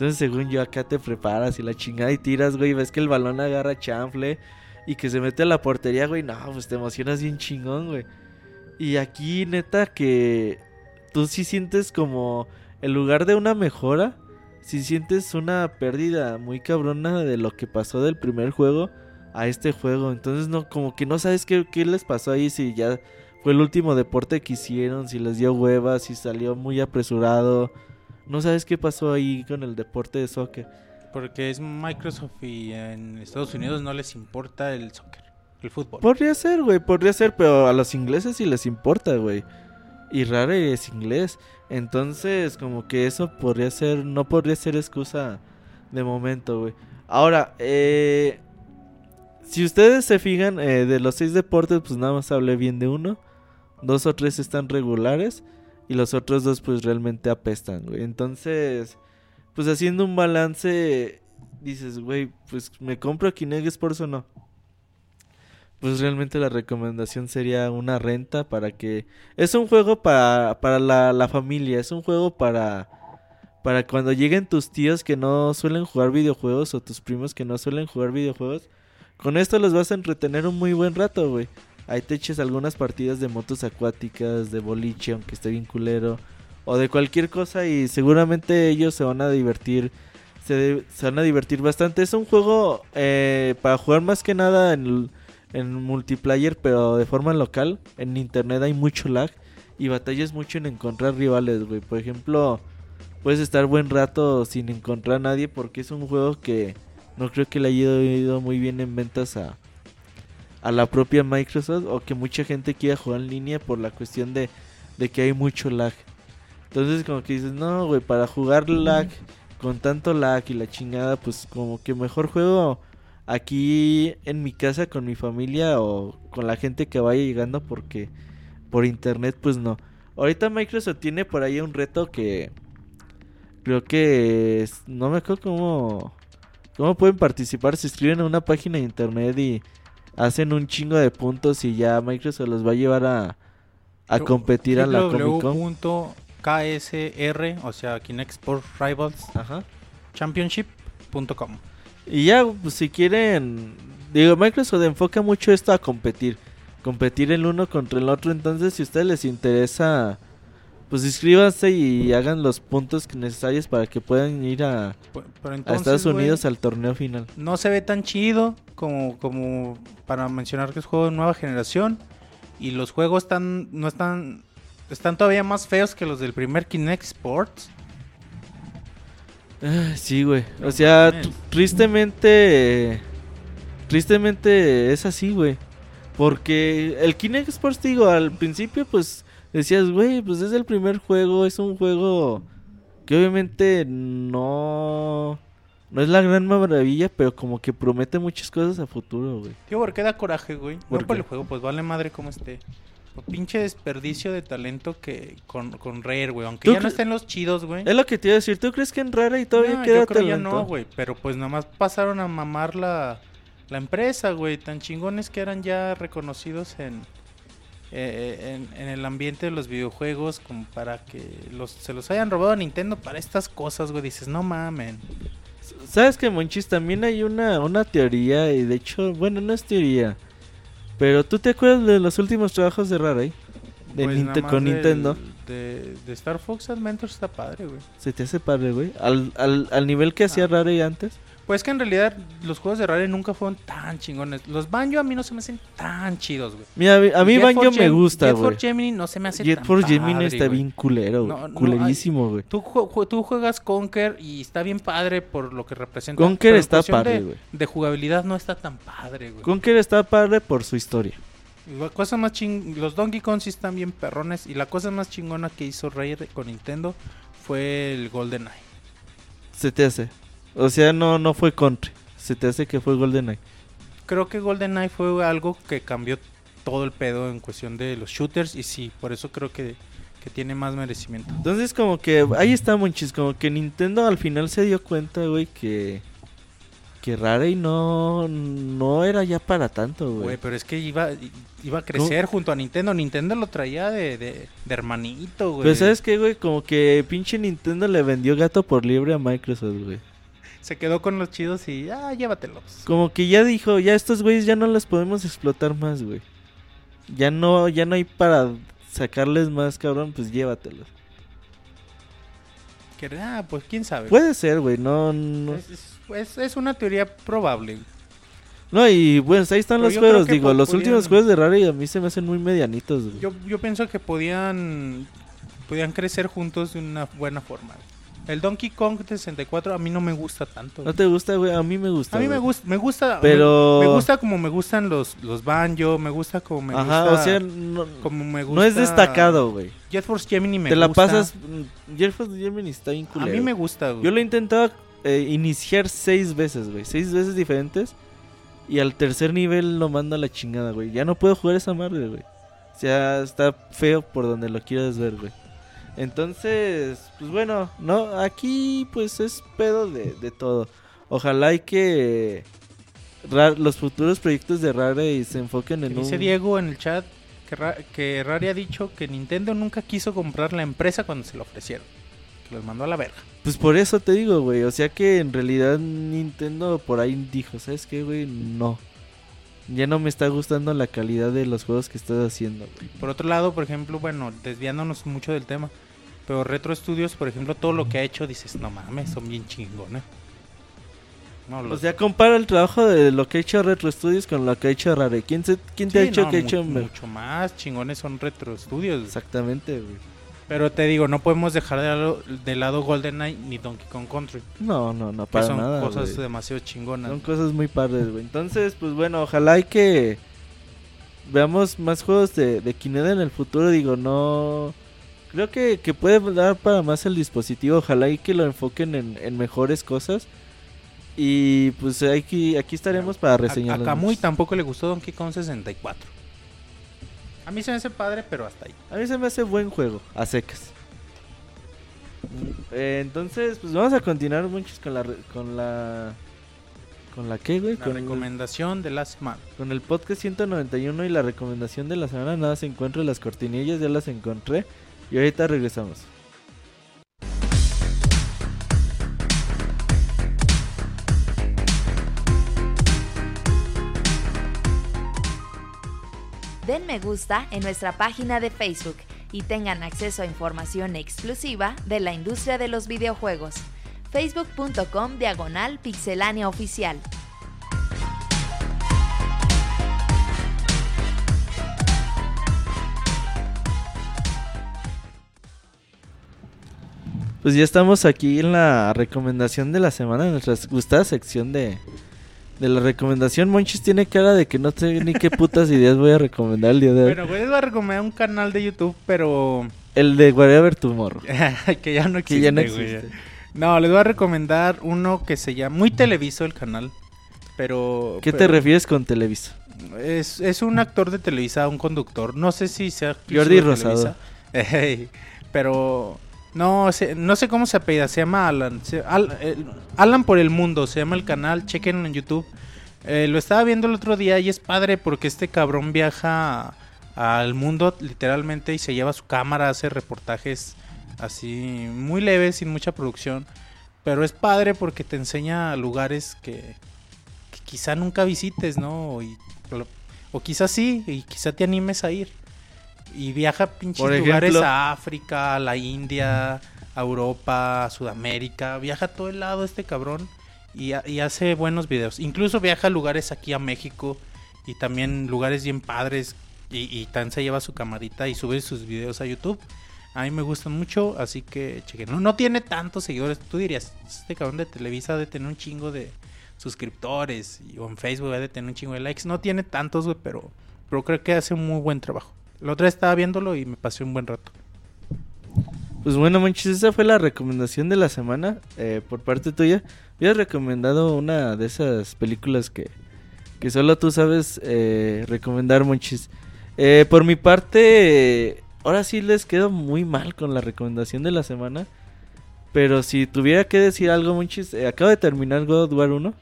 Entonces, según yo, acá te preparas y la chingada y tiras, güey. Ves que el balón agarra chanfle y que se mete a la portería, güey. No, pues te emocionas bien chingón, güey. Y aquí, neta, que tú sí sientes como, en lugar de una mejora, sí sientes una pérdida muy cabrona de lo que pasó del primer juego a este juego. Entonces, no, como que no sabes qué, qué les pasó ahí, si ya fue el último deporte que hicieron, si les dio hueva, si salió muy apresurado. No sabes qué pasó ahí con el deporte de soccer. Porque es Microsoft y en Estados Unidos no les importa el soccer, el fútbol. Podría ser, güey, podría ser, pero a los ingleses sí les importa, güey. Y Rare es inglés. Entonces, como que eso podría ser, no podría ser excusa de momento, güey. Ahora, eh, si ustedes se fijan, eh, de los seis deportes, pues nada más hablé bien de uno. Dos o tres están regulares. Y los otros dos pues realmente apestan, güey. Entonces, pues haciendo un balance, dices, güey, pues me compro Kinect Sports o no. Pues realmente la recomendación sería una renta para que... Es un juego para, para la, la familia, es un juego para... Para cuando lleguen tus tíos que no suelen jugar videojuegos o tus primos que no suelen jugar videojuegos, con esto los vas a entretener un muy buen rato, güey. Ahí te algunas partidas de motos acuáticas, de boliche, aunque esté bien culero, o de cualquier cosa y seguramente ellos se van a divertir. Se, se van a divertir bastante. Es un juego eh, para jugar más que nada en, en multiplayer, pero de forma local. En internet hay mucho lag y batallas mucho en encontrar rivales, güey. Por ejemplo, puedes estar buen rato sin encontrar a nadie porque es un juego que no creo que le haya ido muy bien en ventas a, a la propia Microsoft o que mucha gente quiera jugar en línea por la cuestión de, de que hay mucho lag. Entonces como que dices, no, güey, para jugar lag con tanto lag y la chingada, pues como que mejor juego aquí en mi casa con mi familia o con la gente que vaya llegando porque por internet pues no. Ahorita Microsoft tiene por ahí un reto que creo que es- no me acuerdo cómo cómo pueden participar, se inscriben a una página de internet y hacen un chingo de puntos y ya Microsoft los va a llevar a a competir a la Comic Con. www.ksr, o sea, Kinect Sport Rivals Ajá. Championship.com. Y ya, pues, si quieren, digo, Microsoft enfoca mucho esto a competir, competir el uno contra el otro, entonces si a ustedes les interesa, pues inscríbanse y hagan los puntos necesarios para que puedan ir a, Pero Estados Unidos al torneo final. no se ve tan chido como, como para mencionar que es juego de nueva generación. Y los juegos están, no están, están todavía más feos que los del primer Kinect Sports. Ah, sí, güey. O sea, tristemente, tristemente es así, güey. Porque el Kinect Sports, digo, al principio, pues decías, güey, pues es el primer juego, es un juego que obviamente no, no es la gran maravilla, pero como que promete muchas cosas a futuro, güey. Tío, ¿por qué da coraje, güey? ¿Por No por el juego, pues vale madre como esté. Pues pinche desperdicio de talento que con, con Rare, güey. Aunque ¿Tú ya no estén los chidos, güey. Es lo que te iba a decir, ¿tú crees que en Rara y todavía No, queda yo creo ya talento? no, güey. Pero pues nada más pasaron a mamar la, la empresa, güey. Tan chingones que eran ya reconocidos en, eh, en, en el ambiente de los videojuegos como para que los, se los hayan robado a Nintendo para estas cosas, güey. Dices, no mamen. ¿Sabes que Monchis? También hay una, una teoría, y de hecho, bueno, no es teoría. Pero ¿tú te acuerdas de los últimos trabajos de Rare? De Pues con del- Nintendo. De, de Star Fox Adventures está padre, güey. Se te hace padre, güey. Al, al, al nivel que hacía Ah. Rare antes. Pues que en realidad los juegos de Rare nunca fueron tan chingones. Los Banjo a mí no se me hacen tan chidos, güey. Mira, a mí- Jet Banjo me gusta, Jet güey. for Gemini no se me hace Jet tan for Gemini padre, está bien culero, güey. No, no, Culerísimo, güey. Tú, ju- ju- tú juegas Conker y está bien padre por lo que representa. Conker está padre, güey. de jugabilidad no está tan padre, güey. Conker está padre por su historia. La cosa más ching... Los Donkey Kong sí están bien perrones. Y la cosa más chingona que hizo Rare con Nintendo fue el Golden Eye. Se te hace. O sea, no, no fue Country. Se te hace que fue GoldenEye. Creo que Golden Eye fue algo que cambió todo el pedo en cuestión de los shooters. Y sí, por eso creo que, que tiene más merecimiento. Entonces como que ahí está Monchis, como que Nintendo al final se dio cuenta, güey, que que Rare no no era ya para tanto, Güey, güey. pero es que iba, iba a crecer junto a Nintendo. Nintendo lo traía de, de, de hermanito, güey. Pero sabes qué, güey, como que pinche Nintendo le vendió gato por liebre a Microsoft, güey. Se quedó con los chidos y, ah, llévatelos. Como que ya dijo, ya estos güeyes ya no los podemos explotar más, güey. Ya no ya no hay para sacarles más, cabrón, pues llévatelos. Que, ah, pues quién sabe. Puede ser, güey, no no. Es, es- una teoría probable. No, y bueno, ahí están Pero los juegos, digo, los últimos juegos de Rare a mí se me hacen muy medianitos, güey. Yo, yo pienso que podían, podían crecer juntos de una buena forma. El Donkey Kong 64 a mí no me gusta tanto. ¿No te gusta, güey? A mí me gusta. a mí me gusta, me gusta, Pero- me, me gusta como me gustan los, los banjo, me gusta como me Ajá, gusta, o sea, no, como me gusta. no es destacado, güey. Jet Force Gemini me Te la gusta. pasas. mm, Jet Force Gemini está bien A mí me gusta, güey. Yo lo he intentado eh, iniciar seis veces, güey. Seis veces diferentes. Y al tercer nivel lo manda a la chingada, güey. Ya no puedo jugar esa madre, güey. O sea, está feo por donde lo quieras ver, güey. Entonces, pues bueno, no, aquí pues es pedo de, de todo. Ojalá y que los futuros proyectos de Rare se enfoquen en Dice un... Diego en el chat que, Ra- que Rare ha dicho que Nintendo nunca quiso comprar la empresa cuando se lo ofrecieron. Que los mandó a la verga. Pues por eso te digo, güey. O sea que en realidad Nintendo por ahí dijo, ¿sabes qué, güey? No. Ya no me está gustando la calidad de los juegos que estás haciendo, güey. Por otro lado, por ejemplo, bueno, desviándonos mucho del tema, pero Retro Studios, por ejemplo, todo lo que ha hecho, dices, no mames, son bien chingones. No, O los- sea, compara el trabajo de lo que ha hecho Retro Studios con lo que ha hecho Rare. ¿Quién, se, quién te ha dicho no, que ha hecho... mucho más chingones son Retro Studios. Exactamente, güey. Pero te digo, no podemos dejar de lado, de lado GoldenEye ni Donkey Kong Country, No, no, no, que para son nada, cosas güey. demasiado chingonas. Son cosas muy padres, güey. Entonces, pues bueno, ojalá y que veamos más juegos de, de Kinect en el futuro. Digo, no... Creo que, que puede dar para más el dispositivo. Ojalá y que lo enfoquen en, en mejores cosas. Y pues aquí, aquí estaremos para A, reseñar. a Kamui tampoco le gustó Donkey Kong 64. A mí se me hace padre, pero hasta ahí. A mí se me hace buen juego, a secas. Eh, entonces, pues vamos a continuar muchos con la... Con la... ¿Con la qué, güey? La Con el- recomendación de la semana. Con el podcast 191 y la recomendación de la semana, nada se encuentra las cortinillas, ya las encontré. Y ahorita regresamos. Den me gusta en nuestra página de Facebook y tengan acceso a información exclusiva de la industria de los videojuegos. facebook.com diagonal pixelánea oficial. Pues ya estamos aquí en la recomendación de la semana, en nuestra gustada sección de, de la recomendación. Monchis tiene cara de que no sé ni qué putas ideas voy a recomendar el día de hoy. Bueno, voy a recomendar un canal de YouTube, pero El de Whatever Tomorrow, que ya no existe. que ya no güey. existe. No, les voy a recomendar uno que se llama muy televiso el canal, pero ¿Qué te refieres con Televisa? Es, es un actor de Televisa, un conductor. No sé si sea Jordi Rosado. Pero no sé, no sé cómo se apellida, se llama Alan. se- Al- Alan por el mundo, se llama el canal, chequen en YouTube. Eh, lo estaba viendo el otro día y es padre porque este cabrón viaja al mundo literalmente y se lleva su cámara, hace reportajes así muy leves, sin mucha producción. Pero es padre porque te enseña lugares que, quizá nunca visites, ¿no? O quizá sí, y quizá te animes a ir. Y viaja a pinches Por lugares a África, a la India, a Europa, a Sudamérica. Viaja a todo el lado este cabrón y hace buenos videos. Incluso viaja a lugares aquí a México y también lugares bien padres. Y, y tan se lleva su camarita y sube sus videos a YouTube. A mí me gustan mucho, así que chequen. No, no tiene tantos seguidores. Tú dirías, este cabrón de Televisa ha de tener un chingo de suscriptores. Y, o en Facebook ha de tener un chingo de likes. No tiene tantos, güey, pero, pero creo que hace un muy buen trabajo. La otra estaba viéndolo y me pasé un buen rato. Pues bueno, Monchis, esa fue la recomendación de la semana eh, por parte tuya. Habías recomendado una de esas películas que, que solo tú sabes eh, recomendar, Monchis. Eh, por mi parte, ahora sí les quedo muy mal con la recomendación de la semana. Pero si tuviera que decir algo, Monchis, eh, acabo de terminar God of War 1.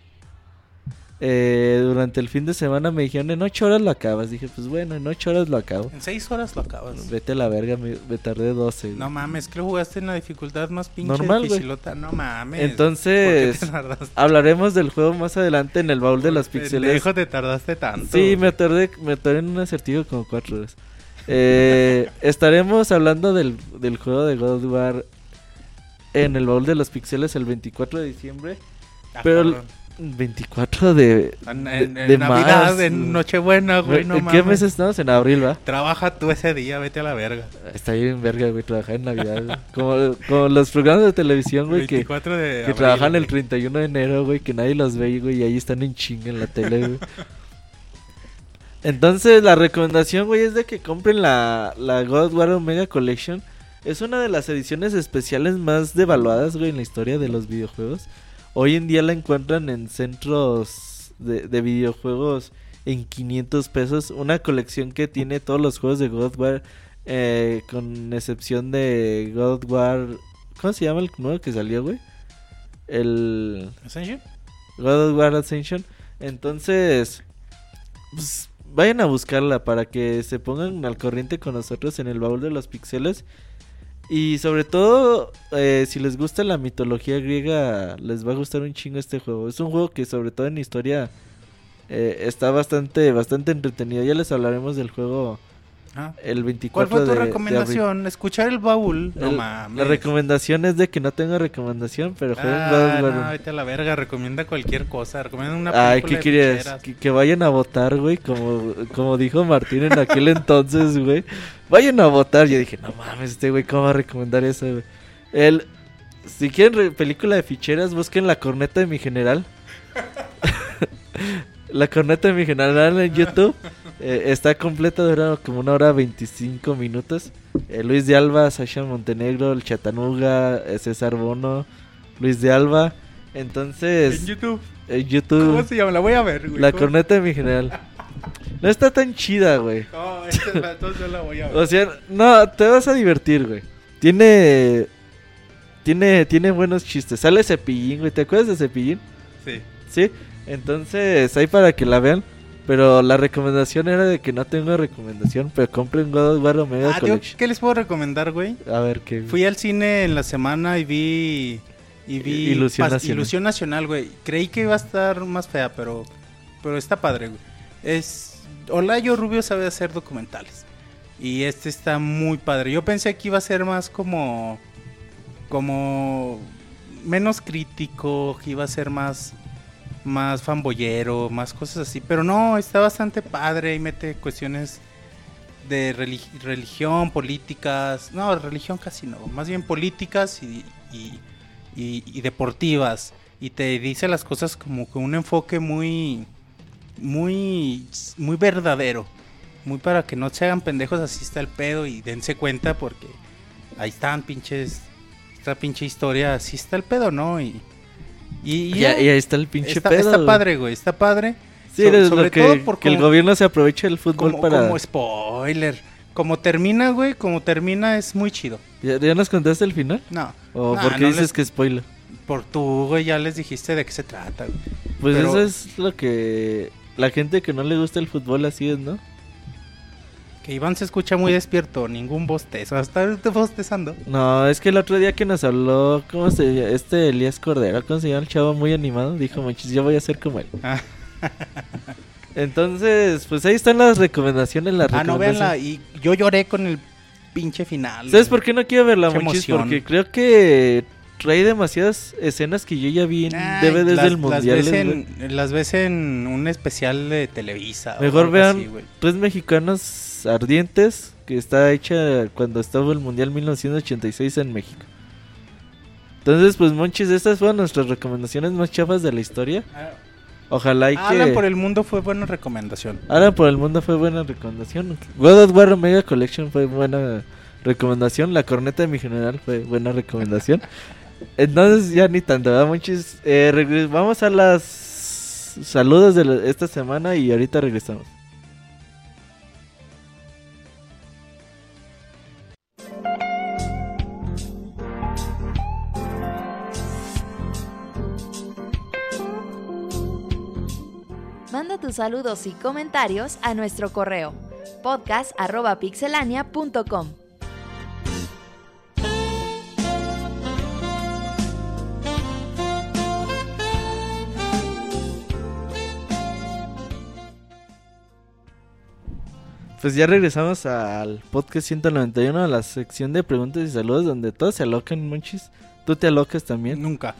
Eh, durante el fin de semana me dijeron en 8 horas lo acabas. Dije, pues bueno, en 8 horas lo acabo. En seis horas lo acabas. Vete a la verga, me, me tardé 12. güey. No mames, que jugaste en la dificultad más pinche Normal, güey. dificilota. No mames. Entonces, hablaremos del juego más adelante en el baúl de los píxeles. Pendejo, te tardaste tanto. Sí, me tardé, me tardé en un acertijo como cuatro horas. Eh, estaremos hablando del, del juego de God of War en el baúl de los píxeles el 24 de diciembre. Ah, pero- cabrón. 24 de, En, de- en- Navidad, en Nochebuena, güey, no ¿En mames. qué mes estamos? En abril, ¿va? Trabaja tú ese día, vete a la verga. Está bien verga, güey, trabajar en Navidad. güey. Como, como los programas de televisión, güey, que, 24 de que abril, trabajan el güey. 31 de enero, güey, que nadie los ve, güey, y ahí están en chinga en la tele, güey. Entonces, la recomendación, güey, es de que compren la, la God War Omega Collection. Es una de las ediciones especiales más devaluadas, güey, en la historia de los videojuegos. Hoy en día la encuentran en centros de, de videojuegos en 500 pesos. Una colección que tiene todos los juegos de God War eh, con excepción de God War. ¿Cómo se llama el nuevo que salió, güey? El ¿Ascension? God of War Ascension. Entonces, pues, vayan a buscarla para que se pongan al corriente con nosotros en el baúl de los pixeles. Y sobre todo, eh, si les gusta la mitología griega, les va a gustar un chingo este juego. Es un juego que sobre todo en historia eh, está bastante, bastante entretenido. Ya les hablaremos del juego El ¿Cuál 24 fue tu de- de abril. recomendación? Escuchar el baúl. No El- mames. La recomendación es de que no tengo recomendación, pero Ah, no, vete a la verga, recomienda cualquier cosa, recomienda una Ay, película ¿qué de querías? Que, que vayan a votar, güey, como, como dijo Martín en aquel entonces, güey. Vayan a votar. Yo dije, no mames, este güey, ¿cómo va a recomendar eso, güey? El, si quieren re- película de ficheras, busquen La Corneta de mi General. la Corneta de mi General en YouTube. Eh, está completa, dura como una hora 25 minutos. Eh, Luis de Alba, Sasha Montenegro, el Chatanuga, eh, César Bono, Luis de Alba. Entonces, En YouTube. en YouTube. ¿Cómo se llama? La voy a ver, güey. La ¿Cómo? corneta de mi general. No está tan chida, güey. No, esta es la- entonces yo la voy a ver. O sea, no, te vas a divertir, güey. Tiene. Tiene, tiene buenos chistes. Sale Cepillín, güey. ¿Te acuerdas de Cepillín? Sí. Sí. Entonces, ahí para que la vean. Pero la recomendación era de que no tengo recomendación. Pero compren God of War Omega Ah, yo, Collection. ¿qué les puedo recomendar, güey? A ver qué. Fui al cine en la semana y vi. Y vi. Ilusión Pas- Nacional. Ilusión Nacional, güey. Creí que iba a estar más fea, pero. Pero está padre, güey. Es. Olayo Rubio sabe hacer documentales. Y este está muy padre. Yo pensé que iba a ser más como. Como. Menos crítico, que iba a ser más. Más fanboyero, más cosas así. Pero no, está bastante padre y mete cuestiones de relig- religión, políticas, no, religión casi no, más bien políticas y, y, deportivas. Y te dice las cosas como con un enfoque muy, muy, muy verdadero. Muy para que no se hagan pendejos, así está el pedo y dense cuenta porque ahí están pinches, esta pinche historia, así está el pedo, ¿no? Y, y Y, ya, ahí- y ahí está el pinche está, pedo. está padre, güey, está padre. Sí, So- sobre lo que, todo por que el gobierno se aproveche del fútbol Como, para. como spoiler. Como termina, güey, como termina es muy chido. ¿Ya, ya nos contaste el final? No. ¿O Nah, por qué no dices les- que spoiler? Por tú, güey, ya les dijiste de qué se trata, güey. Pues Pero- eso es lo que la gente que no le gusta el fútbol así es, ¿no? Que Iván se escucha muy despierto, ningún bostezo. Hasta bostezando. No, es que el otro día que nos habló, ¿cómo se llama? Este Elías Cordero, ¿cómo se llama el chavo muy animado? Dijo, manches, yo voy a ser como él. Ah. Entonces, pues ahí están las recomendaciones, las Ah, no, véanla. recomendaciones. Y yo lloré con el pinche final. ¿Sabes por qué no quiero verla, Monchis? Porque creo que trae demasiadas escenas que yo ya vi en Ay, DVDs las- del las Mundial. ves, güey. en, las ves en un especial de Televisa. o Mejor vean así. Tres mexicanos ardientes que está hecha cuando estaba el Mundial 1986 en México. Entonces, pues Monchis, estas fueron nuestras recomendaciones más chafas de la historia. Ojalá y que... Alan por el mundo fue buena recomendación. Alan por el mundo fue buena recomendación. God of War Omega Collection fue buena recomendación. La corneta de mi general fue buena recomendación. Entonces ya ni tanto, ¿verdad? Eh, vamos a las saludos de esta semana y ahorita regresamos. Manda tus saludos y comentarios a nuestro correo podcast.pixelania.com. Pues ya regresamos al podcast 191, a la sección de preguntas y saludos donde todos se alocan, Monchis. Tú te alocas también. Nunca.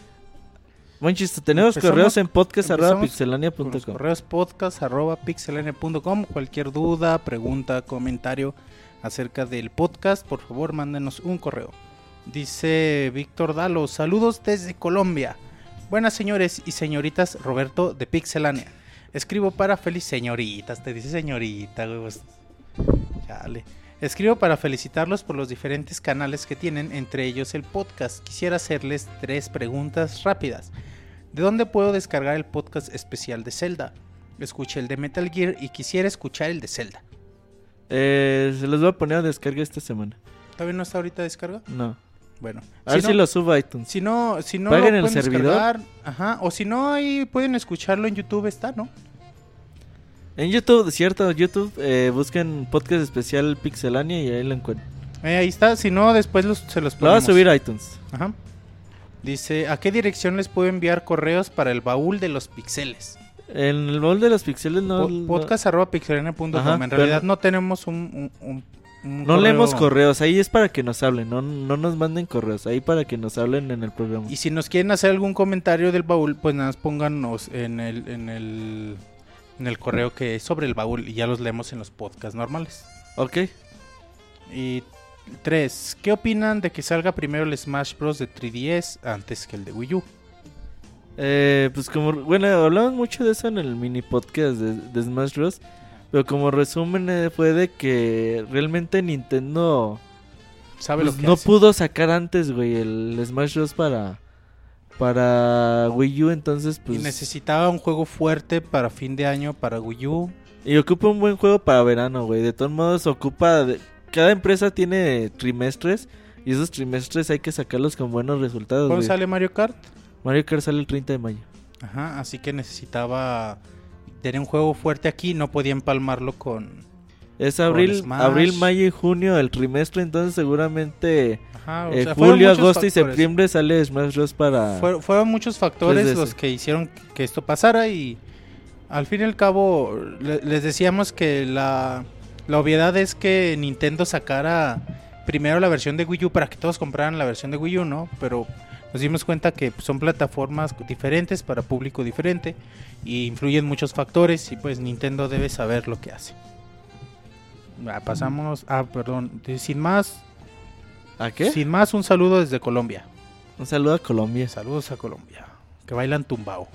Monchis, tenemos Empezamos- correos en podcast.pixelania.com. correos podcast arroba pixelania.com. Cualquier duda, pregunta, comentario acerca del podcast, por favor, mándenos un correo. Dice Víctor Dalo, saludos desde Colombia. Buenas señores y señoritas Roberto de Pixelania. Escribo para feliz señoritas, te dice señorita, güey. Chale. Escribo para felicitarlos por los diferentes canales que tienen, entre ellos el podcast. Quisiera hacerles tres preguntas rápidas. ¿De dónde puedo descargar el podcast especial de Zelda? Escuché el de Metal Gear y quisiera escuchar el de Zelda. Eh, se los voy a poner a descarga esta semana. ¿Todavía no está ahorita descarga? No. Bueno. A ver si si no, lo subo a iTunes. si no, si no Paguen lo el pueden servidor. descargar, ajá, o si no ahí pueden escucharlo en YouTube está, ¿no? En YouTube, cierto, YouTube, eh, busquen podcast especial Pixelania y ahí lo encuentran. Eh, ahí está, si no después los, se los Lo voy a ponemos. subir a iTunes. Ajá. Dice, ¿a qué dirección les puedo enviar correos para el baúl de los pixeles? En el baúl de los pixeles no... Po- no- podcast arroba pixelania.com. En pero- realidad no tenemos un, un- un- un No leemos correo. correos, ahí es para que nos hablen, no, no nos manden correos, ahí para que nos hablen en el programa. Y si nos quieren hacer algún comentario del baúl, pues nada más pónganos en el, en el, en el correo que es sobre el baúl y ya los leemos en los podcasts normales. Ok. Y tres, ¿qué opinan de que salga primero el Smash Bros. de 3DS antes que el de Wii U? Eh, pues como, bueno, hablamos mucho de eso en el mini podcast de, de Smash Bros. Pero como resumen eh, fue de que realmente Nintendo ¿Sabe pues, lo que no hace? pudo sacar antes, güey, el Smash Bros. para para Wii U, entonces pues Y necesitaba un juego fuerte para fin de año para Wii U. y ocupa un buen juego para verano, güey. De todos modos ocupa de- cada empresa tiene trimestres y esos trimestres hay que sacarlos con buenos resultados. ¿Cuándo sale Mario Kart? Mario Kart sale el 30 de mayo. Ajá, así que necesitaba tener un juego fuerte aquí, no podía empalmarlo con... Es abril, abril, mayo y junio el trimestre, entonces seguramente Ajá, eh, sea, julio, agosto y septiembre sale Smash Bros. para... Fueron, fueron muchos factores los que hicieron que esto pasara y al fin y al cabo le- les decíamos que la, la obviedad es que Nintendo sacara primero la versión de Wii U para que todos compraran la versión de Wii U, ¿no? Pero nos dimos cuenta que son plataformas diferentes para público diferente y influyen muchos factores y pues Nintendo debe saber lo que hace. Ah, pasamos, ah, perdón, sin más, ¿A qué? sin más un saludo desde Colombia. Un saludo a Colombia. Saludos a Colombia. Que bailan tumbao.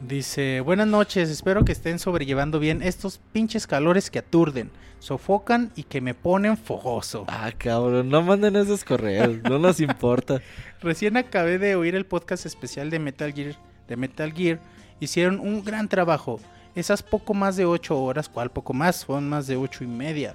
Dice, buenas noches, espero que estén sobrellevando bien estos pinches calores que aturden, sofocan y que me ponen fogoso. Ah, cabrón, no manden esos correos, no nos importa. Recién acabé de oír el podcast especial de Metal Gear. De Metal Gear hicieron un gran trabajo. Esas poco más de 8 horas, ¿cuál poco más? Fueron más de ocho y media.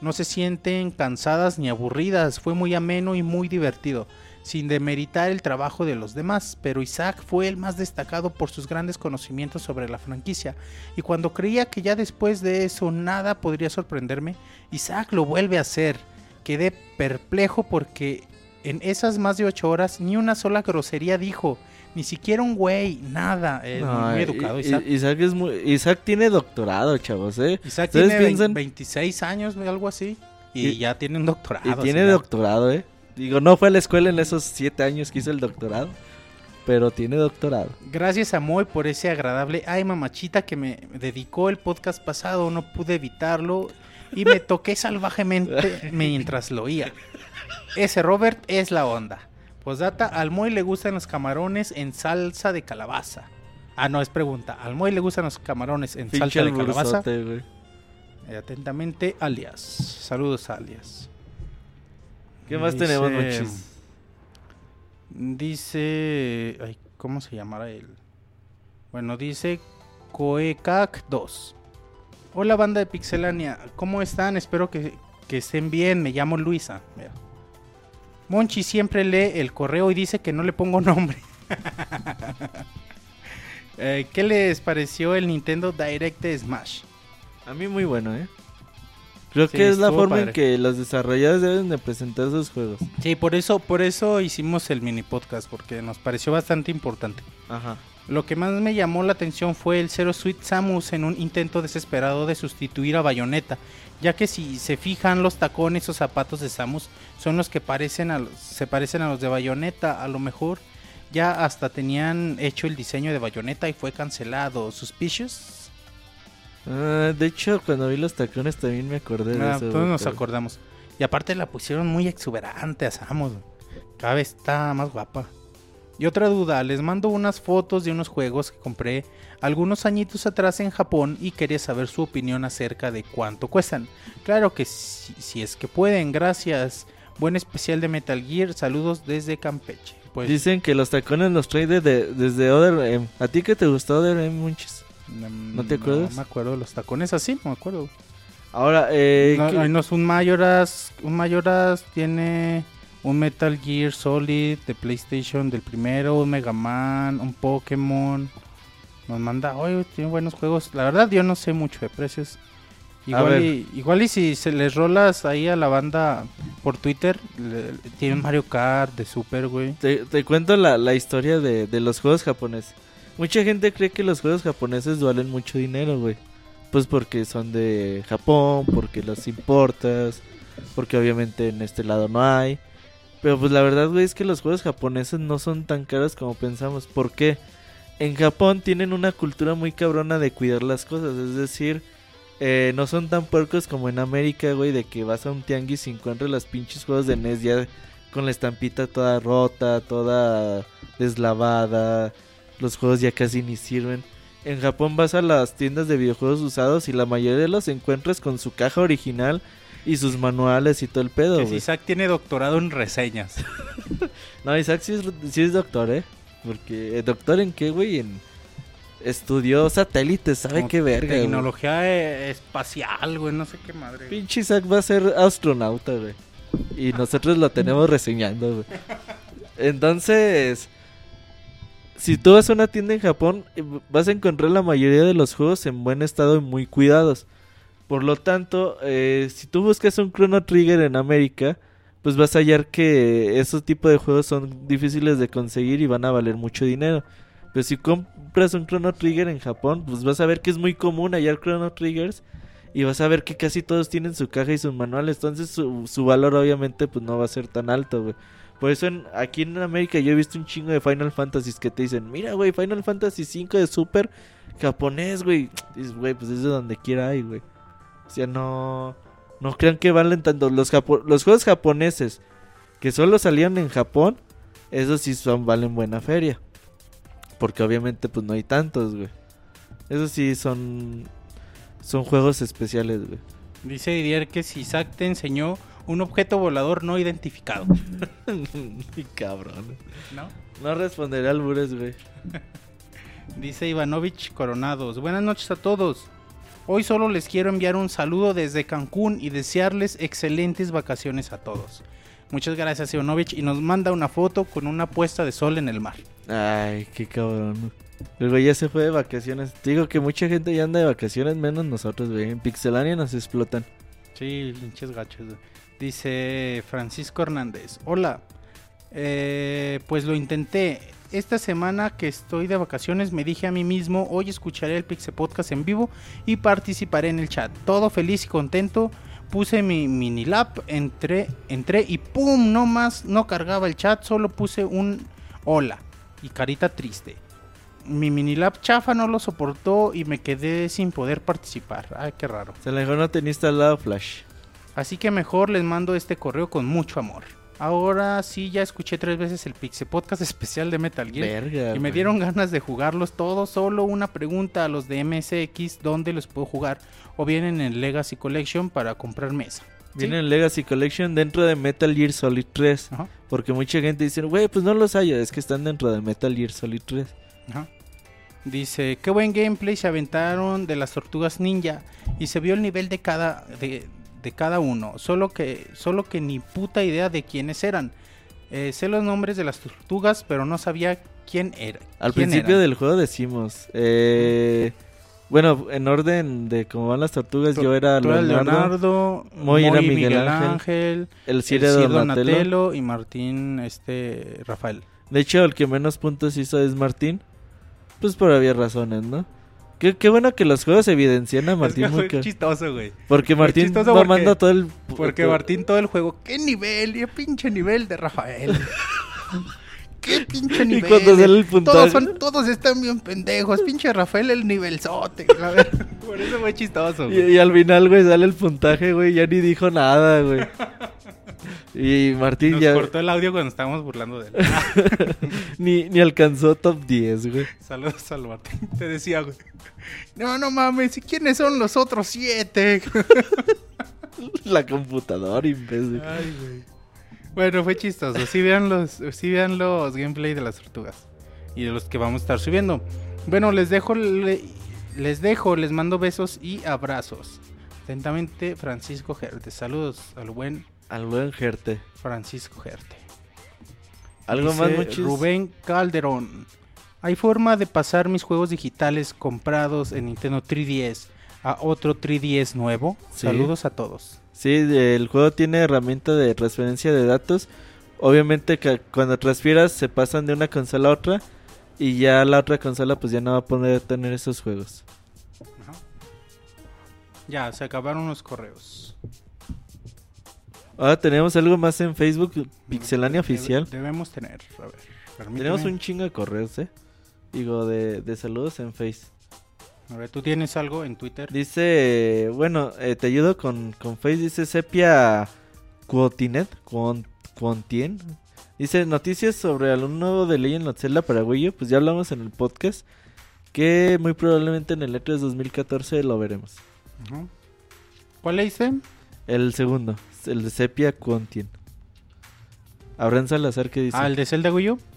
No se sienten cansadas ni aburridas, fue muy ameno y muy divertido, sin demeritar el trabajo de los demás, pero Isaac fue el más destacado por sus grandes conocimientos sobre la franquicia, y cuando creía que ya después de eso nada podría sorprenderme, Isaac lo vuelve a hacer. Quedé perplejo porque en esas más de 8 horas ni una sola grosería dijo, ni siquiera un güey, nada, eh, No, muy educado Isaac. Isaac, es muy- Isaac tiene doctorado, chavos, ¿eh? Isaac ¿Ustedes tiene piensan? 26 años, algo así. Y, Y- ya tiene un doctorado. Y tiene señor. doctorado, ¿eh? Digo, no fue a la escuela en esos siete años que hizo el doctorado, pero tiene doctorado. Gracias a Moy por ese agradable ay mamachita que me dedicó el podcast pasado. No pude evitarlo y me toqué salvajemente mientras lo oía. Ese Robert es la onda. Posdata, al Moy le gustan los camarones en salsa de calabaza. Ah, no, es pregunta. ¿Al Moy le gustan los camarones en salsa de calabaza? Eh, atentamente, alias. Saludos, alias. ¿Qué más Dice- tenemos, Monchis? Dice. Ay, ¿Cómo se llamará él? Bueno, dice Coecac 2. Hola, banda de Pixelania. ¿Cómo están? Espero que, que estén bien. Me llamo Luisa. Mira. Monchi siempre lee el correo y dice que no le pongo nombre. Eh, ¿Qué les pareció el Nintendo Direct de Smash? A mí muy bueno, ¿eh? Creo Sí, que es la forma en que los desarrolladores deben de presentar sus juegos. Sí, por eso, por eso hicimos el mini podcast, porque nos pareció bastante importante. Ajá. Lo que más me llamó la atención fue el Zero Suite Samus en un intento desesperado de sustituir a Bayonetta, ya que si se fijan los tacones o zapatos de Samus son los que parecen a se parecen a los de Bayonetta, a lo mejor ya hasta tenían hecho el diseño de Bayonetta y fue cancelado. Suspicious. Ah, de hecho, cuando vi los tacones también me acordé de Ah, eso. todos nos acordamos. Y aparte la pusieron muy exuberante a Samus. Cada vez está más guapa. Y otra duda, les mando unas fotos de unos juegos que compré algunos añitos atrás en Japón y quería saber su opinión acerca de cuánto cuestan. Claro que si, si es que pueden, gracias. Buen especial de Metal Gear, saludos desde Campeche. Pues Dicen que los tacones los trae de- de- desde Other M. ¿A ti que te gustó Other M, Monchis? mm, ¿no te acuerdas? No me acuerdo de los tacones así, no me acuerdo. Ahora, eh, No, ¿qué- no es un Majoras. Un Majoras tiene un Metal Gear Solid de PlayStation del primero, un Mega Man, un Pokémon. Nos manda, oye, tiene buenos juegos. La verdad, yo no sé mucho de precios. Igual y, igual y si se les rolas ahí a la banda por Twitter, le- tienen Mario Kart de Super, güey. te, te cuento la, la historia de, de los juegos japoneses. Mucha gente cree que los juegos japoneses valen mucho dinero, güey. Pues porque son de Japón, porque los importas, porque obviamente en este lado no hay. Pero pues la verdad, güey, es que los juegos japoneses no son tan caros como pensamos. ¿Por qué? En Japón tienen una cultura muy cabrona de cuidar las cosas. Es decir, eh, no son tan puercos como en América, güey, de que vas a un tianguis y encuentras las pinches juegos de NES ya con la estampita toda rota, toda deslavada. Los juegos ya casi ni sirven. En Japón vas a las tiendas de videojuegos usados y la mayoría de los encuentras con su caja original y sus manuales y todo el pedo, Que si. Isaac tiene doctorado en reseñas. No, Isaac sí es, sí es doctor, ¿eh? Porque, ¿eh, ¿doctor en qué, güey? En... Estudió satélites, ¿sabe Como qué verga? Tecnología eh, espacial, güey, no sé qué madre. Pinche Isaac va a ser astronauta, güey. Y nosotros lo tenemos reseñando, güey. Entonces, si tú vas a una tienda en Japón, eh, vas a encontrar la mayoría de los juegos en buen estado y muy cuidados. Por lo tanto, eh, si tú buscas un Chrono Trigger en América, pues vas a hallar que esos tipos de juegos son difíciles de conseguir y van a valer mucho dinero. Pero si compras un Chrono Trigger en Japón, pues vas a ver que es muy común hallar Chrono Triggers y vas a ver que casi todos tienen su caja y sus manuales. Entonces su, su valor obviamente pues no va a ser tan alto, güey. Por eso en- aquí en América yo he visto un chingo de Final Fantasies que te dicen, mira, güey, Final Fantasy V de Super japonés, güey. Dices, güey, pues es de donde quiera hay, güey. O sea, no... No crean que valen tanto. Los, japo- los juegos japoneses que solo salían en Japón, esos sí son, valen buena feria. Porque obviamente pues no hay tantos, güey. Esos sí son... Son juegos especiales, güey. Dice Didier que si Isaac te enseñó un objeto volador no identificado. Y cabrón. ¿No? No responderé al bures, güey. Dice Ivanovich Coronados. Buenas noches a todos. Hoy solo les quiero enviar un saludo desde Cancún y desearles excelentes vacaciones a todos. Muchas gracias Ivanovich y nos manda una foto con una puesta de sol en el mar. Ay, qué cabrón. El güey ya se fue de vacaciones. Te digo que mucha gente ya anda de vacaciones, menos nosotros, güey. En Pixelania nos explotan. Sí, pinches gachos. Dice Francisco Hernández. Hola. Eh, pues lo intenté. Esta semana que estoy de vacaciones me dije a mí mismo, hoy escucharé el Pixel Podcast en vivo y participaré en el chat. Todo feliz y contento. Puse mi mini lap, entré, entré y ¡pum! No más, no cargaba el chat, solo puse un hola y carita triste. Mi mini lap chafa no lo soportó y me quedé sin poder participar. Ay, qué raro. Se le mejor no tenía instalado Flash. Así que mejor les mando este correo con mucho amor. Ahora sí ya escuché tres veces el Pixel Podcast especial de Metal Gear. Verga. Y me dieron ganas de jugarlos todos. Solo una pregunta a los de MSX: ¿dónde los puedo jugar? O vienen en Legacy Collection para comprar mesa. Viene en Legacy Collection dentro de Metal Gear Solid 3. Ajá, Porque mucha gente dice, güey, pues no los hay. Es que están dentro de Metal Gear Solid 3. ajá. Dice: Qué buen gameplay se aventaron de las tortugas ninja. Y se vio el nivel de cada, de, de cada uno. Solo que, solo que ni puta idea de quiénes eran. Eh, sé los nombres de las tortugas, pero no sabía quién era. Al quién principio eran. del juego decimos, eh, bueno, en orden de cómo van las tortugas, yo era Leonardo, Leonardo, Moy era Miguel, Miguel Ángel, Ángel, el era Donatello. Donatello y Martín este Rafael. De hecho, el que menos puntos hizo es Martín. Pues por obvias razones, ¿no? Qué, qué bueno que los juegos evidencian a Martín Es que fue chistoso, güey. Porque Martín va porque- todo el... Porque Martín todo el juego, ¿qué nivel? ¿Qué pinche nivel de Rafael? ¿Qué pinche nivel? cuando sale el puntaje. Todos, son, todos están bien pendejos. Pinche Rafael el nivelzote. Por eso fue chistoso, Y, güey. y al final, güey, sale el puntaje, güey, ya ni dijo nada, güey. Y Martín Nos ya cortó el audio cuando estábamos burlando de él. ni, ni alcanzó top 10, güey. Saludos al Martín. Te decía, güey. No, no mames. ¿y ¿Quiénes son los otros siete? La computadora, imbécil. Ay, güey. Bueno, fue chistoso. Sí vean los, sí vean los gameplay de las tortugas. Y de los que vamos a estar subiendo. Bueno, les dejo, le- les dejo, les mando besos y abrazos. Atentamente, Francisco Gerte. Saludos al buen Al buen Gerte. Francisco Gerte. ¿Algo Dice más, muchos? Rubén Calderón. ¿Hay forma de pasar mis juegos digitales comprados en Nintendo 3DS a otro 3DS nuevo? Sí. Saludos a todos. Sí, el juego tiene herramienta de transferencia de datos. Obviamente que cuando transfieras se pasan de una consola a otra y ya la otra consola pues ya no va a poder tener esos juegos. Ajá. Ya, se acabaron los correos. Ahora tenemos algo más en Facebook, Pixelania Debe- Oficial. Debemos tener. A ver, permíteme. Tenemos un chingo de correos, ¿eh? Digo, de, de saludos en Face. A ver, ¿tú tienes algo en Twitter? Dice, bueno, eh, te ayudo con, con Face, dice Sepia Quotinet, Quon- Quontien. Dice, noticias sobre algún nuevo de Legend of Zelda para Wii U, pues ya hablamos en el podcast, que muy probablemente en el E3 2014 lo veremos. ¿Cuál le hice? El segundo, el de Sepia Quontien. Abraham Salazar, ¿qué dice? Ah, el de Zelda.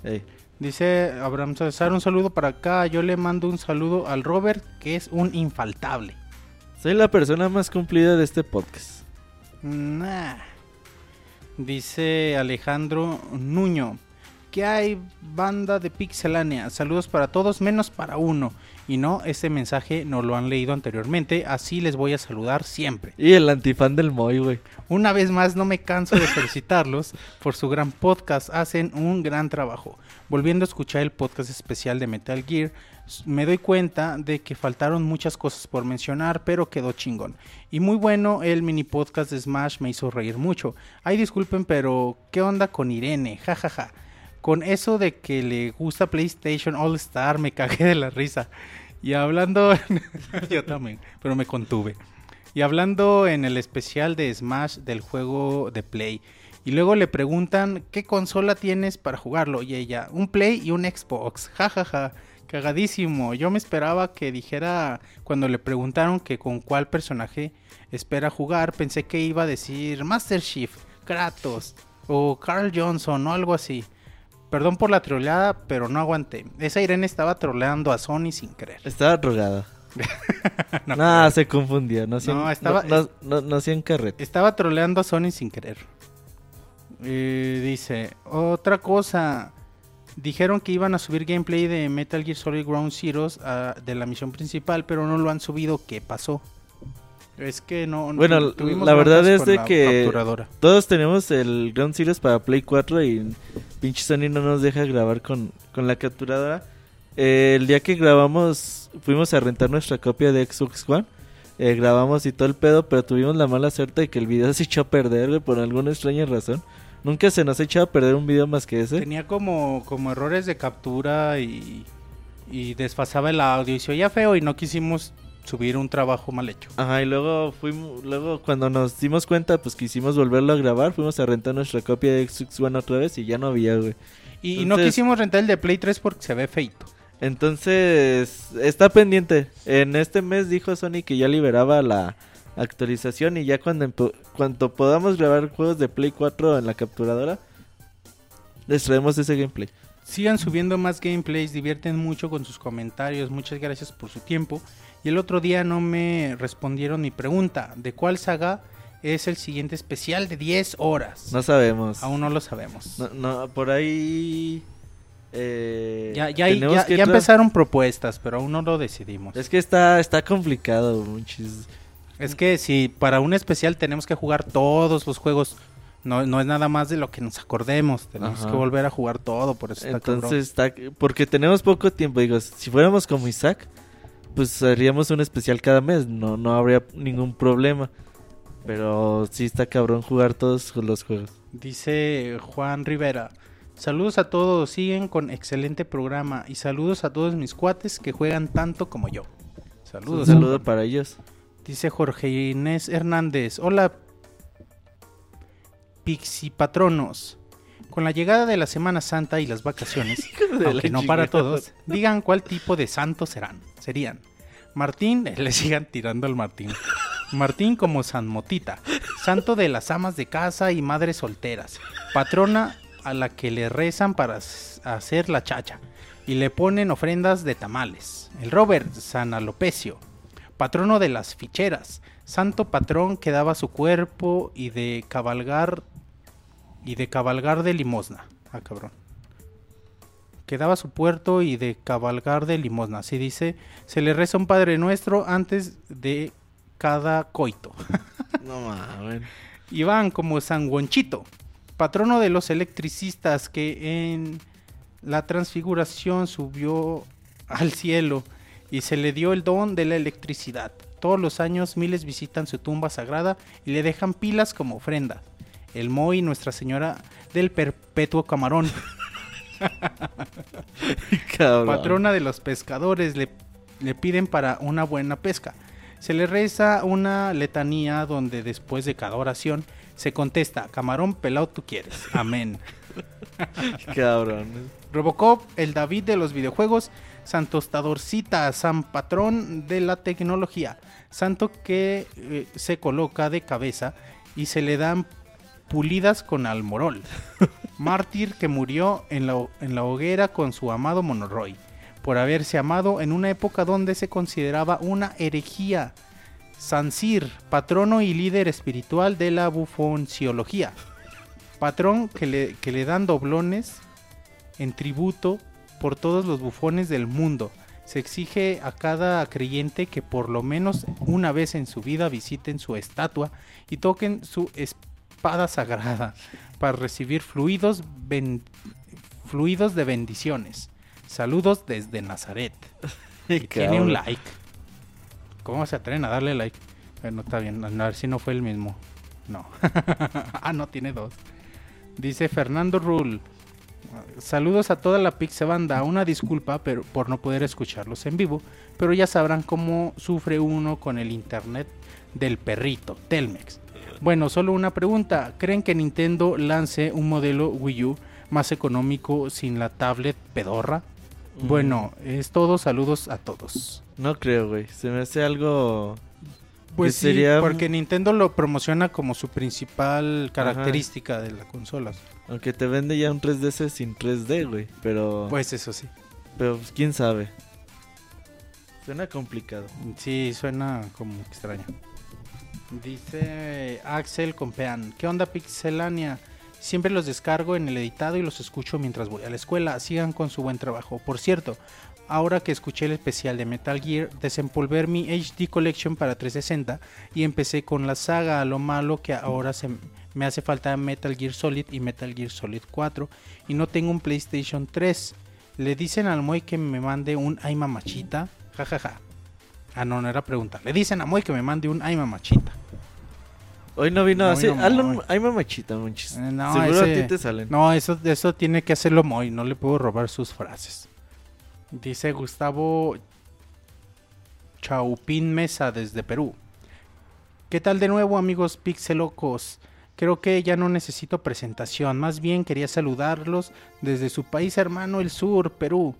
Ey. Dice Abraham César, un saludo para acá. Yo le mando un saludo al Robert, que es un infaltable. Soy la persona más cumplida de este podcast. Nah. Dice Alejandro Nuño. Que hay banda de Pixelania. Saludos para todos, menos para uno. Y no, este mensaje no lo han leído anteriormente. Así les voy a saludar siempre. Y el antifan del Moy, güey. Una vez más, no me canso de felicitarlos por su gran podcast. Hacen un gran trabajo. Volviendo a escuchar el podcast especial de Metal Gear, me doy cuenta de que faltaron muchas cosas por mencionar, pero quedó chingón. Y muy bueno, el mini podcast de Smash me hizo reír mucho. Ay, disculpen, pero ¿qué onda con Irene? Ja, ja, ja. Con eso de que le gusta PlayStation All Star, me cagué de la risa. Y hablando. Yo también, pero me contuve. Y hablando en el especial de Smash del juego de Play. Y luego le preguntan qué consola tienes para jugarlo. Y ella, un Play y un Xbox. Ja, ja, ja. Cagadísimo. Yo me esperaba que dijera cuando le preguntaron que con cuál personaje espera jugar. Pensé que iba a decir Master Chief, Kratos o Carl Johnson o algo así. Perdón por la troleada, pero no aguanté. Esa Irene estaba troleando a Sony sin querer. Estaba drogada. No, No, se confundía. No, hacían- No, estaba- no, no- no- no hacían carrete. Estaba troleando a Sony sin querer. Eh, dice, otra cosa. Dijeron que iban a subir gameplay de Metal Gear Solid Ground Zeroes ah, de la misión principal, pero no lo han subido. ¿Qué pasó? Es que no. no- Bueno, la verdad es de que-. Todos tenemos el Ground Series para Play 4 y pinche Sony no nos deja grabar con, con la capturadora. Eh, el día que grabamos, fuimos a rentar nuestra copia de Xbox One. Eh, grabamos y todo el pedo, pero tuvimos la mala suerte de que el video se echó a perder güey, por alguna extraña razón. Nunca se nos ha echado a perder un video más que ese. Tenía como, como errores de captura y, y desfasaba el audio y se oía feo y no quisimos subir un trabajo mal hecho. Ajá, y luego fuimos, luego cuando nos dimos cuenta, pues quisimos volverlo a grabar, fuimos a rentar nuestra copia de Xbox One otra vez y ya no había, güey. Y, no quisimos rentar el de Play 3 porque se ve feito. Entonces, está pendiente. En este mes dijo Sony que ya liberaba la actualización y ya cuando, cuando podamos grabar juegos de Play 4 en la capturadora, les traemos ese gameplay. Sigan subiendo más gameplays, divierten mucho con sus comentarios, muchas gracias por su tiempo. Y el otro día no me respondieron mi pregunta, ¿de cuál saga es el siguiente especial de 10 horas? No sabemos. Aún no lo sabemos. No, no, por ahí... eh, ya ya, empezaron propuestas, pero aún no lo decidimos. Es que está, está complicado, muchis. Es que si para un especial tenemos que jugar todos los juegos, no, no es nada más de lo que nos acordemos, tenemos Ajá. que volver a jugar todo, por eso está cabrón. Entonces está... Porque tenemos poco tiempo, digo, si fuéramos como Isaac, pues haríamos un especial cada mes, no, no habría ningún problema. Pero sí está cabrón jugar todos los juegos. Dice Juan Rivera. Saludos a todos, siguen con excelente programa y saludos a todos mis cuates que juegan tanto como yo. Un Saludos. saludo para ellos. Dice Jorge Inés Hernández. Hola, Pixipatronos. Con la llegada de la Semana Santa y las vacaciones, aunque no para todos, digan cuál tipo de santos serán. Serían Martín, eh, le sigan tirando al Martín. Martín como San Motita, santo de las amas de casa y madres solteras, patrona a la que le rezan para hacer la chacha y le ponen ofrendas de tamales. El Robert San Alopecio, patrono de las ficheras, Santo patrón que daba su cuerpo y de cabalgar y de cabalgar de limosna. Ah, cabrón. Que daba su puerto y de cabalgar de limosna. Así dice, se le reza un Padre Nuestro antes de cada coito. No mames. Iván como San Gonchito, patrono de los electricistas que en la transfiguración subió al cielo y se le dio el don de la electricidad. Todos los años miles visitan su tumba sagrada y le dejan pilas como ofrenda. El Moy, Nuestra Señora del Perpetuo Camarón, Cabrón. patrona de los pescadores, le, le piden para una buena pesca. Se le reza una letanía donde después de cada oración se contesta, camarón pelado tú quieres. Amén. Cabrón. Robocop, el David de los videojuegos, Santo Tostadorcita, San Patrón de la tecnología, Santo que eh, se coloca de cabeza y se le dan pulidas con almorol. Mártir que murió en la, en la hoguera con su amado Monoroy, por haberse amado en una época donde se consideraba una herejía. San Sir, patrono y líder espiritual de la bufonciología. Patrón que le, que le dan doblones en tributo por todos los bufones del mundo. Se exige a cada creyente que por lo menos una vez en su vida visiten su estatua y toquen su espada sagrada para recibir fluidos, ben- fluidos de bendiciones. Saludos desde Nazaret. Y tiene un like. ¿Cómo se atreven a darle like? Bueno, está bien. A ver si no fue el mismo. No. ah, no, tiene dos. Dice Fernando Rule. Saludos a toda la Pixe Banda. Una disculpa pero, por no poder escucharlos en vivo. Pero ya sabrán cómo sufre uno con el internet del perrito, Telmex. Bueno, solo una pregunta. ¿Creen que Nintendo lance un modelo Wii U más económico sin la tablet pedorra? Mm. Bueno, es todo. Saludos a todos. No creo, güey. Se me hace algo. Pues sí, sería- porque Nintendo lo promociona como su principal característica de las consolas. Aunque te vende ya un 3DS sin 3D, güey. Pero. Pues eso sí. Pero pues, quién sabe. Suena complicado. Sí, suena como extraño. Dice Axel Compean, ¿qué onda Pixelania? Siempre los descargo en el editado y los escucho mientras voy a la escuela. Sigan con su buen trabajo. Por cierto, ahora que escuché el especial de Metal Gear, desempolver mi HD Collection para 360 y empecé con la saga. Lo malo que ahora se me hace falta Metal Gear Solid y Metal Gear Solid 4 y no tengo un PlayStation 3. Le dicen al Moy que me mande un ay mamachita. jajaja. Ah, no, no era pregunta. Le dicen a Moy que me mande un ay mamachita. Hoy no vino No a hacer. vino Hazlo, Moy. ay, mamachita, monchis. Eh, no, Seguro ese- a ti te salen. No, eso, eso tiene que hacerlo Moy. No le puedo robar sus frases. Dice Gustavo Chaupín Mesa desde Perú. ¿Qué tal de nuevo, amigos pixelocos? Creo que ya no necesito presentación. Más bien quería saludarlos desde su país hermano, el sur, Perú.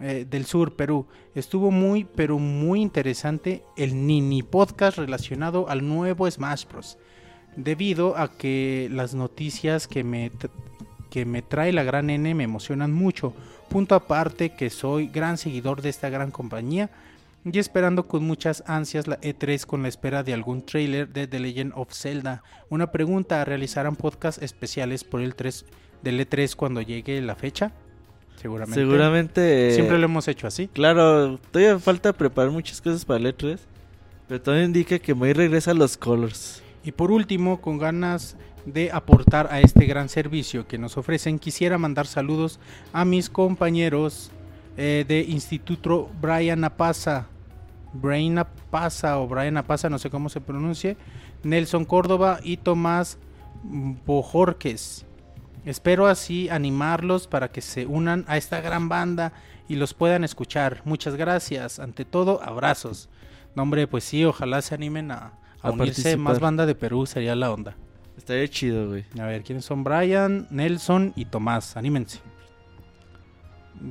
Eh, del sur, Perú. Estuvo muy, pero muy interesante el Nini Podcast relacionado al nuevo Smash Bros. Debido a que las noticias que me, que me trae la gran N me emocionan mucho. Punto aparte que soy gran seguidor de esta gran compañía y esperando con muchas ansias la E3 con la espera de algún trailer de The Legend of Zelda. Una pregunta, ¿realizarán podcast especiales por el 3 del E3 cuando llegue la fecha? Seguramente. Seguramente. Siempre lo hemos hecho así. Claro, todavía falta preparar muchas cosas para el E3. Pero todo indica que Moy regresa a los Colors. Y por último, con ganas de aportar a este gran servicio que nos ofrecen, quisiera mandar saludos a mis compañeros eh, de Instituto Brian Apaza. Brian Apaza o Brian Apaza, no sé cómo se pronuncie. Nelson Córdoba y Tomás Bojorques. Espero así animarlos para que se unan a esta gran banda y los puedan escuchar. Muchas gracias. Ante todo, abrazos. No, hombre, pues sí, ojalá se animen a, a A unirse participar. más banda de Perú, sería la onda. Estaría chido, güey. A ver, ¿quiénes son? Brian, Nelson y Tomás. Anímense.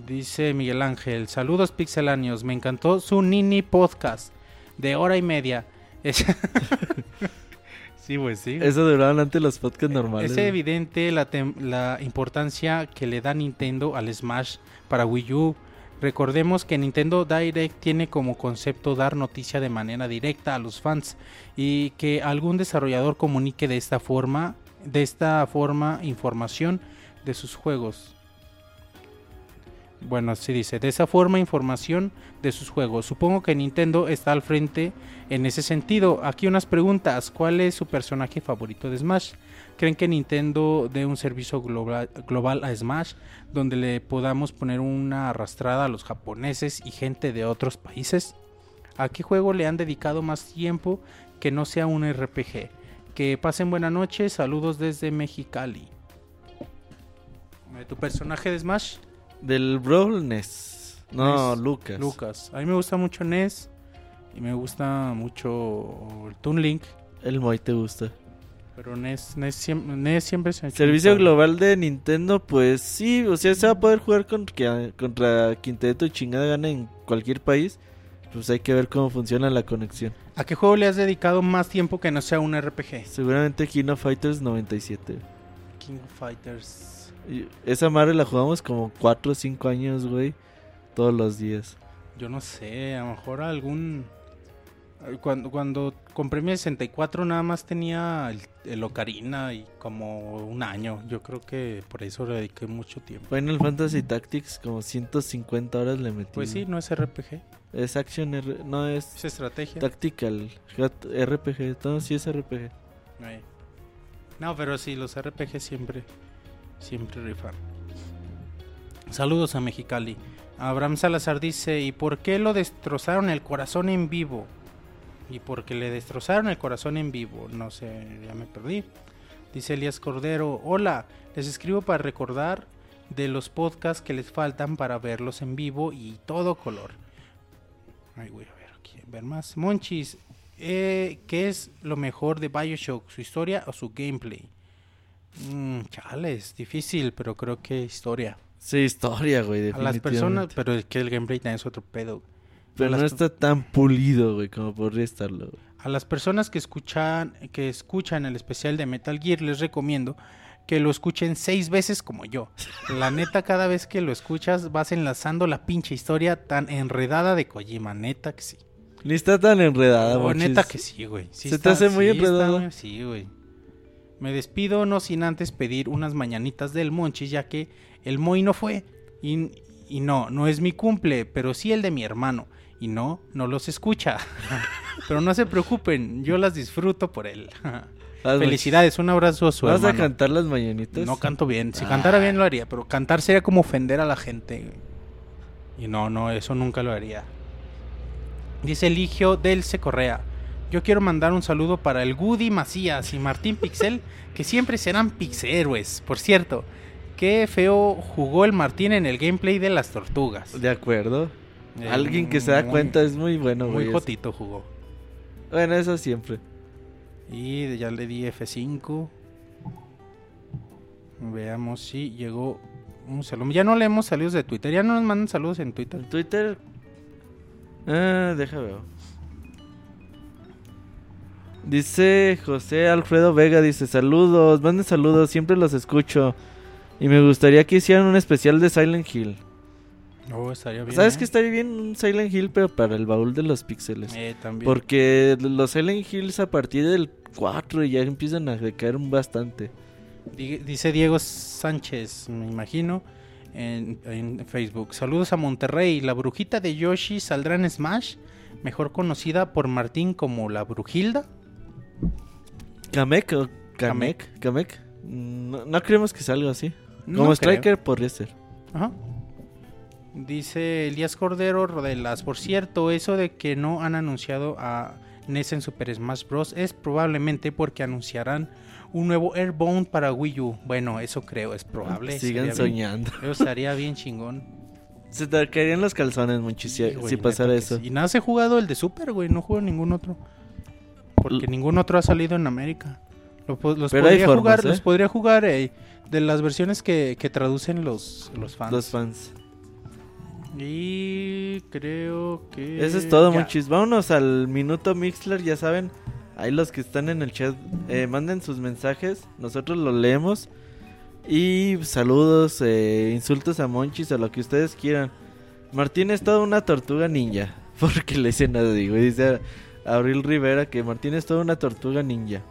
Dice Miguel Ángel, saludos pixeláneos, me encantó su Nini podcast de hora y media. Es- sí, pues sí. Eso duraban antes los podcasts normales. Es evidente la, la importancia que le da Nintendo al Smash para Wii U. Recordemos que Nintendo Direct tiene como concepto dar noticia de manera directa a los fans y que algún desarrollador comunique de esta forma, de esta forma información de sus juegos. Bueno, así dice, de esa forma información de sus juegos. Supongo que Nintendo está al frente en ese sentido. Aquí unas preguntas. ¿Cuál es su personaje favorito de Smash? ¿Creen que Nintendo dé un servicio global, a Smash donde le podamos poner una arrastrada a los japoneses y gente de otros países? ¿A qué juego le han dedicado más tiempo que no sea un RPG? Que pasen buena noche, saludos desde Mexicali. ¿Tu personaje de Smash? Del Brawl Ness. No. Lucas. Lucas. A mí me gusta mucho Ness y me gusta mucho el Toon Link. El Moy te gusta. Pero Ness, Ness, siempre, se ha hecho Servicio global de Nintendo, pues sí, o sea, se va a poder jugar contra, dé tu chingada gana en cualquier país. Pues hay que ver cómo funciona la conexión. ¿A qué juego le has dedicado más tiempo que no sea un RPG? Seguramente King of Fighters 97. King of Fighters. Esa madre la jugamos como 4 o 5 años, güey. Todos los días. Yo no sé, a lo mejor algún... Cuando, cuando compré mi 64 nada más tenía el, el Ocarina y como un año. Yo creo que por eso le dediqué mucho tiempo. Final Fantasy Tactics, como 150 horas le metí. Pues sí, no es RPG, Es Action R, no es es estrategia. Tactical, RPG, no, sí es RPG. No, pero sí, los RPG siempre, siempre rifan. Saludos a Mexicali. Abraham Salazar dice, ¿y por qué lo destrozaron el corazón en vivo? ¿Y por qué le destrozaron el corazón en vivo? No sé, ya me perdí. Dice Elías Cordero, hola, les escribo para recordar de los podcasts que les faltan para verlos en vivo y todo color. Ay, voy a ver aquí, ver más. Monchis, eh, ¿qué es lo mejor de Bioshock? ¿Su historia o su gameplay? Mm, chale, es difícil, pero creo que historia. Sí, historia, güey, A las definitivamente. personas, pero es que el gameplay también es otro pedo. Pero no está tan pulido, güey, como podría estarlo. güey. A las personas que escuchan, que escuchan el especial de Metal Gear les recomiendo que lo escuchen seis veces como yo. La neta, cada vez que lo escuchas vas enlazando la pinche historia tan enredada de Kojima. Neta que sí. Ni está tan enredada, Monchis. neta que sí, güey. Sí ¿Se te hace muy sí enredado? Sí, güey. Me despido no sin antes pedir unas mañanitas del Monchis, ya que el Moy no fue. Y, y no, no es mi cumple, pero sí el de mi hermano. Y no, no los escucha. pero no se preocupen, yo las disfruto por él. Felicidades, un abrazo a su. ¿Vas a cantar las mañanitas? No canto bien. Si cantara bien lo haría, pero cantar sería como ofender a la gente. Y no, no, eso nunca lo haría. Dice Eligio Delce Correa. Yo quiero mandar un saludo para el Goody Macías y Martín Pixel, que siempre serán pixhéroes. Por cierto, qué feo jugó el Martín en el gameplay de las tortugas. De acuerdo. Eh, Alguien que se da muy- cuenta es muy bueno, Muy jotito jugó. Bueno, eso siempre. Y ya le di F5. Veamos si llegó un saludo. Ya no leemos saludos de Twitter. Ya no nos mandan saludos en Twitter. En Twitter. Ah, deja ver. Dice José Alfredo Vega, dice saludos, manden saludos, siempre los escucho. Y me gustaría que hicieran un especial de Silent Hill. Oh, estaría bien. ¿Sabes ¿eh? que estaría bien un Silent Hill, pero para el baúl de los píxeles? Eh, también. Porque los Silent Hills a partir del 4 ya empiezan a decaer bastante. Di- Dice Diego Sánchez, me imagino, en, en Facebook. Saludos a Monterrey. La brujita de Yoshi saldrá en Smash, mejor conocida por Martín como la Brujilda. ¿Kamek o Kamek? ¿Kamek? No, no creemos que salga así. No Como creo. Striker podría ser. Ajá. Dice Elías Cordero Rodelas. Por cierto, eso de que no han anunciado a NES en Super Smash Bros. es probablemente porque anunciarán un nuevo Airbound para Wii U. Bueno, eso creo, es probable. Sigan Sería bien- soñando. Eso estaría bien chingón. Se te caerían los calzones, mucho si, Sí, si pasara eso. sí. Y nada, se ha jugado el de Super, güey. No juego ningún otro. Porque ningún otro ha salido en América. Po- los, Pero podría formas, jugar, ¿eh? los podría jugar eh, de las versiones que, que traducen los, los fans. Los fans. Y creo que. Eso es todo, ya. muchis. Vámonos al minuto Mixler, ya saben. Ahí los que están en el chat, eh, manden sus mensajes. Nosotros los leemos. Y saludos, eh, insultos a Monchis, a lo que ustedes quieran. Martín es toda una tortuga ninja. Porque le hice nada, digo. Dice Abril Rivera que Martín es toda una tortuga ninja.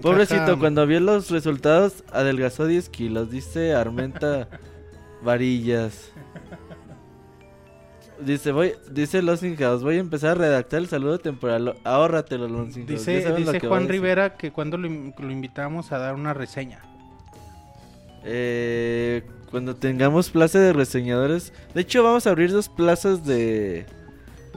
Pobrecito, Ajá. cuando vio los resultados, adelgazó 10 kilos. Dice Armenta Varillas. Dice, voy, dice Los House, voy a empezar a redactar el saludo temporal. Ahórratelo, Los House. Dice, dice Juan Rivera que cuando lo, lo invitamos a dar una reseña. Eh, cuando tengamos plaza de reseñadores. De hecho, vamos a abrir dos plazas de,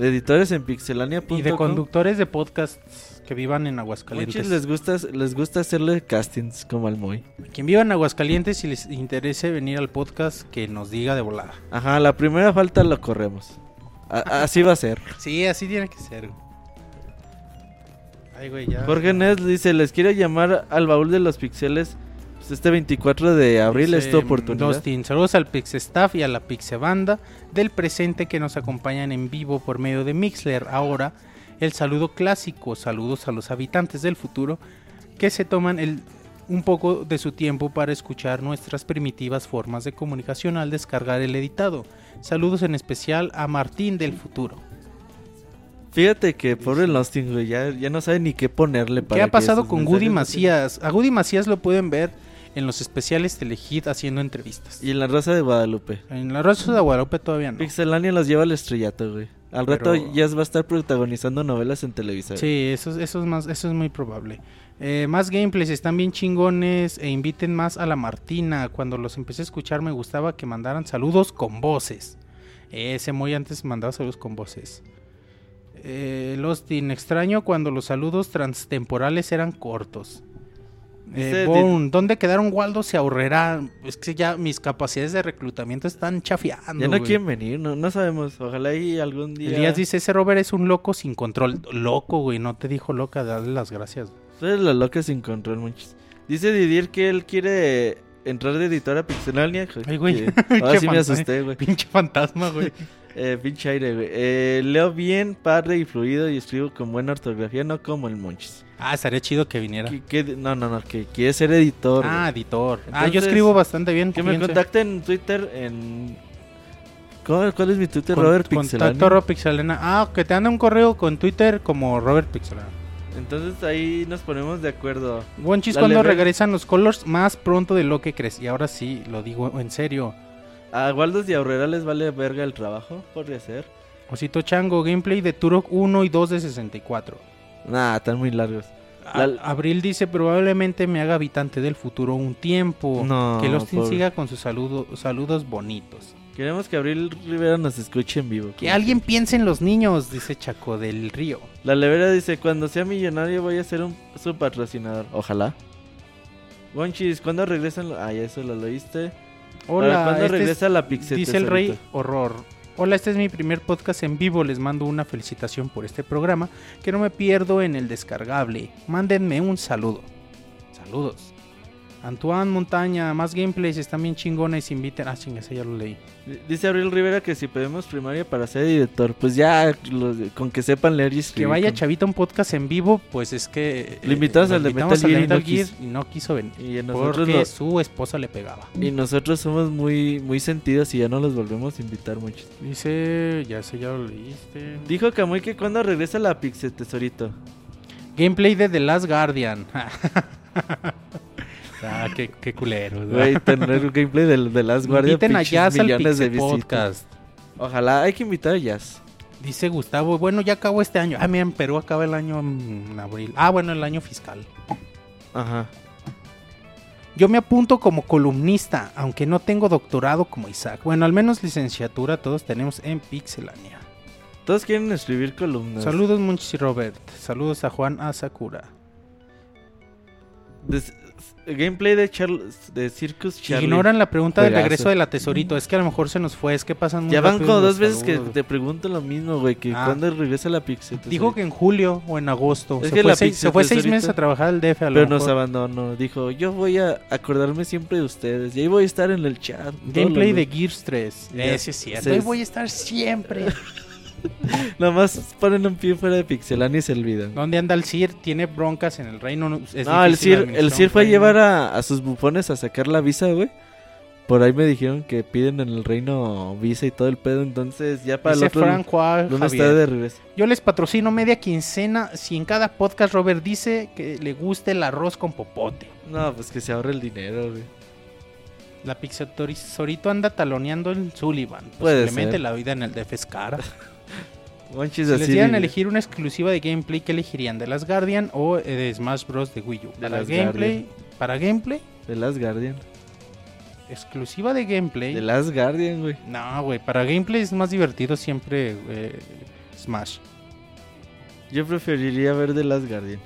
de editores en pixelania.com. Y de conductores de podcasts que vivan en Muchos Aguascalientes. les gusta, les gusta hacerle castings como al Moy. Quien viva en Aguascalientes y les interese venir al podcast, que nos diga de volada. Ajá, la primera falta lo corremos. A- así va a ser. Sí, así tiene que ser. Ay, güey, ya. Jorge Nes dice, les quiero llamar al baúl de los pixeles. Pues este 24 de abril es tu oportunidad. Saludos al Pix Staff y a la Pixe Banda del presente que nos acompañan en vivo por medio de Mixler. Ahora, el saludo clásico, saludos a los habitantes del futuro que se toman el, un poco de su tiempo para escuchar nuestras primitivas formas de comunicación al descargar el editado. Saludos en especial a Martín del futuro. Fíjate que pobre Losting, güey, ya, ya no sabe ni qué ponerle para ¿Qué ha pasado con no Macías? A Goody Macías lo pueden ver en los especiales Telehit haciendo entrevistas. Y en la Rosa de Guadalupe. En la Rosa de Guadalupe todavía no. Pixelania los lleva al estrellato, güey. Al rato Pero- ya va a estar protagonizando novelas en Televisa. güey. Sí, eso, es- eso, es más, eso es muy probable. Eh, más gameplays, están bien chingones e inviten más a la Martina. Cuando los empecé a escuchar me gustaba que mandaran saludos con voces. Ese muy antes mandaba saludos con voces. Eh, Lostin, extraño cuando los saludos transtemporales eran cortos. Eh, Dice- Bone, ¿dónde quedaron Waldo? Se ahorrará. Es que ya mis capacidades de reclutamiento están chafiando. Ya no quieren venir, no, no sabemos. Ojalá y algún día. Elías dice, ese Robert es un loco sin control. Loco, güey, no te dijo loca, dale las gracias. Eres la loca sin control, muchos. Dice Didier que él quiere entrar de editor a Pixelania. Ay, güey. Ahora sí me asusté, güey. Pinche fantasma, güey. Eh, pinche aire, güey. Eh, leo bien, padre y fluido y escribo con buena ortografía, no como el Monchis. Ah, estaría chido que viniera. Que- que- no, no, no, que quiere ser editor. Ah, güey. editor. ah, yo escribo bastante bien. que me fíjense. contacten en Twitter en... ¿Cuál, cuál es mi Twitter? Con- Robert Contacto Pixelania. Robert Pixelena. Ah, que te anda un correo con Twitter como Robert Pixelena. Entonces ahí nos ponemos de acuerdo. Wonchis, cuando regresan los colors más pronto de lo que crees. Y ahora sí, lo digo en serio. A Waldos y Aurrera les vale verga el trabajo, podría ser. Osito Chango, gameplay de Turok 1 y 2 de 64. Nah, están muy largos. La- Abril dice probablemente me haga habitante del futuro un tiempo. No, que Lostin pobre. siga con sus saludo- saludos bonitos. Queremos que Abril Rivera nos escuche en vivo. Que alguien piense en los niños, dice Chaco del Río. La levera dice, cuando sea millonario voy a ser un, su patrocinador. Ojalá. Gonchis, ¿cuándo regresan? lo- Ah, ya eso lo leíste. ¿Para Hola, ¿Cuándo este es- regresa la Pixel? dice el Rey? Horror. Hola, este es mi primer podcast en vivo. Les mando una felicitación por este programa que no me pierdo en el descargable. Mándenme un saludo. Saludos. Antoine Montaña, más gameplays, están bien chingones. Inviten. Ah, chingas, ya lo leí. Dice Abril Rivera que si pedimos primaria para ser editor, pues ya los- con que sepan leer y Que escribir. vaya con- Chavita un podcast en vivo, pues es que. Lo invitamos lo al de invitamos Metal Gear Metal Gear quiso. y no quiso venir. Y nosotros, Porque lo- su esposa le pegaba. y nosotros somos muy, muy sentidos y ya no los volvemos a invitar mucho. Dice, ya sé, ya lo leíste. Dijo Kamui que cuando regresa la Pixel Tesorito. Gameplay de The Last Guardian. ah, qué, qué culero. Güey, tener un gameplay de, de Last Guardian. Inviten a Jazz al millones de Pixel visitas. Podcast. Ojalá, hay que invitar a Jazz. Dice Gustavo, bueno, ya acabó este año. Ah, mira, en Perú acaba el año en abril. Ah, bueno, el año fiscal. Ajá. Yo me apunto como columnista, aunque no tengo doctorado como Isaac. Bueno, al menos licenciatura todos tenemos en Pixelania. Todos quieren escribir columnas. Saludos, Munchis y Robert. Saludos a Juan Asakura. Des- gameplay de, Charles, de Circus Charlie. Ignoran la pregunta del regreso de la tesorito. Es que a lo mejor se nos fue. Es que pasan Ya van como dos veces que te pregunto lo mismo, güey. Que Ah. cuando regresa la Pixel. Dijo que en julio o en agosto. Es se, que fue la seis, se fue seis meses a trabajar al DF. A lo Pero nos abandonó. Dijo, yo voy a acordarme siempre de ustedes. Y ahí voy a estar en el chat. Gameplay de lunes". Gears 3. Ya. Ese es cierto. Sí. Ahí voy a estar siempre. Nada más ponen un pie fuera de Pixelania y se olvidan. ¿Dónde anda el CIR? Tiene broncas en el reino. es no, el CIR, el CIR fue a llevar a, a sus bufones a sacar la visa, güey. Por ahí me dijeron que piden en el reino visa y todo el pedo, entonces ya para Dice el otro Javier. está de regreso. Yo les patrocino media quincena si en cada podcast Robert dice que le gusta el arroz con popote. No, pues que se ahorre el dinero, güey. La Pixatorito anda taloneando el Sullivan. Posiblemente ser. la vida en el DF es cara. Si les dieran a elegir una exclusiva de gameplay, ¿qué elegirían? ¿De las Guardian o eh, de Smash Bros. de Wii U? De Para Last gameplay, para gameplay, de Last Guardian. exclusiva de gameplay. De Last Guardian, güey. No, güey, para gameplay es más divertido siempre eh, Smash. Yo preferiría ver de Last Guardian.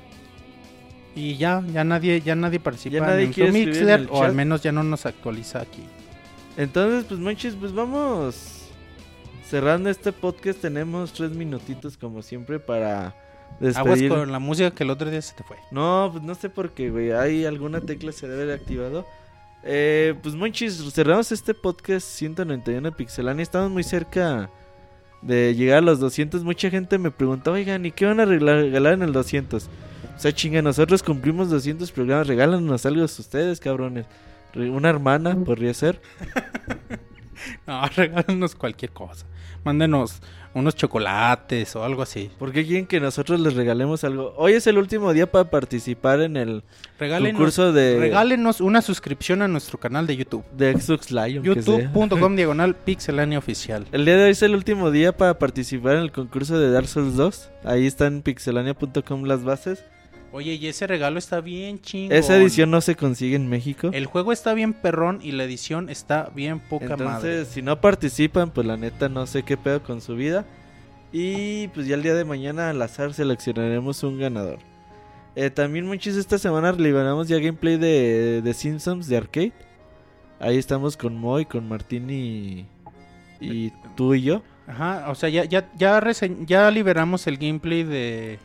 Y ya, ya nadie, ya nadie participa Ya nadie en en el o al menos ya no nos actualiza aquí. Entonces, pues Monchis, pues vamos cerrando este podcast. Tenemos tres minutitos como siempre para Aguas despedir. con la música que el otro día se te fue. No, pues no sé por qué, güey. Hay alguna tecla se debe haber activado. Eh, pues Monchis, cerramos este podcast 191 de Pixelania. Estamos muy cerca de llegar a los 200. Mucha gente me pregunta, oigan, ¿y qué van a regalar en el 200? O sea, chinga, nosotros cumplimos 200 programas. Regálanos algo ustedes, cabrones. Una hermana podría ser. No, regálanos cualquier cosa. Mándenos unos chocolates o algo así. ¿Por qué quieren que nosotros les regalemos algo? Hoy es el último día para participar en el Regálenos, concurso de, regálenos una suscripción a nuestro canal de YouTube. de Xbox sea. youtube.com diagonal pixelania oficial. El día de hoy es el último día para participar en el concurso de Dark Souls 2. Ahí está en pixelania.com las bases. Oye, y ese regalo está bien chingón. Esa edición no se consigue en México. El juego está bien perrón y la edición está bien poca Entonces, madre. si no participan, pues la neta no sé qué pedo con su vida. Y pues ya el día de mañana al azar seleccionaremos un ganador. Eh, también muchos esta semana liberamos ya gameplay de, de Simpsons de arcade. Ahí estamos con Moy, con Martín y, y tú y yo. Ajá, o sea, ya, ya, ya, ya liberamos el gameplay de,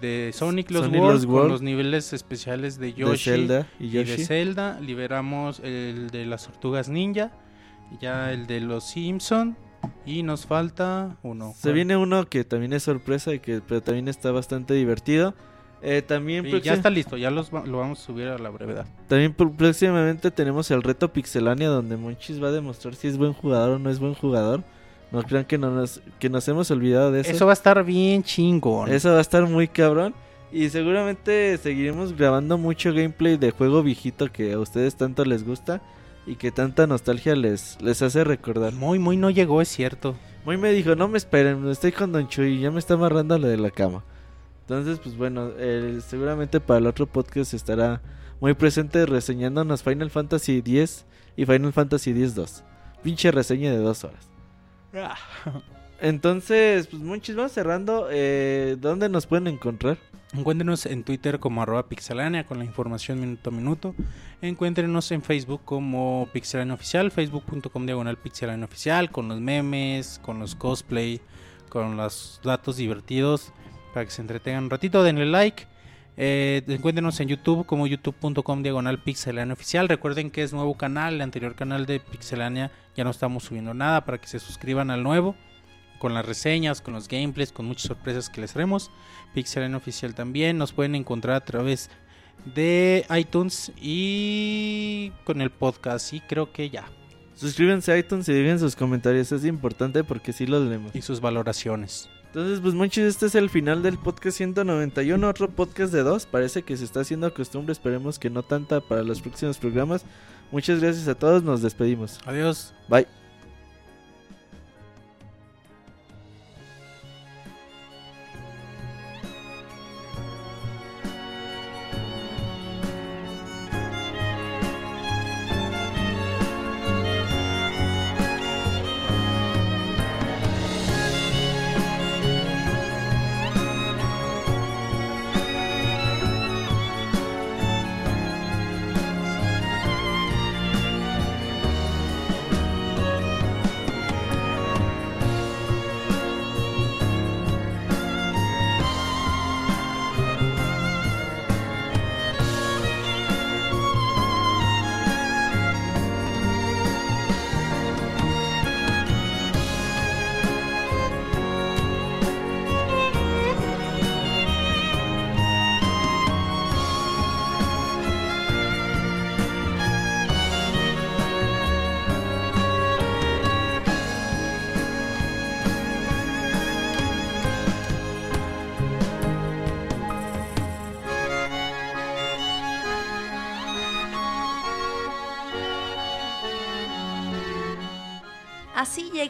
de Sonic Los Sonic World Lost con los niveles especiales de de Yoshi Zelda y y de. Zelda. Liberamos el de las tortugas ninja, ya el de los Simpson y nos falta uno. Se ¿Cuál? viene uno que también es sorpresa y que pero también está bastante divertido. Eh, también, Y ya está listo, ya los va- lo vamos a subir a la brevedad. también pr- próximamente tenemos el reto Pixelania donde Monchis va a demostrar si es buen jugador o no es buen jugador. No crean que, no nos, que nos hemos olvidado de eso. Eso va a estar bien chingón. Eso va a estar muy cabrón. Y seguramente seguiremos grabando mucho gameplay de juego viejito que a ustedes tanto les gusta y que tanta nostalgia les, les hace recordar. Muy, muy no llegó, es cierto. Muy me dijo, no me esperen, estoy con Don Chuy, ya me está amarrando lo de la cama. Entonces, pues bueno, eh, seguramente para el otro podcast estará muy presente reseñándonos Final Fantasy X y Final Fantasy X-2. Pinche reseña de dos horas. Entonces, pues muchis vamos cerrando. Eh, ¿Dónde nos pueden encontrar? Encuéntrenos en Twitter como arroba pixelania con la información minuto a minuto. Encuéntrenos en Facebook como pixelania oficial, facebook.com diagonal pixelania oficial, con los memes, con los cosplay, con los datos divertidos para que se entretengan un ratito. Denle like. Eh, encuéntrenos en YouTube como youtube.com diagonal pixelania oficial. Recuerden que es nuevo canal, el anterior canal de pixelania ya no estamos subiendo nada para que se suscriban al nuevo con las reseñas, con los gameplays, con muchas sorpresas que les haremos. Pixelania Oficial también. Nos pueden encontrar a través de iTunes y con el podcast. Y creo que ya. Suscríbanse a iTunes y dejen sus comentarios. Es importante porque sí los leemos. Y sus valoraciones. Entonces, pues muchos, este es el final del podcast 191, otro podcast de dos. Parece que se está haciendo costumbre, esperemos que no tanta para los próximos programas. Muchas gracias a todos, nos despedimos. Adiós. Bye.